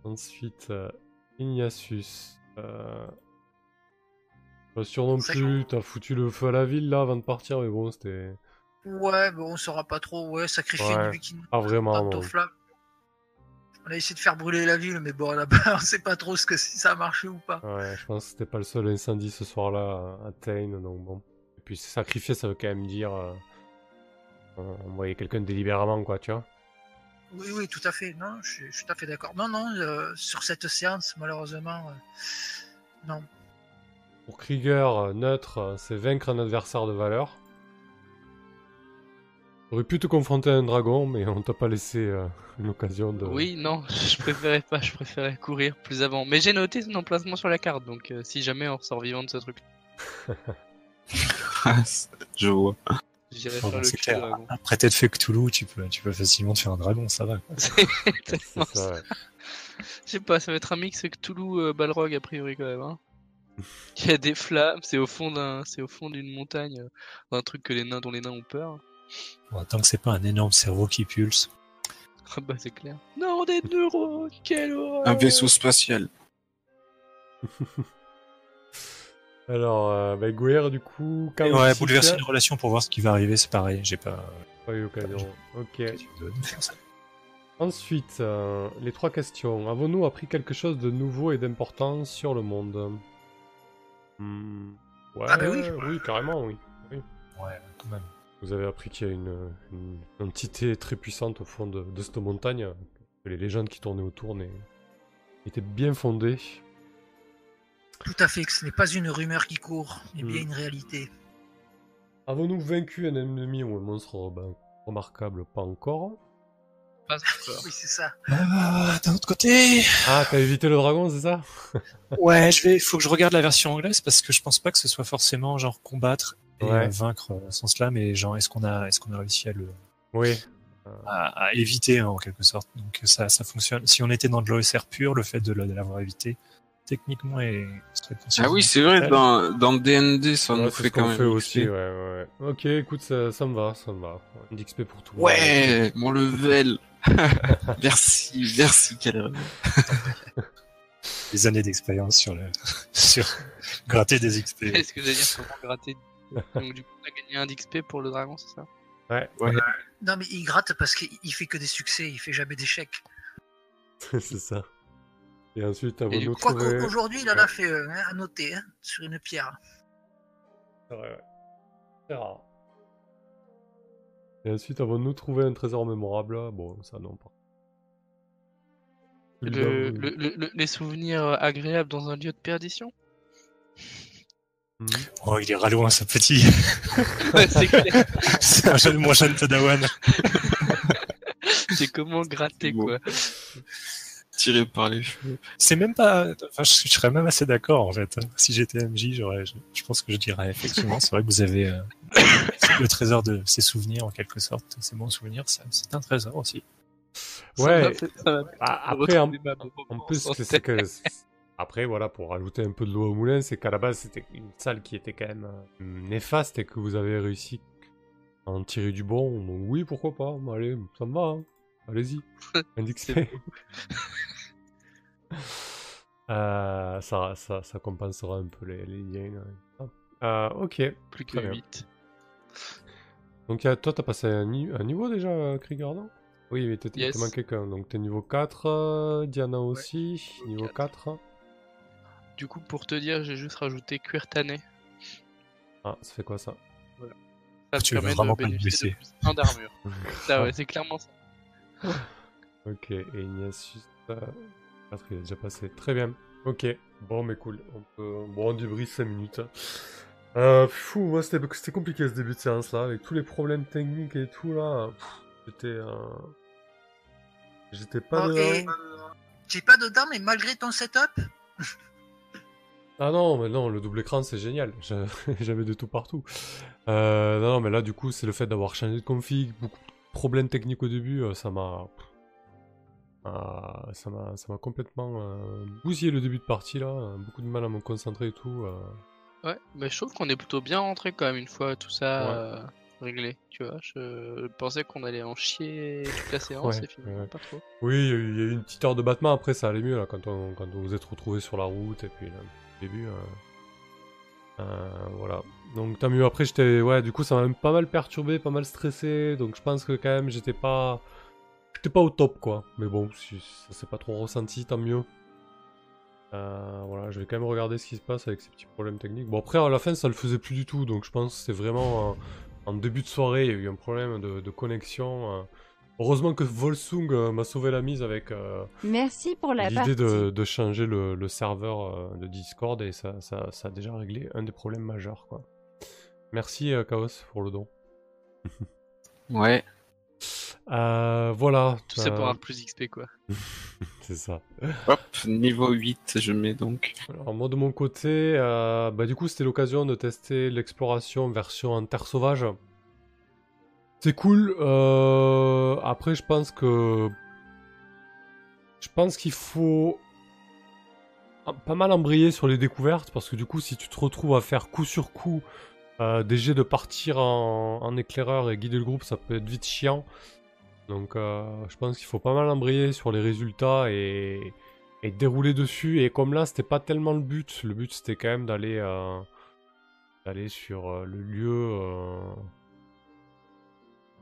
Ensuite, euh, Ignatius. Euh... Pas sûr non plus, t'as foutu le feu à la ville là avant de partir, mais bon, c'était. Ouais, bon, on saura pas trop. Ouais, sacrifier Ouais. une viking Pas vraiment. On a essayé de faire brûler la ville, mais bon, là-bas, *laughs* on sait pas trop ce que si ça a marché ou pas. Ouais, je pense que c'était pas le seul incendie ce soir-là à Tain, donc bon. Et puis sacrifier, ça veut quand même dire euh, envoyer quelqu'un délibérément, quoi, tu vois. Oui, oui, tout à fait. Non, je, suis- je suis tout à fait d'accord. Non, non, euh, sur cette séance, malheureusement, euh, non. Pour Krieger, neutre, c'est vaincre un adversaire de valeur. J'aurais pu te confronter à un dragon, mais on t'a pas laissé euh, une occasion de. Oui, non, *laughs* je préférais pas, je préférais courir plus avant. Mais j'ai noté son emplacement sur la carte, donc euh, si jamais on ressort vivant de ce truc, *laughs* Je vois. j'irai faire le clair. dragon. *laughs* Après t'être fait Cthulhu, tu peux, tu peux facilement te faire un dragon, ça va. quoi. C'est C'est tellement ça, ouais. Je sais pas, ça va être un mix Cthulhu euh, Balrog a priori quand même. Hein. Il y a des flammes, c'est au fond d'un, c'est au fond d'une montagne, euh, un truc que les nains dont les nains ont peur. Bon, tant que c'est pas un énorme cerveau qui pulse. *laughs* Ah bah c'est clair. Non, des neurones, quelle horreur Un vaisseau spatial. *laughs* Alors, euh, bah, Guerre, du coup, quand Ouais, bouleverser une relation pour voir ce qui va arriver, c'est pareil. J'ai pas. Pas eu l'occasion. Ok. Ensuite, euh, les trois questions. Avons-nous appris quelque chose de nouveau et d'important sur le monde? Hmm, Ouais, Ah bah oui. oui, carrément, oui. Ouais, quand même. Vous avez appris qu'il y a une, une entité très puissante au fond de, de cette montagne, que les légendes qui tournaient autour n'est- étaient bien fondées. Tout à fait, que ce n'est pas une rumeur qui court, mais bien Mm. une réalité. Avons-nous vaincu un ennemi ou un monstre ben, remarquable? Pas encore. Pas *laughs* encore. Oui, c'est ça. Ah, d'un autre côté. Ah, t'as évité le dragon, c'est ça? Ouais, je vais. Faut que je regarde la version anglaise parce que je pense pas que ce soit forcément genre combattre et Ouais. vaincre euh, sans cela, mais genre est-ce qu'on a, est-ce qu'on a réussi à le, Oui. à, à éviter hein, en quelque sorte. Donc ça, ça fonctionne. Si on était dans de l'OSR pur, le fait de, le- l'avoir évité, techniquement, et serait Ah oui, c'est vrai, dans, dans DND, ça Ouais, nous fait quand même. fait aussi, XP. ouais, ouais, ouais. Ok, écoute, ça, ça me va, ça me va. Un d'XP pour tout le. Ouais, mon level. *laughs* merci, merci, quelle des années d'expérience sur le, *laughs* sur gratter des XP. Est-ce que j'allais dire comment gratter Donc du coup, on a gagné un d'XP pour le dragon, c'est ça? Ouais, Non, mais il gratte parce qu'il il fait que des succès, il fait jamais d'échecs. *laughs* c'est ça. Et ensuite, Et du avons-nous coup, Quoique trouvé... aujourd'hui, il en Ouais. a fait un, hein, à noter, hein, sur une pierre. C'est vrai, ouais. C'est rare. Et ensuite, avons-nous trouvé un trésor mémorable? Bon, ça non pas. le, Celui-là, le- le- le- Les souvenirs agréables dans un lieu de perdition? Oh, il est raloin, ce petit. *laughs* Ouais, c'est clair. c'est un jeune, moins jeune Padawan. C'est comment gratter, Bon. quoi. tiré par les cheveux. C'est même pas. Enfin, je, je serais même assez d'accord en fait. Si j'étais MJ, j'aurais. Je, je pense que je dirais effectivement. C'est vrai que vous avez euh, le trésor de ses souvenirs en quelque sorte. Ces bons souvenirs, ça- c'est un trésor aussi. Ouais. Ça ça Ah, après, en que c'est que. Après, voilà, pour rajouter un peu de l'eau au moulin, c'est qu'à la base, c'était une salle qui était quand même euh, néfaste et que vous avez réussi à en tirer du bon. Donc, oui, pourquoi pas Allez, ça me va. hein. Allez-y. *laughs* C'est *laughs* Euh, ça, ça, ça compensera un peu les, les liens. hein. Euh, ok. Plus que Très bien. 8. Donc, toi, t'as passé un, ni- un niveau déjà, Krieger, non? Oui, mais t'es- Yes. qu'un. Donc, t'es niveau 4, euh, Diana aussi, niveau niveau 4. Du coup, pour te dire, j'ai juste rajouté cuir tanné. Ah, ça fait quoi ça Ça Tu te veux permet vraiment de bénéficier de d'armure. Ça, *laughs* ouais, c'est clairement ça. *laughs* Ok, et Ignatius, euh, Quatre, il a déjà passé. Très bien. Ok, bon, mais cool. On peut... Bon, on débriefe 5 minutes. Euh, fou, moi, c'était c'était compliqué ce début de séance là, avec tous les problèmes techniques et tout là. Pff, J'étais. euh, J'étais pas Oh, dedans. et- J'ai pas dedans, mais malgré ton setup, *laughs* Ah non, mais non, le double écran c'est génial. J'a- *laughs* J'avais de tout partout. Euh, non, non, mais là du coup, c'est le fait d'avoir changé de config, beaucoup de problèmes techniques au début, euh, ça m'a. Ça m'a ça m'a complètement euh, bousillé le début de partie là, euh, beaucoup de mal à me concentrer et tout. euh. Ouais, mais je trouve qu'on est plutôt bien rentré quand même une fois tout ça Ouais. réglé. Tu vois, je pensais qu'on allait en chier toute la séance Ouais, et finalement ouais. pas trop. Oui, il y, a eu- une petite heure de battement, après ça allait mieux là, quand on, quand on vous êtes retrouvés sur la route et puis là, début. euh, euh, voilà. Donc tant mieux, après j'étais. Ouais, du coup ça m'a même pas mal perturbé, pas mal stressé, donc je pense que quand même j'étais pas. J'étais pas au top quoi. Mais bon, si ça s'est pas trop ressenti, tant mieux. Euh, voilà, je vais quand même regarder ce qui se passe avec ces petits problèmes techniques. Bon, après à la fin ça le faisait plus du tout, donc je pense que c'est vraiment. en- début de soirée, il y a eu un problème de, connexion. Heureusement que Volsung euh, m'a sauvé la mise avec euh, Merci pour la partie. l'idée de, de changer le, le serveur euh, de Discord et ça, ça, ça a déjà réglé un des problèmes majeurs. Quoi. Merci euh, Chaos pour le don. *laughs* Ouais. Euh, voilà. Tout ça pour avoir plus XP quoi. *laughs* C'est ça. Hop, niveau 8, je mets donc. Alors moi de mon côté, euh, bah, du coup c'était l'occasion de tester l'exploration version en terre sauvage. C'est cool. euh, Après je pense que je pense qu'il faut pas mal embrayer sur les découvertes parce que du coup si tu te retrouves à faire coup sur coup euh, des jets de partir en, éclaireur et guider le groupe, ça peut être vite chiant. Donc euh, je pense qu'il faut pas mal embrayer sur les résultats et, dérouler dessus. Et comme là, c'était pas tellement le but. Le but c'était quand même d'aller sur le lieu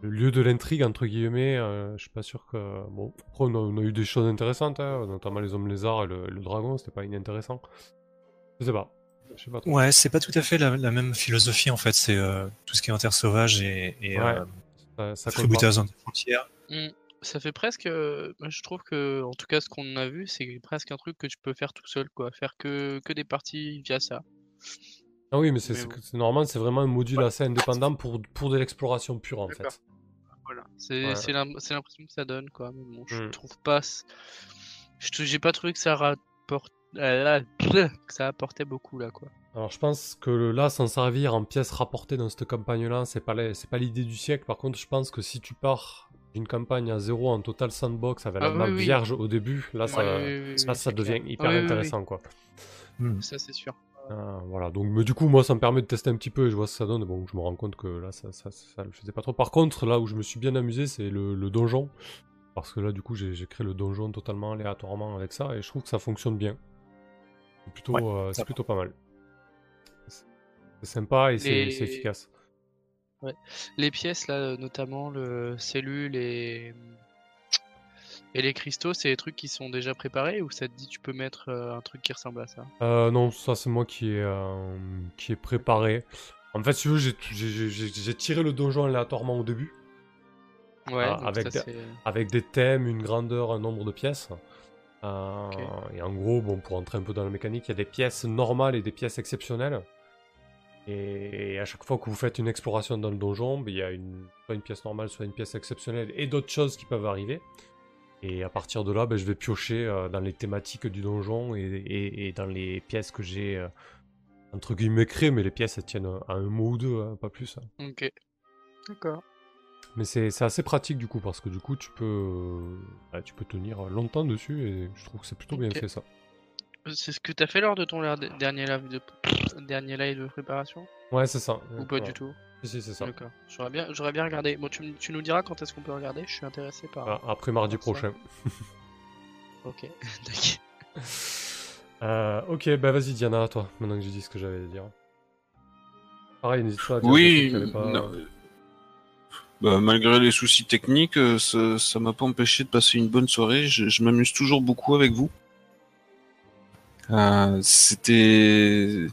le lieu de l'intrigue entre guillemets. euh, je suis pas sûr que bon. Après, on a, on a eu des choses intéressantes, hein, notamment les hommes lézards et le, le dragon. C'était pas inintéressant. Je sais pas. Je sais pas trop. Ouais, c'est pas tout à fait la, la même philosophie en fait. C'est euh, tout ce qui est inter sauvage et, et Ouais, euh, Ça, ça frontières. Hmm. Ça fait presque. euh, Je trouve que, en tout cas, ce qu'on a vu, c'est presque un truc que tu peux faire tout seul, quoi. Faire que, que des parties via ça. Ah oui, mais c'est bon. normal, c'est vraiment un module assez indépendant pour, pour de l'exploration pure en fait. Voilà. C'est Ouais. l'impression que ça donne, quoi. Mais bon, je Hmm. trouve pas. J'ai pas trouvé que ça rapporte. là, *laughs* que ça apportait beaucoup, là, quoi. Alors je pense que là, s'en servir en pièces rapportées dans cette campagne-là, c'est pas la- c'est pas l'idée du siècle. Par contre, je pense que si tu pars d'une campagne à zéro en total sandbox avec la Ah oui, map oui. vierge au début, là, ça, Ouais, oui, oui, là, oui, ça devient clair. hyper Oui, oui, oui. intéressant quoi. Hmm. Ça, c'est sûr. Ah, voilà, donc mais du coup, moi, ça me permet de tester un petit peu et je vois ce que ça donne. Bon, je me rends compte que là, ça, ça, ça le faisait pas trop. Par contre, là où je me suis bien amusé, c'est le, le donjon. Parce que là, du coup, j'ai créé le donjon totalement aléatoirement avec ça et je trouve que ça fonctionne bien. C'est plutôt, Ouais, euh, ça c'est plutôt pas mal. C'est sympa et c'est Et- c'est efficace. Les pièces, là, notamment le cellule et. Et les cristaux, c'est des trucs qui sont déjà préparés ou ça te dit tu peux mettre euh, un truc qui ressemble à ça? Euh, non, ça c'est moi qui ai, euh, qui préparé. En fait, si tu veux, j'ai- tiré le donjon aléatoirement au début, Ouais, Ah, donc avec ça, des- c'est- avec des thèmes, une grandeur, un nombre de pièces. Euh. Et en gros, bon, pour entrer un peu dans la mécanique, il y a des pièces normales et des pièces exceptionnelles. Et à chaque fois que vous faites une exploration dans le donjon, ben, il y a une, soit une pièce normale, soit une pièce exceptionnelle et d'autres choses qui peuvent arriver. Et à partir de là, ben, je vais piocher euh, dans les thématiques du donjon et, et- et dans les pièces que j'ai euh, entre guillemets créées, mais les pièces elles tiennent à un mot ou deux, hein, pas plus. hein. Ok. D'accord. Mais c'est assez pratique du coup, parce que du coup tu peux, euh, bah, tu peux tenir longtemps dessus et je trouve que c'est plutôt bien fait ça. C'est ce que t'as fait lors de ton dernier live de, dernier live de préparation? Ouais, c'est ça. Ou pas Ouais. du tout? Si, si, c'est ça. D'accord. J'aurais bien, j'aurais bien regardé. Bon, tu, nous diras quand est-ce qu'on peut regarder Je suis intéressé par. Ah, après mardi par prochain. *laughs* Ok. *laughs* D'accord. Euh, ok, bah vas-y Diana, à toi, maintenant que j'ai dit ce que j'avais à dire. Pareil, n'hésite pas à dire Oui, pas- non, bah, malgré les soucis techniques, euh, ça ça m'a pas empêché de passer une bonne soirée. Je, je m'amuse toujours beaucoup avec vous. Euh, C'était,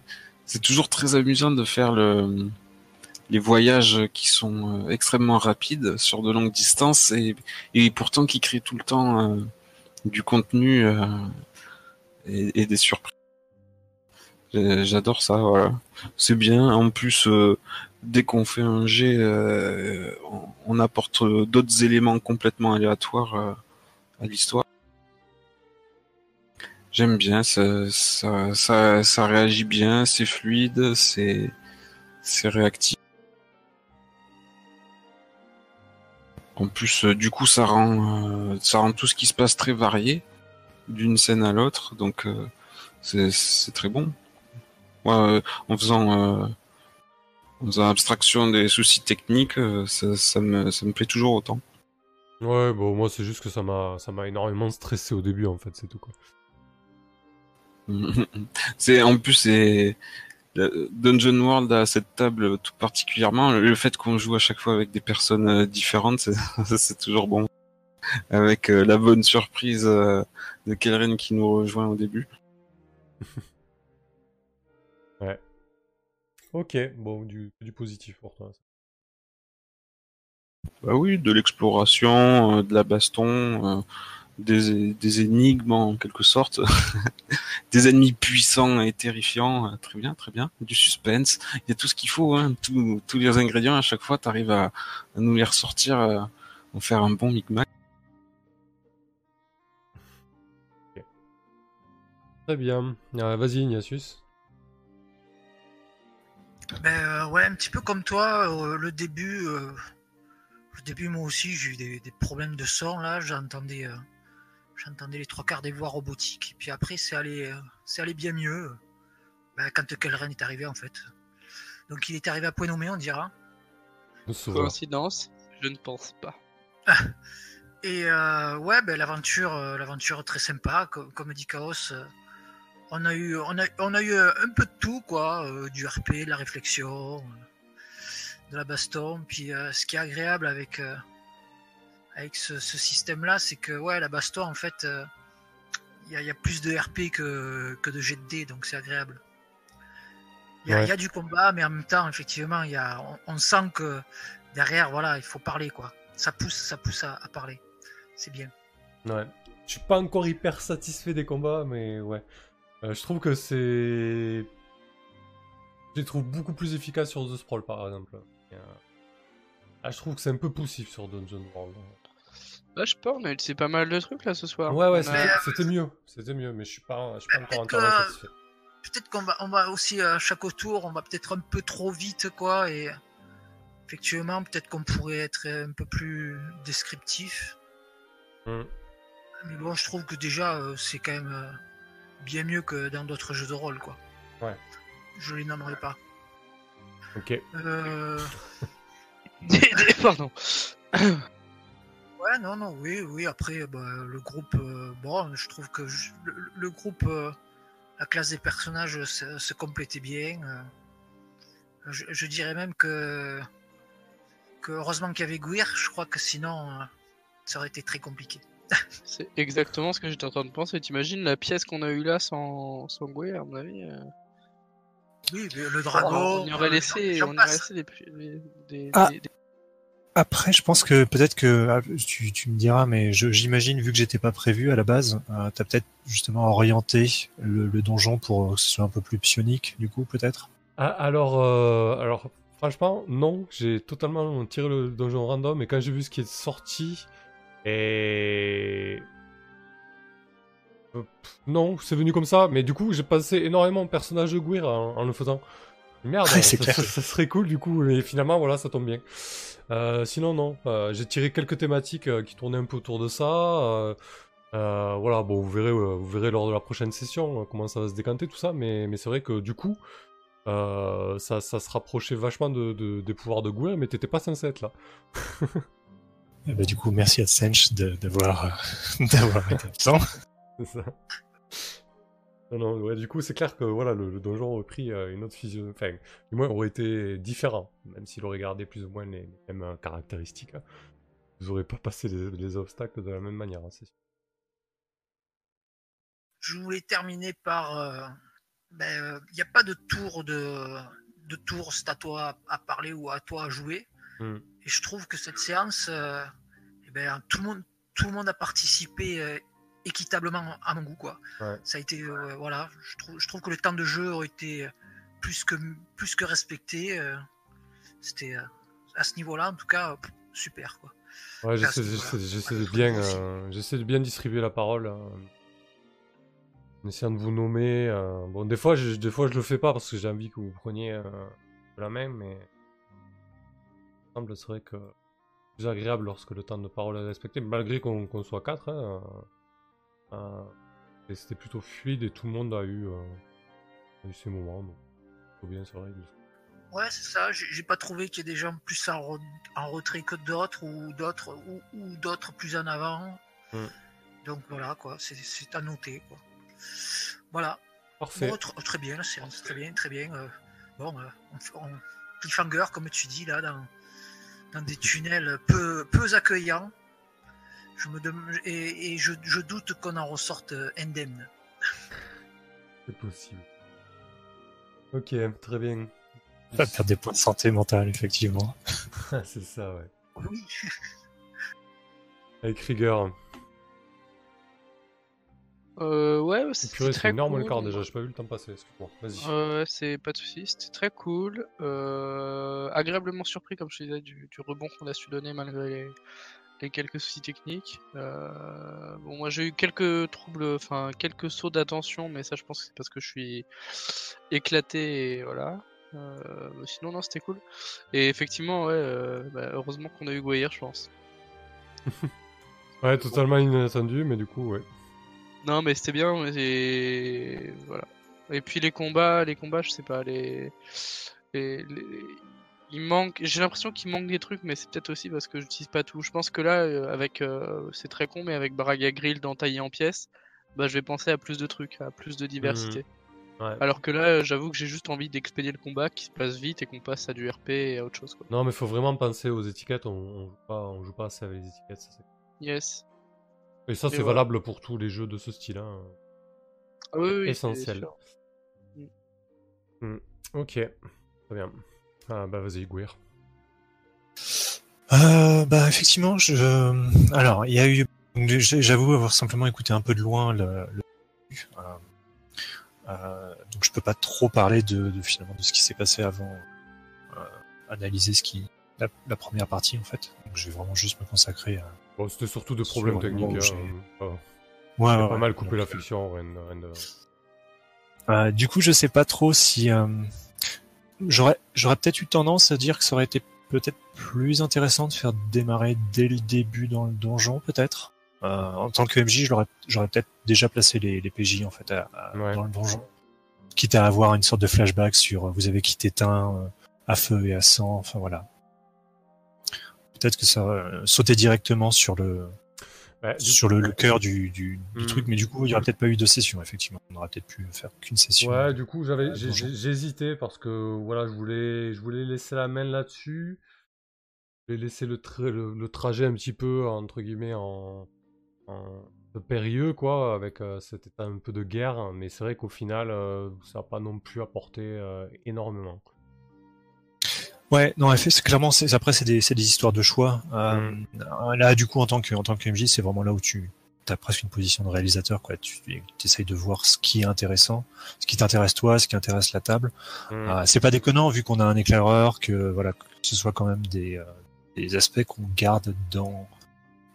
c'est toujours très amusant de faire le, les voyages qui sont euh, extrêmement rapides sur de longues distances et, pourtant qui créent tout le temps euh, du contenu euh, et, des surprises. J'adore ça, voilà. C'est bien. En plus, dès qu'on fait un jet, on, apporte d'autres éléments complètement aléatoires à l'histoire. J'aime bien, ça, ça, réagit bien, c'est fluide, c'est réactif. En plus, euh, du coup, ça rend, euh, ça rend tout ce qui se passe très varié d'une scène à l'autre, donc euh, c'est, très bon. Moi, euh, en faisant, euh, en faisant abstraction des soucis techniques, ça, ça me, ça me plaît toujours autant. Ouais, bon, moi c'est juste que ça m'a ça m'a énormément stressé au début en fait, c'est tout quoi. *laughs* c'est en plus c'est Dungeon World à cette table tout particulièrement. Le fait qu'on joue à chaque fois avec des personnes euh, différentes *laughs* c'est toujours bon. Avec euh, la bonne surprise euh, de Kelren qui nous rejoint au début. *laughs* Ok, bon, du, du positif pour toi. bah oui de l'exploration euh, de la baston euh, des, des énigmes en quelque sorte. *laughs* Des ennemis puissants et terrifiants. Euh, très bien très bien. Du suspense. Il y a tout ce qu'il faut hein, tous tous les ingrédients à chaque fois t'arrives à, à nous les ressortir euh, en faire un bon micmac. Très bien. Euh, Vas-y Ignatius. Ben euh, ouais, un petit peu comme toi, euh, le début, euh, le début moi aussi j'ai eu des, des problèmes de son là, j'entendais, euh, j'entendais les trois quarts des voix robotiques, et puis après c'est allé, euh, c'est allé bien mieux. Ben, quand Kelren est arrivé en fait. Donc il est arrivé à point nommé on dira. Coïncidence Je ne pense pas. *laughs* Et euh, ouais, ben, l'aventure, euh, l'aventure très sympa, co- comme, dit Chaos. on a eu, on a, on a eu un peu de tout, quoi, euh, du RP, de la réflexion, de la baston. Puis euh, ce qui est agréable avec euh, avec ce, ce système-là, c'est que ouais, la baston, en fait, euh, il y, a, il y a plus de RP que que de jet de dés, donc c'est agréable. Il y, a- Ouais. il y a du combat, mais en même temps, effectivement, il y a, on, on sent que derrière, voilà, il faut parler, quoi. Ça pousse, ça pousse à- à parler. C'est bien. Ouais. Je suis pas encore hyper satisfait des combats, mais ouais. Euh, je trouve que c'est. Je les trouve beaucoup plus efficaces sur The Sprawl par exemple. Et, euh, Ah, je trouve que c'est un peu poussif sur Dungeon World. Bah, je sais pas, on a c'est pas mal de trucs là ce soir. Ouais, ouais, c'était a- c'était mieux. C'était mieux, mais je suis pas, je suis pas encore peut-être entièrement satisfait. Peut-être qu'on va, on va aussi à chaque tour, on va peut-être un peu trop vite, quoi. Et effectivement, peut-être qu'on pourrait être un peu plus descriptif. Hmm. Mais bon, je trouve que déjà, euh, c'est quand même euh, bien mieux que dans d'autres jeux de rôle, quoi. Ouais. Je les nommerai pas. Ok. Euh, *laughs* Pardon. Ouais, non, non, oui, oui. Après, bah, le groupe, euh, bon, je trouve que je- le, le groupe, euh, la classe des personnages se, se complétait bien. euh. Je, je dirais même que, que heureusement qu'il y avait Guir, je crois que sinon, euh, ça aurait été très compliqué. *laughs* C'est exactement ce que j'étais en train de penser. T'imagines la pièce qu'on a eue là sans, sans Gouet, à mon avis. euh, Oui, mais le dragon. on y aurait euh, laissé, on y aurait laissé des, des, des- Ah. des- des- Après, je pense que peut-être que ah, tu, me diras, mais j'imagine vu que j'étais pas prévu à la base, euh, t'as peut-être justement orienté le, donjon pour que ce soit un peu plus psionique, du coup, peut-être? Ah, alors, euh, alors, franchement, non, j'ai totalement tiré le donjon random, et quand j'ai vu ce qui est sorti, et... Euh, non, c'est venu comme ça, mais du coup, j'ai pensé énormément au personnage de Gwir en, en le faisant. Merde, Ouais, ça, clair. ça- ça serait cool du coup, mais finalement, voilà, ça tombe bien. Euh, sinon, non, euh, j'ai tiré quelques thématiques euh, qui tournaient un peu autour de ça. voilà, bon, vous verrez, vous verrez lors de la prochaine session comment ça va se décanter, tout ça, mais, mais c'est vrai que du coup, ça, ça se rapprochait vachement de, de- des pouvoirs de Gwyn, mais t'étais pas censé être là. *laughs* Eh ben, du coup, merci à Sench d'avoir *laughs* d'avoir été absent. C'est ça. Non, non, ouais, du coup, c'est clair que voilà, le, le donjon aurait pris euh, une autre physionomie, enfin, du moins, aurait été différent, même s'il aurait gardé plus ou moins les, les mêmes euh, caractéristiques. hein. Vous aurez pas passé les, les obstacles de la même manière, hein, c'est sûr. Je voulais terminer par. euh, ben, il n'y a pas de tour de, de tour, c'est à toi à parler ou à toi à jouer. Hmm. Et je trouve que cette séance, euh, eh ben, tout, le monde, tout le monde a participé euh, équitablement à mon goût. Quoi. Ouais. Ça a été, euh, voilà, je trouve, je trouve que le temps de jeu a été plus que, plus que respecté. euh, C'était euh, à ce niveau-là, en tout cas, super. Quoi. Ouais, j'essaie, j'essaie- de bien, euh, j'essaie de bien distribuer la parole. euh, en essayant de vous nommer. euh, Bon, des fois, je, des fois, je le fais pas parce que j'ai envie que vous preniez euh, la main, mais. Il semble, c'est vrai que c'est plus agréable lorsque le temps de parole est respecté, malgré qu'on qu'on soit quatre. hein, euh, euh, et c'était plutôt fluide et tout le monde a eu, euh, a eu ses moments. Donc, faut bien, c'est vrai. Ouais, c'est ça. J'ai pas trouvé qu'il y ait des gens plus en, re- en retrait que d'autres ou d'autres ou, ou d'autres plus en avant. Mm. Donc voilà quoi, c'est- à noter quoi. Voilà. Parfait. Bon, tr- très bien la séance, très bien, très bien. euh, bon, euh, on, on- cliffhanger comme tu dis là dans, dans des *laughs* tunnels peu, peu accueillants. Je me dem- et, et je, je doute qu'on en ressorte euh, indemne. *laughs* C'est possible. Ok, très bien. Pas perdre des points de santé mentale, effectivement. *laughs* c'est ça, ouais. Oui. Avec rigueur. Euh, ouais, Oh, c'était Purée, c'est très énorme le quart déjà, j'ai pas vu le temps passer, excuse-moi. Vas-y. Euh, c'est pas de soucis, c'était très cool. Euh, agréablement surpris, comme je te disais, du, du rebond qu'on a su donner malgré les, quelques soucis techniques. Euh, bon, moi j'ai eu quelques troubles, enfin quelques sauts d'attention, mais ça je pense que c'est parce que je suis éclaté et voilà. Euh, sinon, non, c'était cool. Et effectivement, ouais, euh, bah, heureusement qu'on a eu Goyer, je pense. *laughs* Ouais, totalement inattendu, mais du coup, ouais. Non, mais c'était bien, et voilà. Et puis les combats, les combats, je sais pas, les, les, les- il manque. J'ai l'impression qu'il manque des trucs, mais c'est peut-être aussi parce que j'utilise pas tout. Je pense que là, euh, avec, euh, c'est très con, mais avec Braga Grill d'entailler en pièces, bah je vais penser à plus de trucs, à plus de diversité. Ouais. Alors que là, j'avoue que j'ai juste envie d'expédier le combat, qui se passe vite et qu'on passe à du RP et à autre chose. Quoi. Non, mais faut vraiment penser aux étiquettes. On, on joue pas, on joue pas assez avec les étiquettes. ça, c'est- Yes. Et ça, c'est valable pour tous les jeux de ce style. hein. Ah oui, oui, c'est Essentiel. sûr. Ok, très bien. Ah bah vas-y, Gouir. Euh, bah effectivement, je... alors il y a eu, j'avoue avoir simplement écouté un peu de loin le. le... Euh, euh, donc je peux pas trop parler de, de finalement de ce qui s'est passé avant, euh, analyser ce qui la, la première partie en fait. Donc je vais vraiment juste me consacrer à. Bon, c'était surtout des Sur problèmes techniques. hein. Euh, Ouais, ouais, pas ouais. mal coupé Donc, la euh, fiction, rien de- rien de- Euh, du coup, je sais pas trop si euh, j'aurais j'aurais peut-être eu tendance à dire que ça aurait été peut-être plus intéressant de faire démarrer dès le début dans le donjon, peut-être. Euh, en tant que MJ, j'aurais peut-être déjà placé les, les PJ en fait à- à- Ouais. dans le donjon, quitte à avoir une sorte de flashback sur euh, vous avez quitté Tain euh, à feu et à sang, enfin voilà. Peut-être que ça euh, sauter directement sur le Bah, sur le, le cœur du, du, du Hmm. truc, mais du coup, il y aurait peut-être pas eu de session, effectivement. On aurait peut-être pu faire qu'une session. Ouais, du coup, j'avais, euh, hésité parce que voilà, je voulais, je voulais laisser la main là-dessus. Je voulais laisser le, tra- le, le trajet un petit peu entre guillemets en, en peu périlleux quoi, avec euh, cet état un peu de guerre. Mais c'est vrai qu'au final, euh, ça n'a pas non plus apporté euh, énormément. Ouais, non, en c'est clairement, c'est, après, c'est des, c'est des histoires de choix. Euh, Mm. Là, du coup, en tant que, en tant que MJ, c'est vraiment là où tu as presque une position de réalisateur, quoi. Tu essayes de voir ce qui est intéressant, ce qui t'intéresse toi, ce qui intéresse la table. Mm. Euh, c'est pas déconnant vu qu'on a un éclaireur, que voilà, que ce soit quand même des, euh, des aspects qu'on garde dans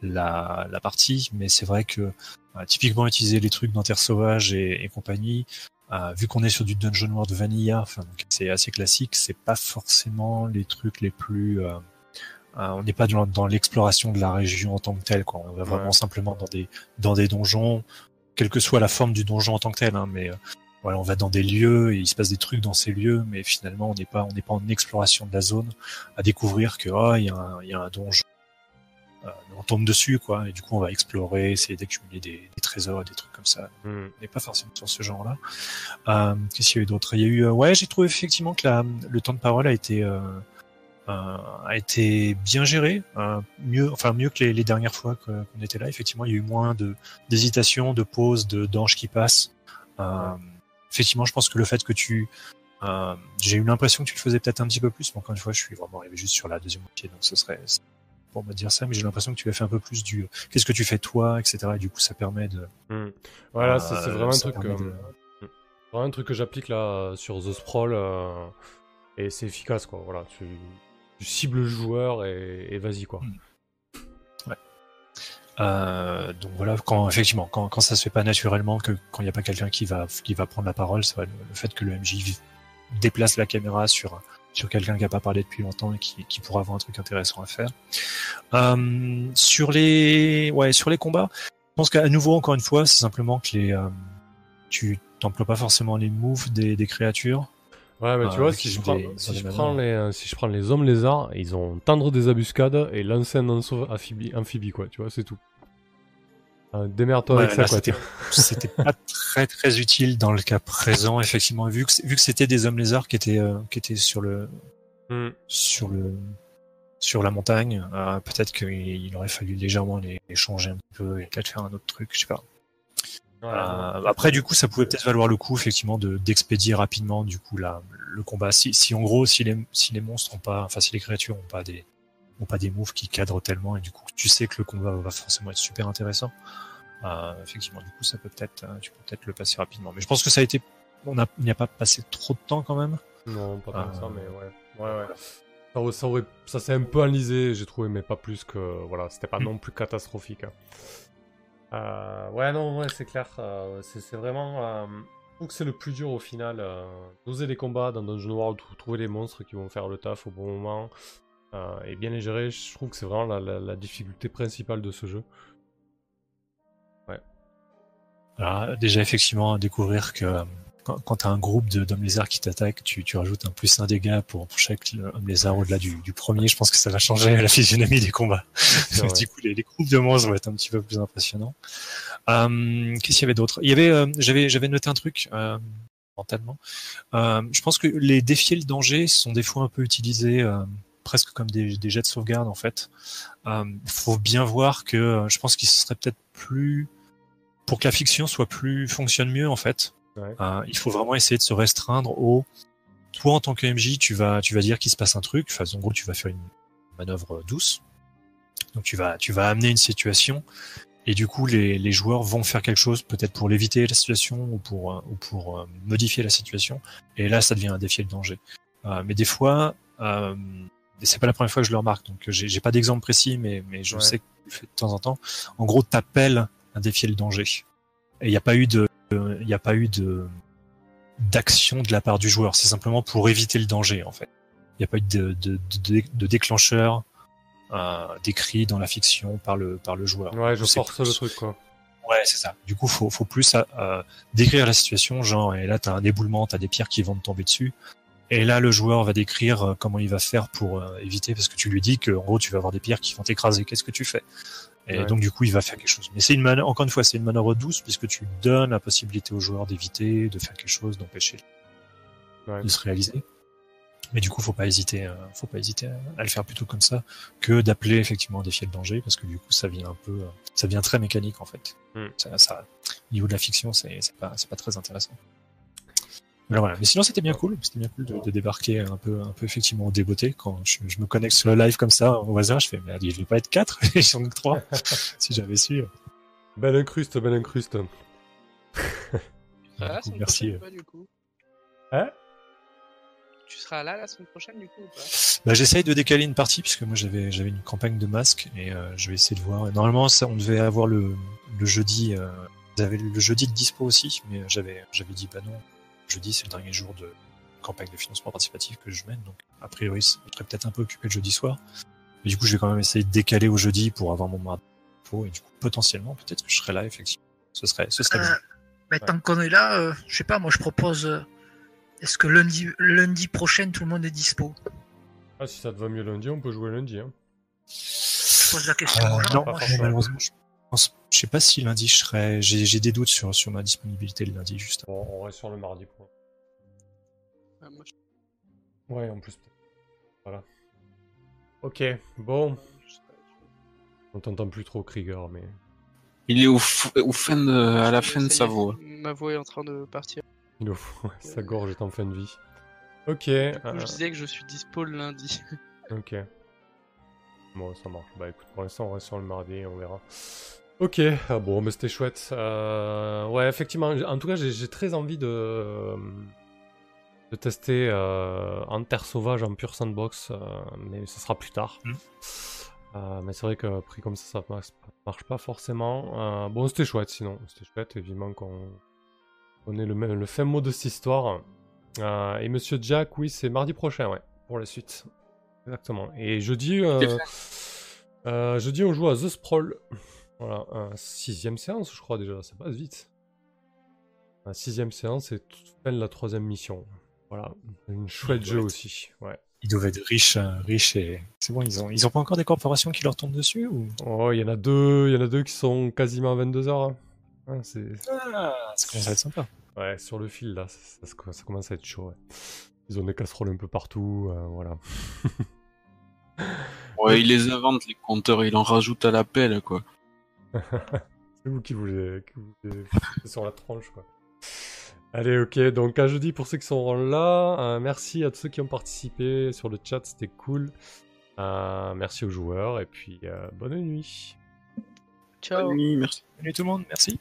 la, la partie, mais c'est vrai que euh, typiquement utiliser les trucs dans Terre Sauvage et, et compagnie, euh, vu qu'on est sur du Dungeon World Vanilla, enfin donc c'est assez classique, c'est pas forcément les trucs les plus euh, euh, on n'est pas dans, dans l'exploration de la région en tant que telle, quoi. On va vraiment Ouais. simplement dans des dans des donjons, quelle que soit la forme du donjon en tant que tel, hein, mais euh, voilà, on va dans des lieux et il se passe des trucs dans ces lieux, mais finalement on n'est pas on n'est pas en exploration de la zone à découvrir que ah il y a un il y a un donjon, on tombe dessus quoi, et du coup on va explorer, essayer d'accumuler des, des trésors, des trucs comme ça. Mm. On n'est pas forcément sur ce genre-là. Euh, Qu'est-ce qu'il y a eu d'autre? Il y a eu, euh, ouais, j'ai trouvé effectivement que la, le temps de parole a été euh, euh, a été bien géré, euh, mieux, enfin mieux que les, les dernières fois qu'on était là. Effectivement, il y a eu moins de d'hésitation, de pauses, de d'anges qui passent. Euh, Effectivement, je pense que le fait que tu euh, j'ai eu l'impression que tu le faisais peut-être un petit peu plus, mais encore une fois, je suis vraiment arrivé juste sur la deuxième moitié, donc ce serait pour me dire ça, mais j'ai l'impression que tu as fait un peu plus du qu'est-ce que tu fais toi, etc. Et du coup, ça permet de Mm. Voilà, c'est, c'est Euh, vraiment un ça truc. permet euh, de- mm. vraiment un truc que j'applique là euh, sur The Sprawl euh, et c'est efficace quoi. Voilà, tu, tu cibles le joueur et, et vas-y quoi. Euh, donc voilà, quand effectivement, quand, quand ça se fait pas naturellement, que quand il n'y a pas quelqu'un qui va qui va prendre la parole, c'est vrai, le, le fait que le MJ déplace la caméra sur sur quelqu'un qui a pas parlé depuis longtemps et qui, qui pourra avoir un truc intéressant à faire. Euh, sur les ouais sur les combats, je pense qu'à nouveau encore une fois, c'est simplement que les euh, tu t'emploies pas forcément les moves des, des créatures. Ouais, mais tu Euh, vois, si je, prends, des- si, je prends les, si je prends les hommes lézards, ils ont tendre des embuscades et lancer un amphibie, amphibie, quoi, tu vois, c'est tout. Euh, Démerde-toi Ouais, avec ça, là, quoi. c'était- *laughs* C'était pas très très utile dans le cas présent, effectivement, vu que vu que c'était des hommes lézards qui étaient euh, qui étaient sur le Hmm. sur le sur la montagne. euh, peut-être qu'il il aurait fallu légèrement les, les changer un petit peu et peut-être faire un autre truc, je sais pas. Ouais, Euh, après, du coup, ça pouvait peut-être valoir le coup, effectivement, de d'expédier rapidement, du coup, la, le combat. Si, si en gros, si les si les monstres ont pas, enfin, si les créatures ont pas des pas des moves qui cadrent tellement, et du coup, tu sais que le combat va forcément être super intéressant. Euh, effectivement, du coup, ça peut peut-être, euh, tu peux peut-être le passer rapidement. Mais je pense que ça a été, on n'y a pas passé trop de temps quand même. Non, pas tant que ça, Euh, mais ouais. Ouais, ouais. Ça, aurait- ça, aurait- ça s'est un peu enlisé, j'ai trouvé, mais pas plus que. Voilà, c'était pas Mm. non plus catastrophique. hein. Euh, ouais, non, ouais, c'est clair. euh, c'est vraiment. euh, je trouve que c'est le plus dur au final. Doser les combats dans Dungeon World, trou- trouver les monstres qui vont faire le taf au bon moment euh, et bien les gérer. Je trouve que c'est vraiment la, la- la difficulté principale de ce jeu. Alors, déjà, effectivement, à découvrir que euh, quand, quand t'as un groupe d'hommes lézards qui t'attaquent, tu, tu rajoutes un plus un dégât pour, pour chaque homme lézard au-delà du, du premier. Je pense que ça va changer la physionomie des combats. *laughs* du coup, les, les groupes de monstres vont être un petit peu plus impressionnants. Euh, Qu'est-ce qu'il y avait d'autre? Il y avait, euh, j'avais, j'avais noté un truc euh, mentalement. Euh, je pense que les défier le danger sont des fois un peu utilisés euh, presque comme des, des jets de sauvegarde en fait. Euh, faut bien voir que euh, je pense qu'il serait peut-être plus pour que la fiction soit plus fonctionne mieux en fait. Ouais. euh, il faut vraiment essayer de se restreindre au toi en tant que MJ, tu vas tu vas dire qu'il se passe un truc. Enfin, en gros, tu vas faire une manœuvre douce. Donc tu vas tu vas amener une situation et du coup les, les joueurs vont faire quelque chose peut-être pour l'éviter la situation ou pour ou pour modifier la situation. Et là, ça devient un défi le danger. Euh, mais des fois, euh, c'est pas la première fois que je le remarque, donc j'ai j'ai pas d'exemple précis, mais mais je Ouais. sais que tu le fais de temps en temps. En gros, t'appelles un défi le danger. Et il n'y a pas eu de il n'y a pas eu de d'action de la part du joueur. C'est simplement pour éviter le danger, en fait. Il n'y a pas eu de, de, de, de déclencheur euh, décrit dans la fiction par le par le joueur. Ouais, je force le truc, quoi. Ouais, c'est ça. Du coup, faut, faut plus euh, décrire la situation, genre, et là, t'as un éboulement, t'as des pierres qui vont te tomber dessus. Et là, le joueur va décrire euh, comment il va faire pour euh, éviter, parce que tu lui dis que, en gros, tu vas avoir des pierres qui vont t'écraser. Qu'est-ce que tu fais? Et Ouais. donc, du coup, il va faire quelque chose. Mais c'est une manœuvre, encore une fois, c'est une manœuvre douce, puisque tu donnes la possibilité au joueur d'éviter, de faire quelque chose, d'empêcher Ouais. de se réaliser. Mais du coup, faut pas hésiter, euh, faut pas hésiter à, à le faire plutôt comme ça que d'appeler effectivement défier le danger, parce que du coup, ça vient un peu, euh, ça vient très mécanique en fait. Hmm. Ça, ça, au niveau de la fiction, c'est c'est pas, c'est pas très intéressant. Mais voilà. Mais sinon, c'était bien cool. C'était bien cool de, de débarquer un peu, un peu effectivement débeauté quand je, je me connecte sur le live comme ça au hasard. Je fais, mais il vais pas être quatre, ils sont que trois. *laughs* si j'avais su. Belle incruste, belle incruste. Ah, coup, semaine merci. prochaine ou pas, du coup Hein Tu seras là la semaine prochaine du coup ou pas Bah, j'essaye de décaler une partie puisque moi j'avais j'avais une campagne de masques et euh, je vais essayer de voir. Normalement, ça, on devait avoir le, le jeudi. Euh, vous avez le jeudi de dispo aussi, mais j'avais j'avais dit bah non. Jeudi, c'est le dernier jour de campagne de financement participatif que je mène, donc a priori, je serais peut-être un peu occupé le jeudi soir. Mais du coup, je vais quand même essayer de décaler au jeudi pour avoir mon mardi d'info et du coup, potentiellement, peut-être que je serai là effectivement. Ce serait ce serait Euh, bien. bah, Tant qu'on est là, euh, je sais pas, moi je propose. euh, Est-ce que lundi, lundi prochain tout le monde est dispo? Ah, si ça te va mieux lundi, on peut jouer lundi. Hein. Je pose la question. Euh, non, moi, pas je- malheureusement, je pense, je sais pas si lundi je serai. J'ai j'ai des doutes sur sur ma disponibilité le lundi juste. Bon, on reste sur le mardi. Pour... Ah, moi, je- Ouais, en plus. peut-être. Voilà. Ok, bon. je sais pas, je- On t'entend plus trop, Krieger, mais. Il est au, f- au fin de, à la fin de sa voix. Ma voix est en train de partir. Il est au sa gorge est en fin de vie. Ok. Du coup, euh, je disais que je suis dispo le lundi. Ok. Bon, ça marche. Bah écoute, pour l'instant, on reste sur le mardi, on verra. Ok, ah bon, mais c'était chouette. Euh, ouais, effectivement, en tout cas, j'ai très envie de, de tester euh, en terre sauvage, en pure sandbox, euh, mais ça sera plus tard. Mhm. Euh, mais c'est vrai que pris comme ça, ça marche, marche pas forcément. Euh, bon, c'était chouette sinon, c'était chouette, évidemment qu'on on ait le, même- le fin mot de cette histoire. Et Monsieur Jack, oui, c'est mardi prochain, ouais, pour la suite. Exactement. Et jeudi, jeudi on joue à The Sprawl. Voilà, un sixième séance, je crois déjà, ça passe vite. Un sixième séance et toute fin de la troisième mission. Voilà, une chouette jeu être- aussi. Ouais. Ils doivent être riches, euh, riches et c'est bon. Ils ont, ils ont pas encore des corporations qui leur tombent dessus ou? Oh, il y en a deux, il y en a deux qui sont quasiment à 22 heures. hein. Ouais, c'est ah, ça commence à être sympa. ouais, sur le fil là, ça, ça- ça commence à être chaud. ouais. Ils ont des casseroles un peu partout, euh, voilà. *laughs* Ouais, il les invente, les compteurs, il en rajoute à l'appel, quoi. *laughs* C'est vous qui voulez, qui voulez sur la tranche, quoi. Allez, ok, donc à jeudi pour ceux qui sont là. Euh, merci à tous ceux qui ont participé sur le chat, c'était cool. Euh, merci aux joueurs, et puis euh, bonne nuit. Ciao. Oui, merci. Salut tout le monde, merci.